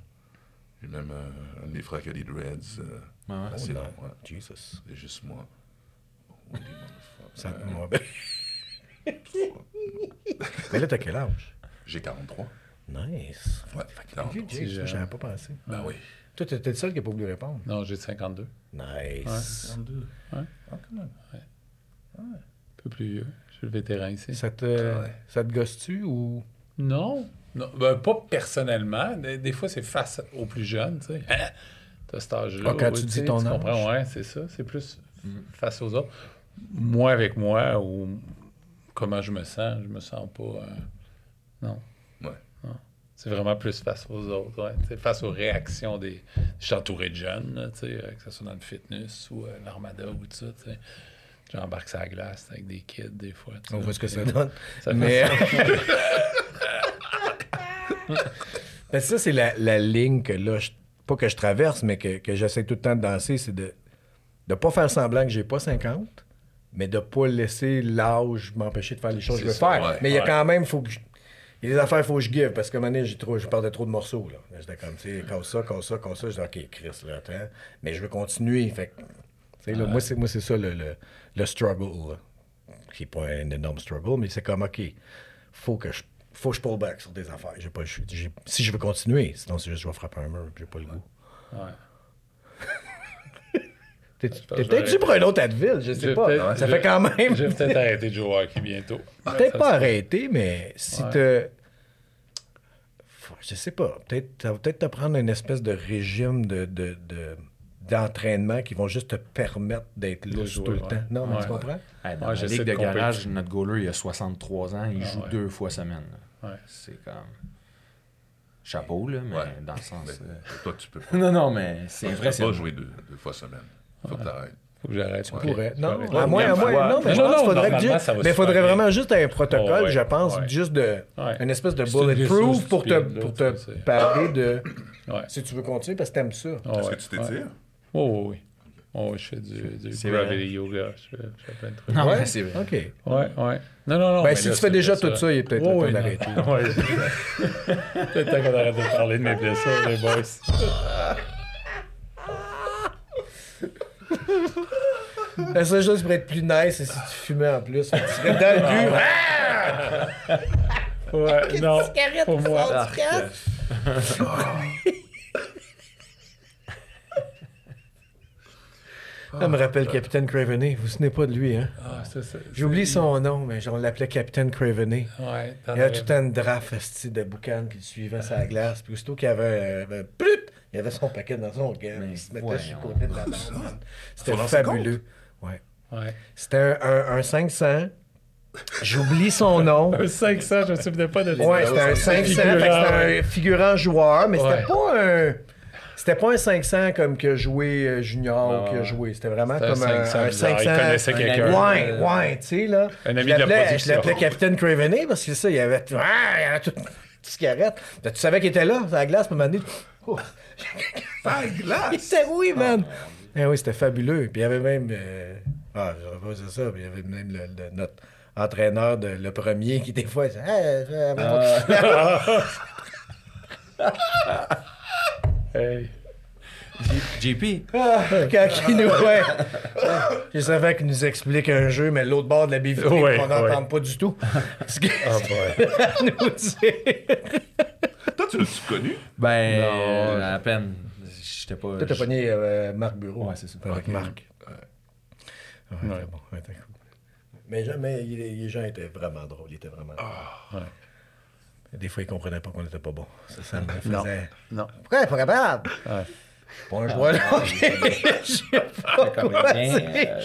J'ai même euh, un de mes frères qui a des dreads. euh, Ouais, ouais. assez non. long, ouais. Jesus. C'est juste moi. Motherfucker. Ça, moi, ben- Mais là, t'as quel âge? J'ai 43. Nice. Ouais, Fait que 43. vieux, Jay, c'est ça, jeune. j'avais pas pensé. Ben oui. Toi, t'es le seul qui a pas voulu répondre. Non, j'ai 52. Nice. 42. Ouais. Ah, quand même. Un peu plus vieux. Je suis le vétéran ici. Ça te, Ouais. ça te gosse-tu ou? Non. non ben, pas personnellement. Des, des fois, c'est face aux plus jeunes, tu sais. Hein? T'as cet âge-là. Ah, quand oui, tu dis ton âge. comprends, ouais, c'est ça. C'est plus face aux autres. Moi avec moi, ou comment je me sens, je me sens pas. euh, non. Ouais. Non. C'est vraiment plus face aux autres, ouais. Tu face aux réactions des. Je suis entouré de jeunes, là, tu euh, que ce soit dans le fitness ou euh, l'armada ou tout ça, tu. J'embarque sur la glace avec des kids des fois. On voit ce que ça donne. Ça Mais. [LAUGHS] Ben, ça, c'est la, la ligne que là, je- pas que je traverse, mais que, que j'essaie tout le temps de danser, c'est de ne pas faire semblant que j'ai pas 50, mais de pas laisser l'âge m'empêcher de faire les choses que je veux ça, faire. ouais, mais il y a quand même, faut que je- il y a des affaires, il faut que je give, parce que un moment donné, trop, je perdais trop de morceaux. Là. J'étais comme, tu sais, casse ça, casse ça, casse ça. Je dis, OK, Chris, là, attends. Mais je veux continuer. Fait que, tu sais, là, moi, c'est, moi, c'est ça le, le, le struggle. Qui n'est pas un énorme struggle, mais c'est comme, OK, faut que je, faut que je pull back sur des affaires. J'ai pas, j'ai- si je veux continuer, sinon, c'est juste je vais frapper un mur, j'ai pas le goût. Ouais. [LAUGHS] T'es, peut-être pour un autre Advil, je sais pas. Ça fait quand même. Je vais peut-être arrêter de jouer au hockey bientôt. [LAUGHS] Peut-être pas arrêter, mais si Ouais. te. Je sais pas. Peut-être, peut-être te prendre une espèce de régime de, de- de- d'entraînement qui vont juste te permettre d'être jouer, tout le ouais. temps. Non, mais tu comprends? Hey, dans Ouais, la ligue de de garage, notre goaler, il a 63 ans, il Ah joue ouais. deux fois semaine. là. Ouais. C'est comme. Chapeau, là, mais Ouais. dans le sens. Mais euh, toi, tu peux [LAUGHS] pas. Non, non, mais c'est Tu vrai, peux c'est. pas jouer deux, deux fois semaine. Faut que t'arrêtes. Faut que j'arrête. Tu pourrais. Non, à moins, à moins. Non, mais je Non, pense non, qu'il faudrait tu- Mais il faudrait vraiment juste un protocole, Oh, ouais. je pense, Ouais. juste de. Ouais. Une espèce de bulletproof pour te, là, pour tu te parer de. Ouais. Si tu veux continuer, parce que t'aimes ça. Oh, Est-ce que tu t'étires? Oh, oui, oui. Oh, je fais du, du C'est gravity yoga. Je fais, je fais plein de trucs. Non, Ouais? c'est vrai. OK. Ouais, ouais. Non, non, non. Ben, mais si là, tu fais déjà tout ça, il est peut-être Ouais, le temps d'arrêter. [LAUGHS] Ouais. [LAUGHS] Peut-être temps qu'on arrête de parler de mes blessures, les boys. La seule chose qui pourrait être plus nice, c'est si tu fumais en plus. Tu serais dans le but. Ah! Ouais, non. Pour moi. Ça me rappelle Capitaine Craveney. Vous vous souvenez pas de lui, hein? Ah, ça, ça- J'ai oublié son nom, mais on l'appelait Capitaine Craveney. Ouais, Il y avait tout le temps une draft de boucan qui le suivait la glace. Puis aussitôt qu'il y avait, euh, un plut, il y avait son paquet dans son. Mais Il se mettait sur le côté de la bande. C'était fabuleux. Ouais. Ouais. C'était un, un- un 500. J'oublie son nom. Un 500, je me souvenais pas de ça. Ouais, c'était un 500. fait que C'était un figurant joueur, mais c'était pas un. C'était pas un 500 comme que joué euh, junior ou que joué. C'était vraiment comme un, un 500. bizarre. Il connaissait un quelqu'un. Ouais, ouais, tu sais, là. Un ami je de la l'appelais- production. Je l'appelais Capitaine Craveney parce que ça, il y avait, ah, il y avait tout, tout ce qui arrête. Tu savais qu'il était là, sur la glace, à moment donné, [LAUGHS] oh, Ah, il glace! était oui, man. Eh oui, c'était fabuleux. Puis il y avait même. euh, Ah, je pas dire ça, puis il y avait même le- le- notre entraîneur, de, le premier, qui des fois, il disait, Hey, [LAUGHS] [LAUGHS] Hey. JP, Ah, quand il nous. Ouais. Je savais qu'il nous explique un jeu, mais l'autre bord de la vitrine, Ouais, on n'entend ouais. pas du tout. [LAUGHS] Ce que- Ah, boy. à [LAUGHS] nous dire. Toi, tu l'as-tu connu? ben, Non. euh, à peine. J'étais pas. Toi, t'as pogné euh, Marc Bureau. Ouais, c'est ça. Avec Ok. Marc. Ouais, Ouais. bon. ouais, c'était cool. Mais, jamais, les gens étaient vraiment drôles. Ils étaient vraiment drôles. Des fois, ils comprenaient pas qu'on était pas bon. Ça, ça me Non. faisait. Non. Pourquoi il est pas capable? Ouais. Pas un joueur de hockey. [LAUGHS] Je sais pas Comme quoi dire.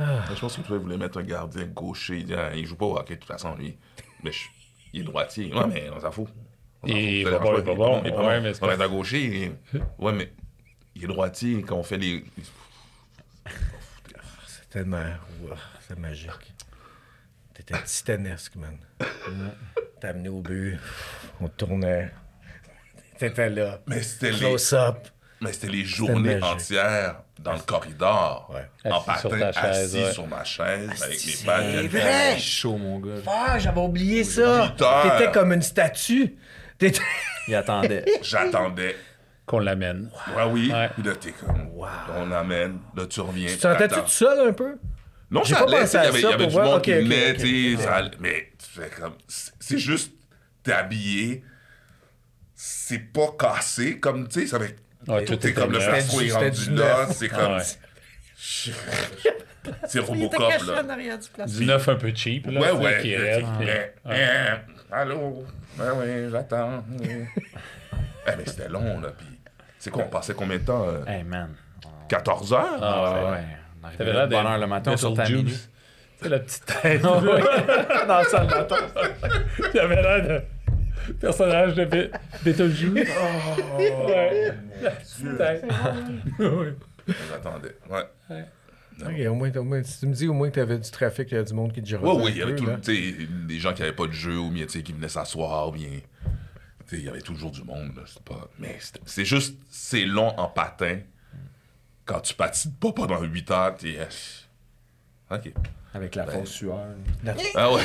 euh, Je pense que toi, il voulait mettre un gardien gaucher. Il, dit, Ah, joue pas au hockey de toute façon, lui. Mais je- il est droitier. Ouais, mais on s'en fout. On s'en Il est Ça pas il est pas bon. il est pas Ouais, bon. mais On pas- est un gaucher. il est- Ouais, mais il est droitier quand on fait les. C'est tellement. C'est magique. T'étais titanesque, man. T'as amené au but. On tournait. T'étais là. Mais c'était les, Close-up. mais c'était les journées entières dans le corridor. Ouais. En Assis sur patin, chaise, assis ouais. sur ma chaise, avec c'est les balles. vrai. chaud, mon gars. Ah, j'avais oublié ça. T'étais comme une statue. T'étais. Il attendait. [LAUGHS] J'attendais. Qu'on l'amène. Ouais, oui. Ouais. Puis là, t'es comme. On l'amène. Là, tu reviens. Tu te sentais t'attends. tout seul un peu? Non, J'ai ça pas allait, il y avait, y avait pour du voir. monde Ok, qui venait, ok. tu sais, ça allait- mais tu fais comme, c'est [LAUGHS] juste, t'es habillé, c'est pas cassé, comme, tu sais, ça fait, Ouais, tout t'es était comme le plafond est du- rendu là, c'est comme, [LAUGHS] c'est Robocop, là. Du neuf un peu cheap, là. Ouais, ouais. Eh, Allô? Ben oui, j'attends. Eh, mais c'était long, là, puis c'est quoi, on passait combien de temps? euh, Hey, man. 14 heures? Ah, ouais, Ouais, ouais. ouais. On arrivait T'avais là l'air de bonne heure le matin, on sortait à minuit. Tu sais, la petite tête. là, [LAUGHS] dans le salle d'attente. T'avais l'air de personnage de Be- Beetlejuice. ouais. La petite tête. [LAUGHS] Ouais. J'attendais, ouais. Ok, au moins, au moins, si tu me dis au moins que t'avais du trafic, il y a du monde qui te gérait. Ouais, oui, il y avait tout, tu des gens qui n'avaient pas de jeu ou bien, tu sais, qui venaient s'asseoir, bien. Tu sais, il y avait toujours du monde, là. C'est pas. Mais c'est- c'est juste, c'est long en patin. Quand tu patines pas pendant 8 heures, t'es. euh, Ok. Avec la fausse sueur. Ah ouais.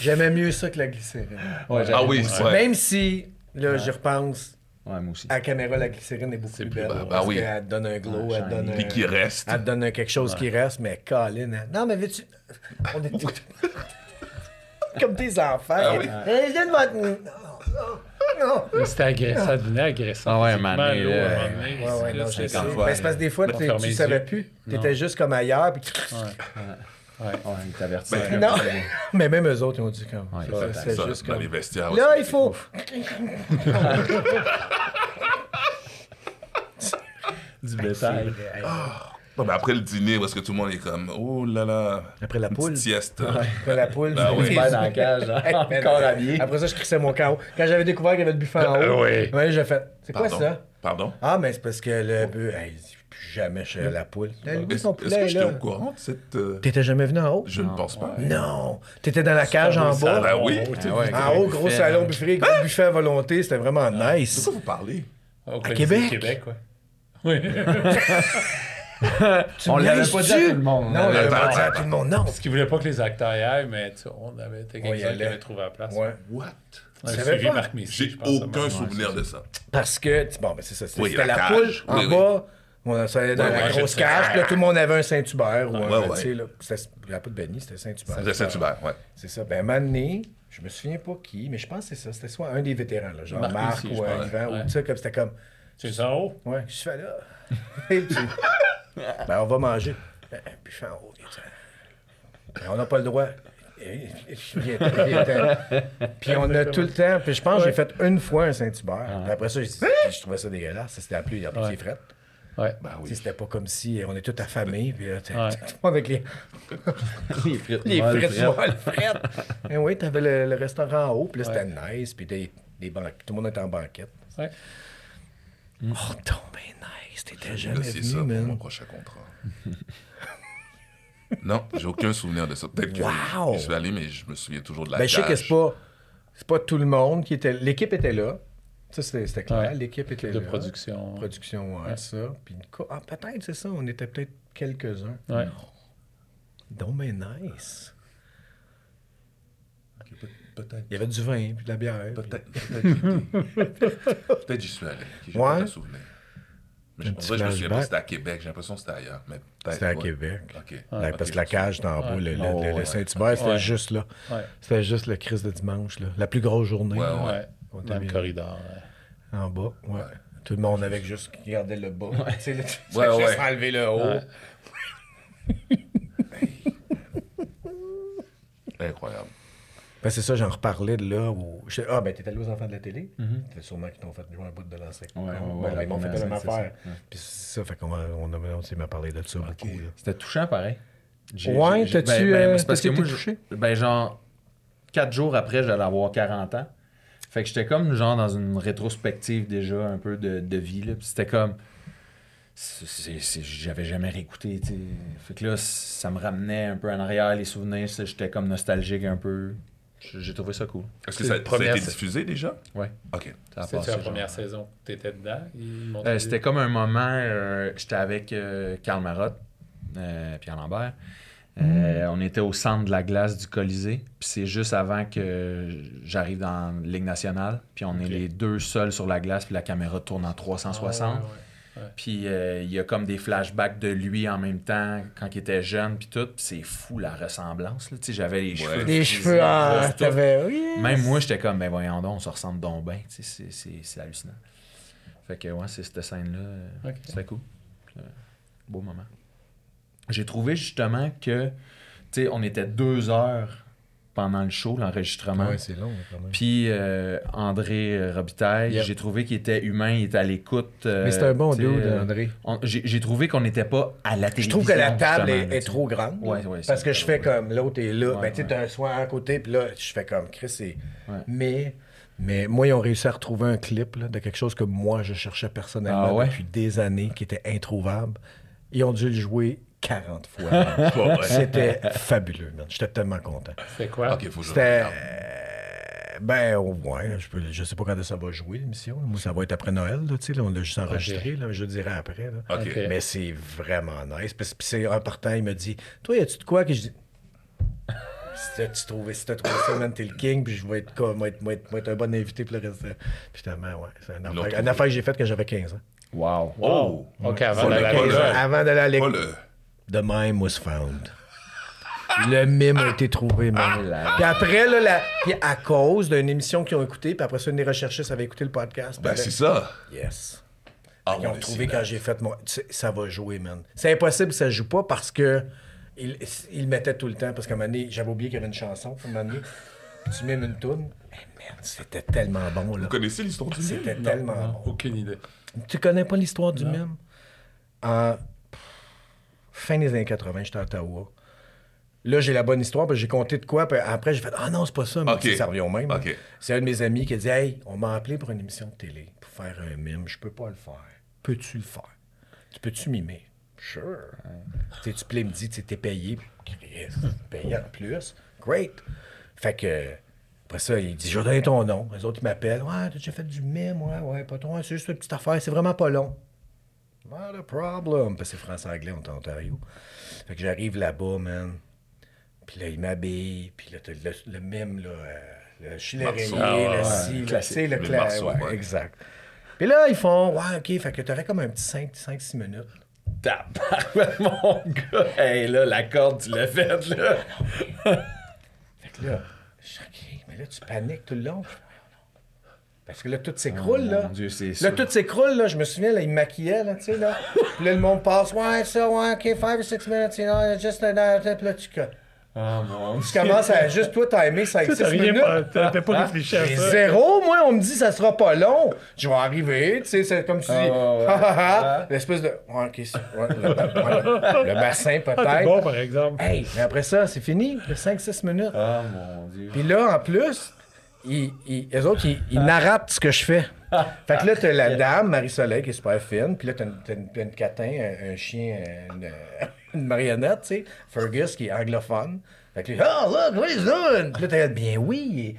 J'aimais mieux ça que la glycérine. Ouais, ah oui, ouais. Même si, là, j'y repense, Ouais, moi aussi. à la caméra, la glycérine est beaucoup plus plus belle. parce Bah oui. qu'elle te donne un glow, Ouais, elle te donne un... Puis qui reste. Elle te donne un quelque chose qui reste, mais Colin... hein. Non, mais veux-tu... On est... [LAUGHS] Comme des enfants. Ah oui. Eh. Non? Mais C'était agressant, ça devenait agressant. Ah ouais, man, donné, Ouais, ouais, c'est- non, c'est parce que des fois, On tu les savais plus. Non. T'étais juste comme ailleurs, puis... Ouais. Ouais, il t'avertit. Ben, Non, [LAUGHS] mais même eux autres, ils ont dit comme... Ouais, ça, ouais, c'est Ça, juste dans comme... les vestiaires. Là, il faut... [LAUGHS] Du bétail. Non, mais après le dîner, parce que tout le monde est comme, oh là là. Après la une poule. petite sieste. Après la poule. Ben oui. j'ai- Ben dans la cage, [LAUGHS] hein, encore habillé. Après ça, je crissais mon chaos. Quand j'avais découvert qu'il y avait le buffet en haut, Euh, oui. ouais, j'ai fait. C'est quoi ça? Pardon? Ah, mais c'est parce que le bu. Hey, Plus jamais je suis à la poule. Est-ce que j'étais au courant de cette. euh, T'étais jamais venu en haut? Je ne pense pas. Non. T'étais dans la cage en bas? ben oui. Ah ouais, En haut, gros buffet, salon là. buffet, gros buffet à volonté, c'était vraiment De nice. quoi vous parlez? Au À de Québec? Québec, ouais. [LAUGHS] Oui. [LAUGHS] On l'avait pas dit à tout le monde. Non, on l'avait pas dit à tout le monde, non. Parce qu'ils voulaient pas que les acteurs y aillent, mais on avait été quelqu'un qui allait. avait trouvé la place. Ouais. What? J'ai aucun Ouais, souvenir de ça. Parce que, bon, ben c'est ça, c'était Oui, la poule en Oui, oui. bas. On allait dans Ouais, la ouais, grosse cage, là, tout le monde avait un Saint-Hubert. ou un, Ouais, ouais. tu sais, là, c'était- Il n'y avait pas de Benny, c'était Saint-Hubert. C'était Saint-Hubert, ouais. C'est ça. Ben, un moment donné, je me souviens pas qui, mais je pense que c'est ça. C'était soit un des vétérans, là, genre Marc Marc, Messier, ou euh. Yvan, Ouais. ou tu sais, comme c'était comme. C'est ça en haut? Ouais, qu'est-ce que je fais là? Puis, ben, on va manger. Ben, puis je fais en haut. on n'a pas le droit. Puis on a tout le temps. Puis je pense que j'ai fait une fois un Saint-Hubert. Puis après ça, j'ai- je trouvais ça dégueulasse. C'était appelé, il y a plus Ouais. de fret. Ouais. Ben oui. C'était pas comme si on est tous affamés. Puis là, tout le monde avec les, [LAUGHS] Les frites les molles, frites frites. molles, frites. [LAUGHS] Et oui, t'avais le, le restaurant en haut. Puis là, c'était nice. Puis des, des banques. tout le monde était en banquette. Ouais. Oh, donc ben nice. T'étais jamais c'est ça pour mon prochain contrat. [LAUGHS] non, j'ai aucun souvenir de ça. Peut-être que je suis allé, mais je me souviens toujours de la Ben, je sais que cage. c'est pas, c'est pas tout le monde qui était. L'équipe était là. Ça, c'était c'était clair. Ouais. L'équipe était De là. production. Production, ouais, Ouais. ça. Puis ah, peut-être, c'est ça. On était peut-être quelques-uns. Ouais. Donc, ben nice. Peut-. Il y avait du vin, puis de la bière. Peut-être. Peut-être [LAUGHS] peut-être j'y suis allé. J'ai Ouais. pas de souvenir. Mais je, vrai, me souviens pas c'était à Québec. J'ai l'impression que c'était ailleurs. C'était à ouais. Québec. Ouais, Ok, parce que la cage était en bas. Le, le- Oh, le- le ouais. Saint-Hubert, c'était Ouais. juste là. Ouais. C'était juste le Christ de dimanche, là. La plus grosse journée. Ouais, là, Ouais. On Dans le corridor. ouais. En bas, ouais. Tout le monde avec juste qui regardait le bas. Tu sais, Ouais, juste ouais. enlever le haut. Ouais. Incroyable. Ben, c'est ça, j'en reparlais de là où. je- Ah, ben, t'es allé aux enfants de la télé? C'est sûrement qu'ils t'ont fait jouer un bout de. Ouais, ouais, Ben, ouais, ils m'ont fait la même affaire. Puis c'est ça, fait qu'on a- on, a- on s'est m'a parlé de ça beaucoup. C'était touchant, pareil. Ouais, t'as-tu, euh, c'est parce que moi, touché? ben, genre, quatre jours après, j'allais avoir 40 ans. Fait que j'étais comme, genre, dans une rétrospective déjà, un peu de, de vie, là. Puis c'était comme... c'est- c'est- c'est- J'avais jamais réécouté, tu sais. Fait que là, ça me ramenait un peu en arrière, les souvenirs. J'étais comme nostalgique un peu. J'ai trouvé ça cool. Est-ce que C'est ça, a été diffusé déjà? Ouais. Ok. C'était la genre. première saison que tu étais dedans. Euh, C'était comme un moment, euh, j'étais avec euh, Karl Marotte, euh, Pierre Lambert. Euh, On était au centre de la glace du Colisée. Puis c'est juste avant que j'arrive dans la Ligue nationale. Puis on est les deux seuls sur la glace. Puis la caméra tourne en 360. Ah, ouais, ouais. Puis euh, il y a comme des flashbacks de lui en même temps quand il était jeune. Puis tout. Puis c'est fou la ressemblance. là. Tu sais, J'avais les cheveux. Les cheveux, ah, t'avais. Même moi, j'étais comme, ben voyons donc, on se ressemble donc bien. Tu sais, C'est c'est- c'est hallucinant. Fait que, ouais, c'est cette scène-là. euh, Ok. C'était cool. Euh, beau moment. J'ai trouvé justement que, tu sais, on était deux heures pendant le show, l'enregistrement. Ouais, c'est long, quand même. Puis euh, André euh, Robitaille, Yep. j'ai trouvé qu'il était humain, il était à l'écoute. euh, Mais c'est un bon dude, euh, André. J'ai trouvé qu'on n'était pas à la Je télévision. trouve que la table est, trop grande. Ouais, ouais, parce que je fais comme l'autre est là. Ouais, ben, tu sais, un soin à côté, puis là, je fais comme Chris. Ouais. Mais, mais moi, ils ont réussi à retrouver un clip là, de quelque chose que moi, je cherchais personnellement Ah ouais? depuis des années, qui était introuvable. Ils ont dû le jouer 40 fois. [LAUGHS] C'était fabuleux, man. J'étais tellement content. C'est quoi? Ok, faut que je C'était. regarde. euh, Ben, ouais, je, peux, je sais pas quand ça va jouer, l'émission. Moi, ça va être après Noël, là, tu sais, là, on l'a juste enregistré, là, je le dirai après. Là. Ok. Ok. Mais c'est vraiment nice. Parce que c'est en partant, il me dit Toi, y a-tu de quoi que je dis Si t'as trouvé, si t'as trouvé ça, man, t'es le king, puis je vais être, comme, moi, être, moi, être, moi, être un bon invité pour le reste. de- Puis finalement, ouais. C'est une affaire, trouvé. une affaire que j'ai faite quand j'avais 15 ans. Wow. Wow. OK, avant d'aller le- à l'école. Avant d'aller à Pas l'école, le. The mime was found. Le mime a été trouvé, man. Puis après, là, la... puis à cause d'une émission qu'ils ont écoutée, puis après ça, une des recherchistes avait écouté le podcast. Ben, c'est ça. Yes. Ah, Ils ont ouais, trouvé quand j'ai fait mon. Ça va jouer, man. C'est impossible que ça joue pas parce que. Il, il mettait tout le temps. Parce qu'à un moment donné, j'avais oublié qu'il y avait une chanson. À un moment donné, tu mets une toune. Eh, merde, c'était tellement bon, là. Vous connaissez l'histoire du C'était mime? tellement Non, bon. aucune idée. Tu connais pas l'histoire du même? En fin des années 80, j'étais à Ottawa. Là, j'ai la bonne histoire, que j'ai compté de quoi, puis après, j'ai fait Ah non, c'est pas ça, mais Ok. ça revient au même. C'est un de mes amis qui a dit Hey, on m'a appelé pour une émission de télé, pour faire un mime, je peux pas le faire. Peux-tu le faire? Tu peux-tu mimer? Sure. Tu sais, tu plais, me dit, tu sais, t'es payé. Chris, payé en plus. Great. Fait que, après ça, il dit, je vais donner ton nom. Les autres, ils m'appellent. Ouais, t'as déjà fait du mime? Ouais, ouais, pas toi. C'est juste une petite affaire. C'est vraiment pas long. Not a problem. Parce que c'est français-anglais, on est en Ontario. Fait que j'arrive là-bas, man. Puis là, il m'habille. Puis là, t'as le, le mime, là. euh, le Ah, le ouais, ci, le classique. ci, le clair. marceau, ouais, ouais. exact. Puis là, ils font, ouais, OK, fait que t'aurais comme un petit 5-6 minutes. Tabarouette, [LAUGHS] mon gars. Hey, là, la corde, tu l'as faite, là. [LAUGHS] Fait que là, je dis, OK, mais là, tu paniques tout le long. Je fais, Voyons donc. Parce que là, tout s'écroule, là. Oh, Mon Dieu, c'est Là, tout s'écroule, là. Je me souviens, là, il me maquillait, là, tu sais, là. [LAUGHS] Puis là, le monde passe, ouais, ça, ouais, OK, 5 or 6 minutes, you know, just an hour. Puis là, tu, Oh, mon tu commences à juste, toi, timer 5 Tu 6 t'as rien minutes. pas- pas réfléchi à ça. Zéro, moi, on me dit ça sera pas long. Je vais arriver, tu sais, c'est comme tu dis, ha, ha, l'espèce de. Ouais, ok, ouais, le, ouais, le bassin Ah, peut-être. bon, par exemple. Hey, mais après ça, c'est fini, le 5-6 minutes. Oh, mon Dieu. Puis là, en plus, ils, ils, eux autres, ils, ils narratent ce que je fais. [LAUGHS] Fait que là, t'as la dame, Marie-Soleil, qui est super fine. Puis là, t'as une, une, catin, un, un chien, une, [LAUGHS] une marionnette, tu sais. Fergus, qui est anglophone. Fait que lui, oh, look, what is doing? Puis là, t'as bien oui.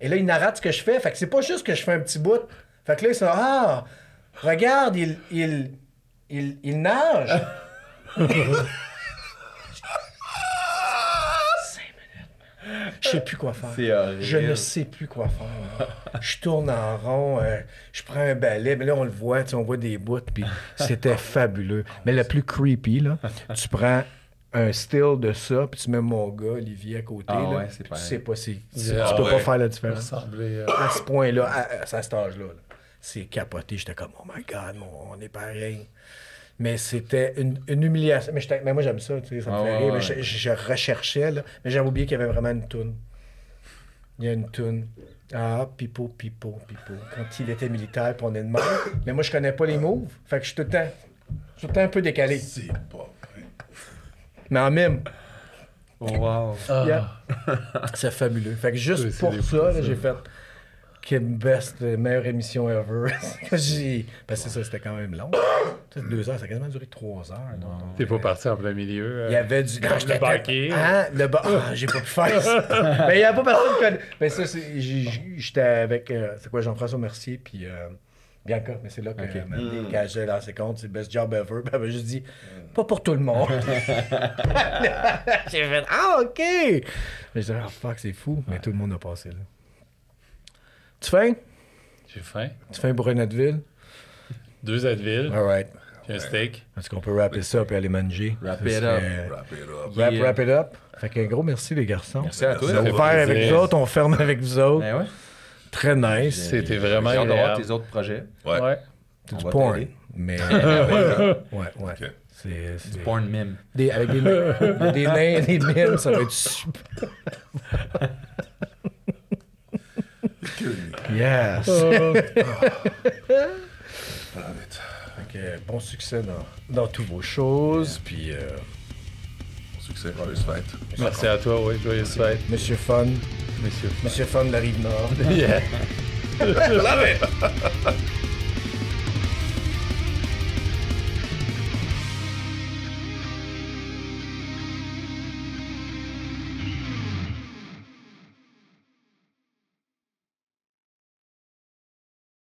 Et là, il narrate ce que je fais. Fait que c'est pas juste que je fais un petit bout. Fait que là, ils sont, ah, regarde, il, il, il, il nage. [LAUGHS] Cinq minutes, man. Je sais plus quoi faire. C'est horrible. Je ne sais plus quoi faire. [LAUGHS] Je tourne en rond, euh, je prends un balai, mais là on le voit, tu on voit des bouts, puis c'était [LAUGHS] fabuleux. Mais le plus creepy, là, tu prends un still de ça, puis tu mets mon gars, Olivier, à côté, Ah là, ouais, tu sais pas, c'est- Ah tu peux ouais. pas faire la différence. Euh, À ce point-là, à, à- à cet âge-là, là, c'est capoté. J'étais comme, oh my God, mon- on est pareil. Mais c'était une, une humiliation. Mais, mais moi, j'aime ça, tu sais, ça me Ah fait ouais, rire. ouais. Mais je, je recherchais, là, mais j'avais oublié qu'il y avait vraiment une toune. Il y a une toune. Ah, pipo, pipo, pipo. Quand il était militaire, puis on est de même. [COUGHS] Mais moi, je connais pas les moves. Fait que je suis tout le temps, je suis tout le temps un peu décalé. C'est pas vrai. Mais en mime, Oh, wow. ah, [LAUGHS] c'est fabuleux. Fait que juste Oui, pour ça. j'ai fait quelle best, euh, meilleure émission ever. [LAUGHS] J'ai- Parce que ça, c'était quand même long. Deux heures, ça a quasiment duré trois heures. non? T'es pas parti en plein milieu. euh, Il y avait du. J'étais- le banquier. Hein? Le ba... Ah, j'ai pas pu faire ça. [LAUGHS] Mais il y a pas personne qui connaît. Mais ça, c'est- j'étais avec. euh, c'est quoi, Jean-François Mercier, puis. euh, Bianca, mais c'est là que Ok. m'a quand j'ai lancé compte, c'est le best job ever. Puis [LAUGHS] elle m'a juste dit, pas pour tout le monde. j'ai fait, ah, ok. Mais j'ai dit, ah, fuck, c'est fou. Mais tout le monde a passé là. Tu fais? J'ai faim. Tu fais un Brunetteville? Deux Advil, All right. puis un steak. Est-ce qu'on peut rapper ça et aller manger? Wrap it up. Wrap it up. Wrap, Yeah. wrap it up. Fait qu'un gros merci, les garçons. Merci à toi. On ouvert avec vous autres, on ferme avec vous autres. Ben ouais. Très nice. C'était vraiment J'ai hâte de voir tes autres projets. Ouais. Ouais. C'est du porn. Mais. [LAUGHS] ouais, ouais. Ok. C'est. c'est- Porn mime. Des, avec des, [LAUGHS] des nains et des mimes, ça va être super. [LAUGHS] yes. [LAUGHS] Fait que, bon succès dans, dans tous vos choses. Puis, euh, Succès, joyeuse fête. Merci à toi, oui. Joyeuse fête, Monsieur Fun, monsieur. Monsieur Fun de la Rive-Nord. [LAUGHS] Yeah. [LAUGHS] Love it!